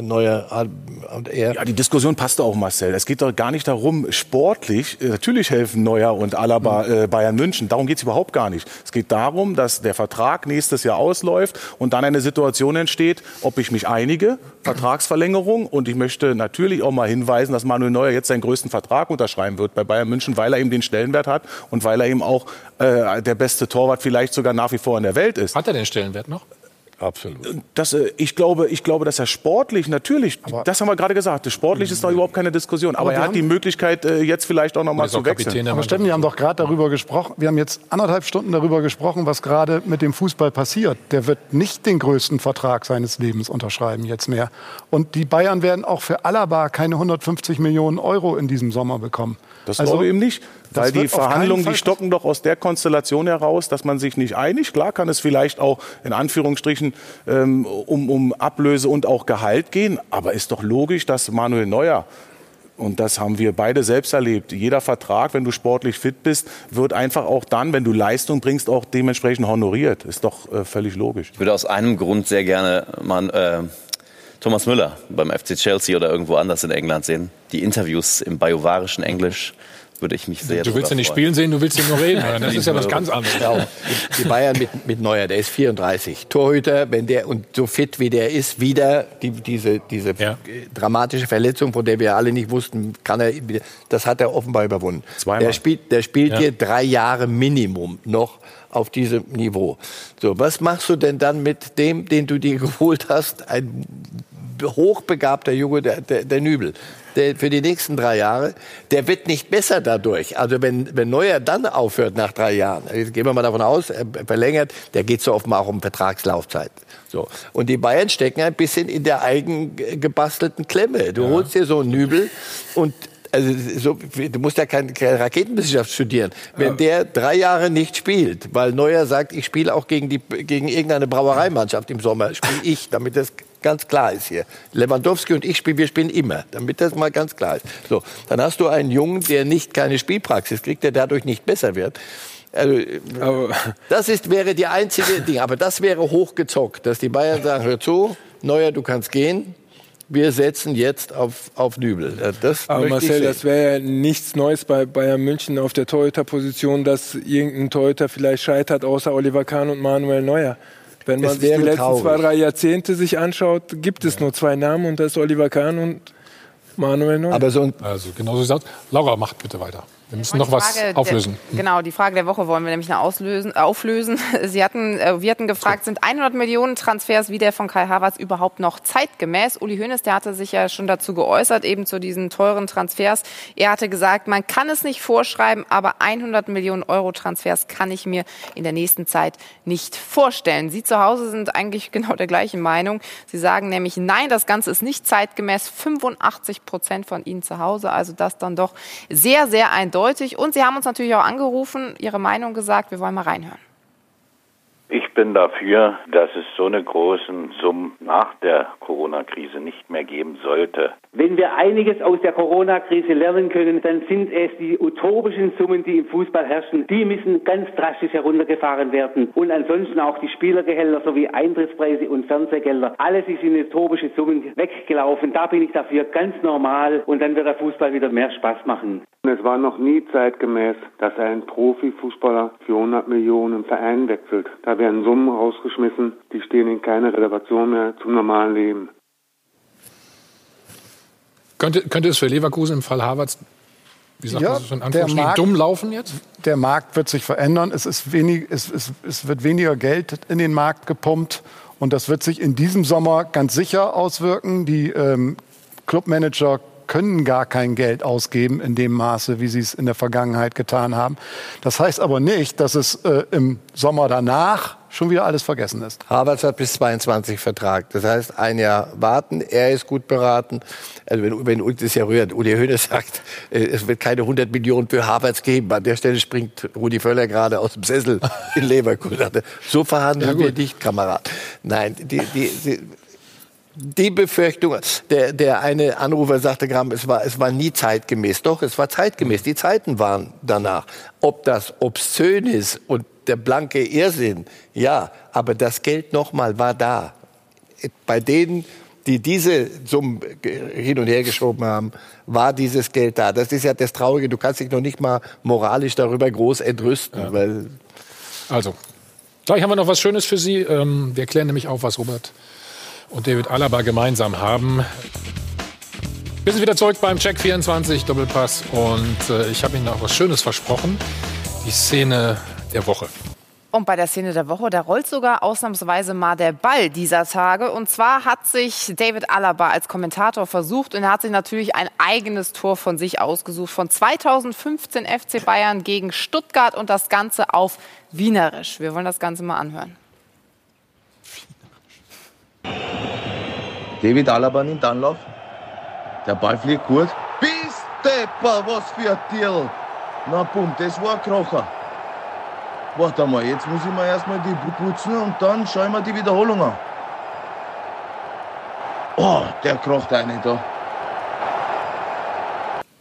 Neuer und er. Ja, die Diskussion passte auch, Marcel. Es geht doch gar nicht darum, sportlich, äh, natürlich helfen Neuer und Alaba äh, Bayern München. Darum geht es überhaupt gar nicht. Es geht darum, dass der Vertrag nächstes Jahr ausläuft und dann eine Situation entsteht, ob ich mich einige, Vertragsverlängerung. Und ich möchte natürlich auch mal hinweisen, dass Manuel Neuer jetzt seinen größten Vertrag unterschreiben wird bei Bayern München, weil er eben den Stellenwert hat und weil er eben auch äh, der beste Torwart vielleicht sogar nach wie vor in der Welt ist. Hat er den Stellenwert noch? Absolut. Das, äh, ich, glaube, ich glaube, dass er sportlich natürlich, das haben wir gerade gesagt, sportlich ist da überhaupt keine Diskussion. Aber, Aber er hat die Möglichkeit, äh, jetzt vielleicht auch noch mal zu wechseln. Aber Steffen, wir haben doch gerade darüber gesprochen, wir haben jetzt anderthalb Stunden darüber gesprochen, was gerade mit dem Fußball passiert. Der wird nicht den größten Vertrag seines Lebens unterschreiben jetzt mehr. Und die Bayern werden auch für Alaba keine 150 Millionen Euro in diesem Sommer bekommen. Das Also, glaube ich eben nicht. Weil die Verhandlungen, die stocken doch aus der Konstellation heraus, dass man sich nicht einig. Klar kann es vielleicht auch in Anführungsstrichen ähm, um, um Ablöse und auch Gehalt gehen. Aber ist doch logisch, dass Manuel Neuer und das haben wir beide selbst erlebt. Jeder Vertrag, wenn du sportlich fit bist, wird einfach auch dann, wenn du Leistung bringst, auch dementsprechend honoriert. Ist doch äh, völlig logisch. Ich würde aus einem Grund sehr gerne mal äh, Thomas Müller beim FC Chelsea oder irgendwo anders in England sehen. Die Interviews im bajuwarischen Englisch würde ich mich sehr Du willst ihn nicht freuen. spielen sehen, du willst ihn nur reden hören. Das ist ja was ganz anderes. Ja, die Bayern mit, mit Neuer, der ist 34. Torhüter, wenn der und so fit wie der ist, wieder die, diese, diese äh, dramatische Verletzung, von der wir alle nicht wussten, kann er, das hat er offenbar überwunden. Zweimal. Der spielt, der spielt Ja. hier drei Jahre Minimum noch auf diesem Niveau. So, was machst du denn dann mit dem, den du dir geholt hast? Ein hochbegabter Junge, der, der, der Nübel. Der für die nächsten drei Jahre, der wird nicht besser dadurch. Also wenn, wenn Neuer dann aufhört nach drei Jahren, jetzt gehen wir mal davon aus, er verlängert, der geht so offenbar auch um Vertragslaufzeit. So. Und die Bayern stecken ein bisschen in der eigen gebastelten Klemme. Du holst dir so einen Nübel und also so, du musst ja keine, keine Raketenwissenschaft studieren. Wenn der drei Jahre nicht spielt, weil Neuer sagt, ich spiele auch gegen, die, gegen irgendeine Brauereimannschaft im Sommer, spiele ich, damit das ganz klar ist hier. Lewandowski und ich spielen, wir spielen immer, damit das mal ganz klar ist. So, dann hast du einen Jungen, der nicht keine Spielpraxis kriegt, der dadurch nicht besser wird. Also, das ist, wäre die einzige Ding. Aber das wäre hochgezockt, dass die Bayern sagen, hör zu, Neuer, du kannst gehen. Wir setzen jetzt auf, auf Nübel. Das Aber Marcel, das wäre ja nichts Neues bei Bayern München auf der Torhüterposition, dass irgendein Torhüter vielleicht scheitert, außer Oliver Kahn und Manuel Neuer. Wenn man Es sich die letzten traurig. zwei, drei Jahrzehnte sich anschaut, gibt es nur zwei Namen und das ist Oliver Kahn und Manuel Neuer. also genau so sagt. Laura, macht bitte weiter. Wir müssen noch was auflösen. Der, genau, die Frage der Woche wollen wir nämlich noch auslösen, äh, auflösen. Sie hatten, äh, wir hatten gefragt, sind 100 Millionen Transfers wie der von Kai Havertz überhaupt noch zeitgemäß? Uli Hoeneß, der hatte sich ja schon dazu geäußert, eben zu diesen teuren Transfers. Er hatte gesagt, man kann es nicht vorschreiben, aber 100 Millionen Euro Transfers kann ich mir in der nächsten Zeit nicht vorstellen. Sie zu Hause sind eigentlich genau der gleichen Meinung. Sie sagen nämlich, nein, das Ganze ist nicht zeitgemäß. 85 Prozent von Ihnen zu Hause, also das dann doch sehr, sehr eindeutig. Und Sie haben uns natürlich auch angerufen, Ihre Meinung gesagt. Wir wollen mal reinhören. Ich bin dafür, dass es so eine großen Summen nach der Corona-Krise nicht mehr geben sollte. Wenn wir einiges aus der Corona-Krise lernen können, dann sind es die utopischen Summen, die im Fußball herrschen. Die müssen ganz drastisch heruntergefahren werden. Und ansonsten auch die Spielergehälter sowie Eintrittspreise und Fernsehgelder. Alles ist in utopische Summen weggelaufen. Da bin ich dafür ganz normal. Und dann wird der Fußball wieder mehr Spaß machen. Es war noch nie zeitgemäß, dass ein Profifußballer für 100 Millionen im Verein wechselt. Da werden Summen rausgeschmissen, die stehen in keiner Relation mehr zum normalen Leben. Könnte, könnte es für Leverkusen im Fall Havertz, wie sagt man so in Anführungsstrichen, dumm laufen jetzt? Der Markt wird sich verändern. Es, ist wenig, es, es, es wird weniger Geld in den Markt gepumpt. Und das wird sich in diesem Sommer ganz sicher auswirken. Die ähm, Clubmanager können gar kein Geld ausgeben in dem Maße, wie sie es in der Vergangenheit getan haben. Das heißt aber nicht, dass es äh, im Sommer danach schon wieder alles vergessen ist. Havertz hat bis 22 Vertrag. Das heißt, ein Jahr warten. Er ist gut beraten. Also wenn, wenn uns das ja rührt, Uli Hoeneß sagt, äh, es wird keine 100 Millionen für Havertz geben. An der Stelle springt Rudi Völler gerade aus dem Sessel in Leverkusen. So verhandeln wir nicht, Kamerad. Nein, die, die, die, die Befürchtung, der, der eine Anrufer sagte gerade, es war, es war nie zeitgemäß. Doch, es war zeitgemäß. Die Zeiten waren danach. Ob das obszön ist und der blanke Irrsinn, ja, aber das Geld nochmal war da. Bei denen, die diese Summen hin und her geschoben haben, war dieses Geld da. Das ist ja das Traurige. Du kannst dich noch nicht mal moralisch darüber groß entrüsten, weil Also, gleich haben wir noch was Schönes für Sie. Ähm, wir klären nämlich auf, was Robert und David Alaba gemeinsam haben. Wir sind wieder zurück beim Check 24 Doppelpass und äh, ich habe Ihnen auch was Schönes versprochen. Die Szene der Woche. Und bei der Szene der Woche, da rollt sogar ausnahmsweise mal der Ball dieser Tage. Und zwar hat sich David Alaba als Kommentator versucht und er hat sich natürlich ein eigenes Tor von sich ausgesucht. Von 2015 FC Bayern gegen Stuttgart und das Ganze auf Wienerisch. Wir wollen das Ganze mal anhören. David Alaba nimmt Anlauf. Der Ball fliegt gut. Bis Depper, was für ein Tier. Na bumm, das war ein Krocher. Warte mal, jetzt muss ich mir erstmal die putzen und dann schaue ich mir die Wiederholung an. Oh, der krocht eine da.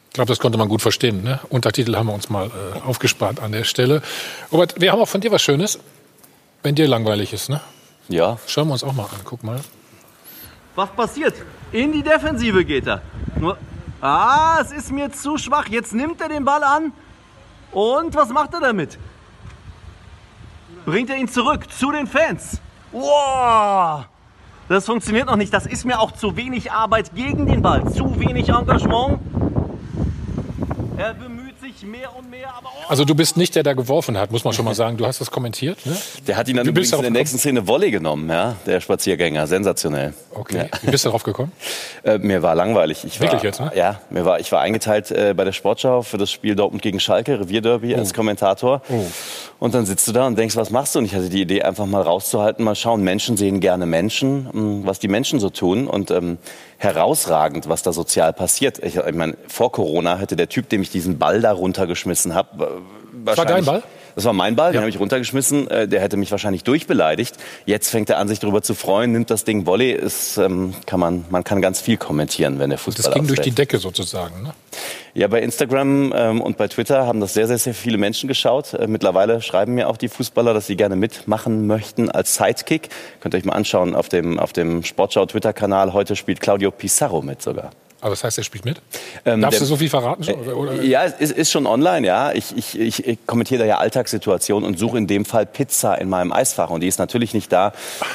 Ich glaube, das konnte man gut verstehen. Ne? Untertitel haben wir uns mal äh, aufgespart an der Stelle. Robert, wir haben auch von dir was Schönes, wenn dir langweilig ist. Ne? Ja. Schauen wir uns auch mal an. Guck mal. Was passiert? In die Defensive geht er. Nur, ah, es ist mir zu schwach. Jetzt nimmt er den Ball an. Und was macht er damit? Bringt er ihn zurück zu den Fans. Wow! Das funktioniert noch nicht. Das ist mir auch zu wenig Arbeit gegen den Ball. Zu wenig Engagement. Er bemüht sich mehr und mehr, aber Also du bist nicht der, der geworfen hat, muss man schon mal sagen. Du hast das kommentiert. Ne? Der hat ihn dann Wie übrigens bist du in der nächsten Szene Volley genommen, ja, der Spaziergänger. Sensationell. Okay. Wie bist du darauf gekommen? Äh, mir war langweilig. Ich Wirklich war, jetzt, ne? Ja, mir war, ich war eingeteilt äh, bei der Sportschau für das Spiel Dortmund gegen Schalke, Revierderby, als Kommentator. Oh. Und dann sitzt du da und denkst, was machst du? Und ich hatte die Idee, einfach mal rauszuhalten, mal schauen. Menschen sehen gerne Menschen, mh, was die Menschen so tun. Und ähm, herausragend, was da sozial passiert. Ich, ich meine, vor Corona hätte der Typ, dem ich diesen Ball da runtergeschmissen habe, Das war dein Ball? Das war mein Ball, den habe ich runtergeschmissen. Äh, Der hätte mich wahrscheinlich durchbeleidigt. Jetzt fängt er an, sich darüber zu freuen, nimmt das Ding Volley. Ist, ähm, kann man, man kann ganz viel kommentieren, wenn der Fußball Das ging durch die. Decke sozusagen. Ne? Ja, bei Instagram ähm, und bei Twitter haben das sehr, sehr, sehr viele Menschen geschaut. Äh, mittlerweile schreiben mir auch die Fußballer, dass sie gerne mitmachen möchten als Sidekick. Könnt ihr euch mal anschauen auf dem, auf dem Sportschau-Twitter-Kanal. Heute spielt Claudio Pizarro mit sogar. Aber das heißt, er spielt mit? Ähm, Darfst der- du so viel verraten schon? Oder, oder? Ja, es ist, ist schon online, ja. Ich, ich, ich, ich kommentiere da ja Alltagssituationen und suche in dem Fall Pizza in meinem Eisfach. Und die ist natürlich nicht da.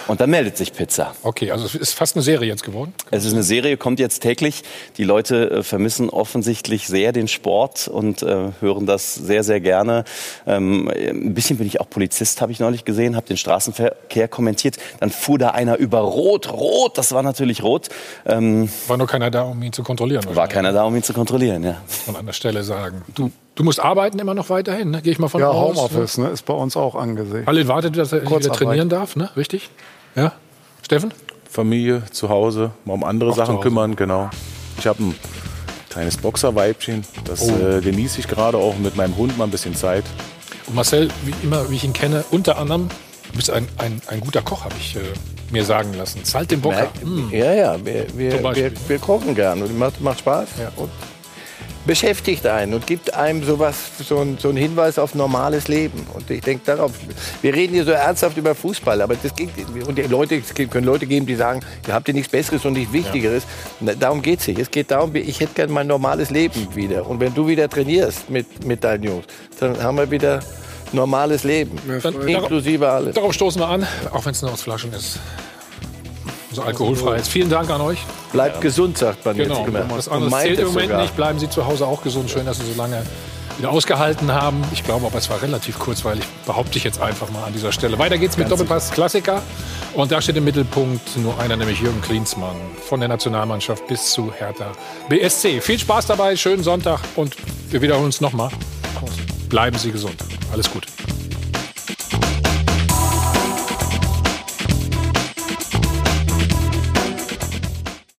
Und dann meldet sich Pizza. Okay, also es ist fast eine Serie jetzt geworden. Es ist eine Serie, kommt jetzt täglich. Die Leute äh, vermissen offensichtlich sehr den Sport und äh, hören das sehr, sehr gerne. Ähm, ein bisschen bin ich auch Polizist, habe ich neulich gesehen, habe den Straßenverkehr kommentiert. Dann fuhr da einer über Rot, Rot, das war natürlich Rot. Ähm, War nur keiner da, um ihn zu kontrollieren. war keiner da, um ihn zu kontrollieren, ja. Von an der Stelle sagen. Du, du musst arbeiten immer noch weiterhin, ne? gehe ich mal von Ja, aus. Homeoffice ne, ist bei uns auch angesehen. Halil wartet, dass er wieder trainieren darf, ne? richtig? Ja? Steffen? Familie, zu Hause, mal um andere Auch Sachen kümmern, genau. Ich habe ein kleines Boxerweibchen, das Oh. äh, genieße ich gerade auch mit meinem Hund mal ein bisschen Zeit. Und Marcel, wie immer, wie ich ihn kenne, unter anderem, du bist ein, ein, ein guter Koch, habe ich äh, mir sagen lassen. Zahlt den Bocker. Merk- Mm. Ja, ja, wir, wir, wir, wir kochen gern und macht, macht Spaß. Und beschäftigt einen und gibt einem sowas, so, ein, so einen Hinweis auf normales Leben. Und ich denke darauf, wir reden hier so ernsthaft über Fußball, aber das geht, und die Leute, es können Leute geben, die sagen, ihr habt ihr nichts Besseres und nichts Wichtigeres. Na, Darum geht es nicht. Es geht darum, ich hätte gerne mein normales Leben wieder. Und wenn du wieder trainierst mit, mit deinen Jungs, dann haben wir wieder normales Leben. Dann- Inklusive allem. Darauf stoßen wir an, auch wenn es nur aus Flaschen ist. So alkoholfrei ist. Vielen Dank an euch. Bleibt gesund, sagt man Genau, jetzt immer. das Und andere meint zählt im es Moment sogar. nicht. Bleiben Sie zu Hause auch gesund. Schön, dass Sie so lange wieder ausgehalten haben. Ich glaube aber, es war relativ kurzweilig, behaupte ich jetzt einfach mal an dieser Stelle. Weiter geht's mit Ganz Doppelpass Klassiker. Und da steht im Mittelpunkt nur einer, nämlich Jürgen Klinsmann. Von der Nationalmannschaft bis zu Hertha BSC. Viel Spaß dabei, schönen Sonntag und wir wiederholen uns nochmal. Bleiben Sie gesund. Alles Gute.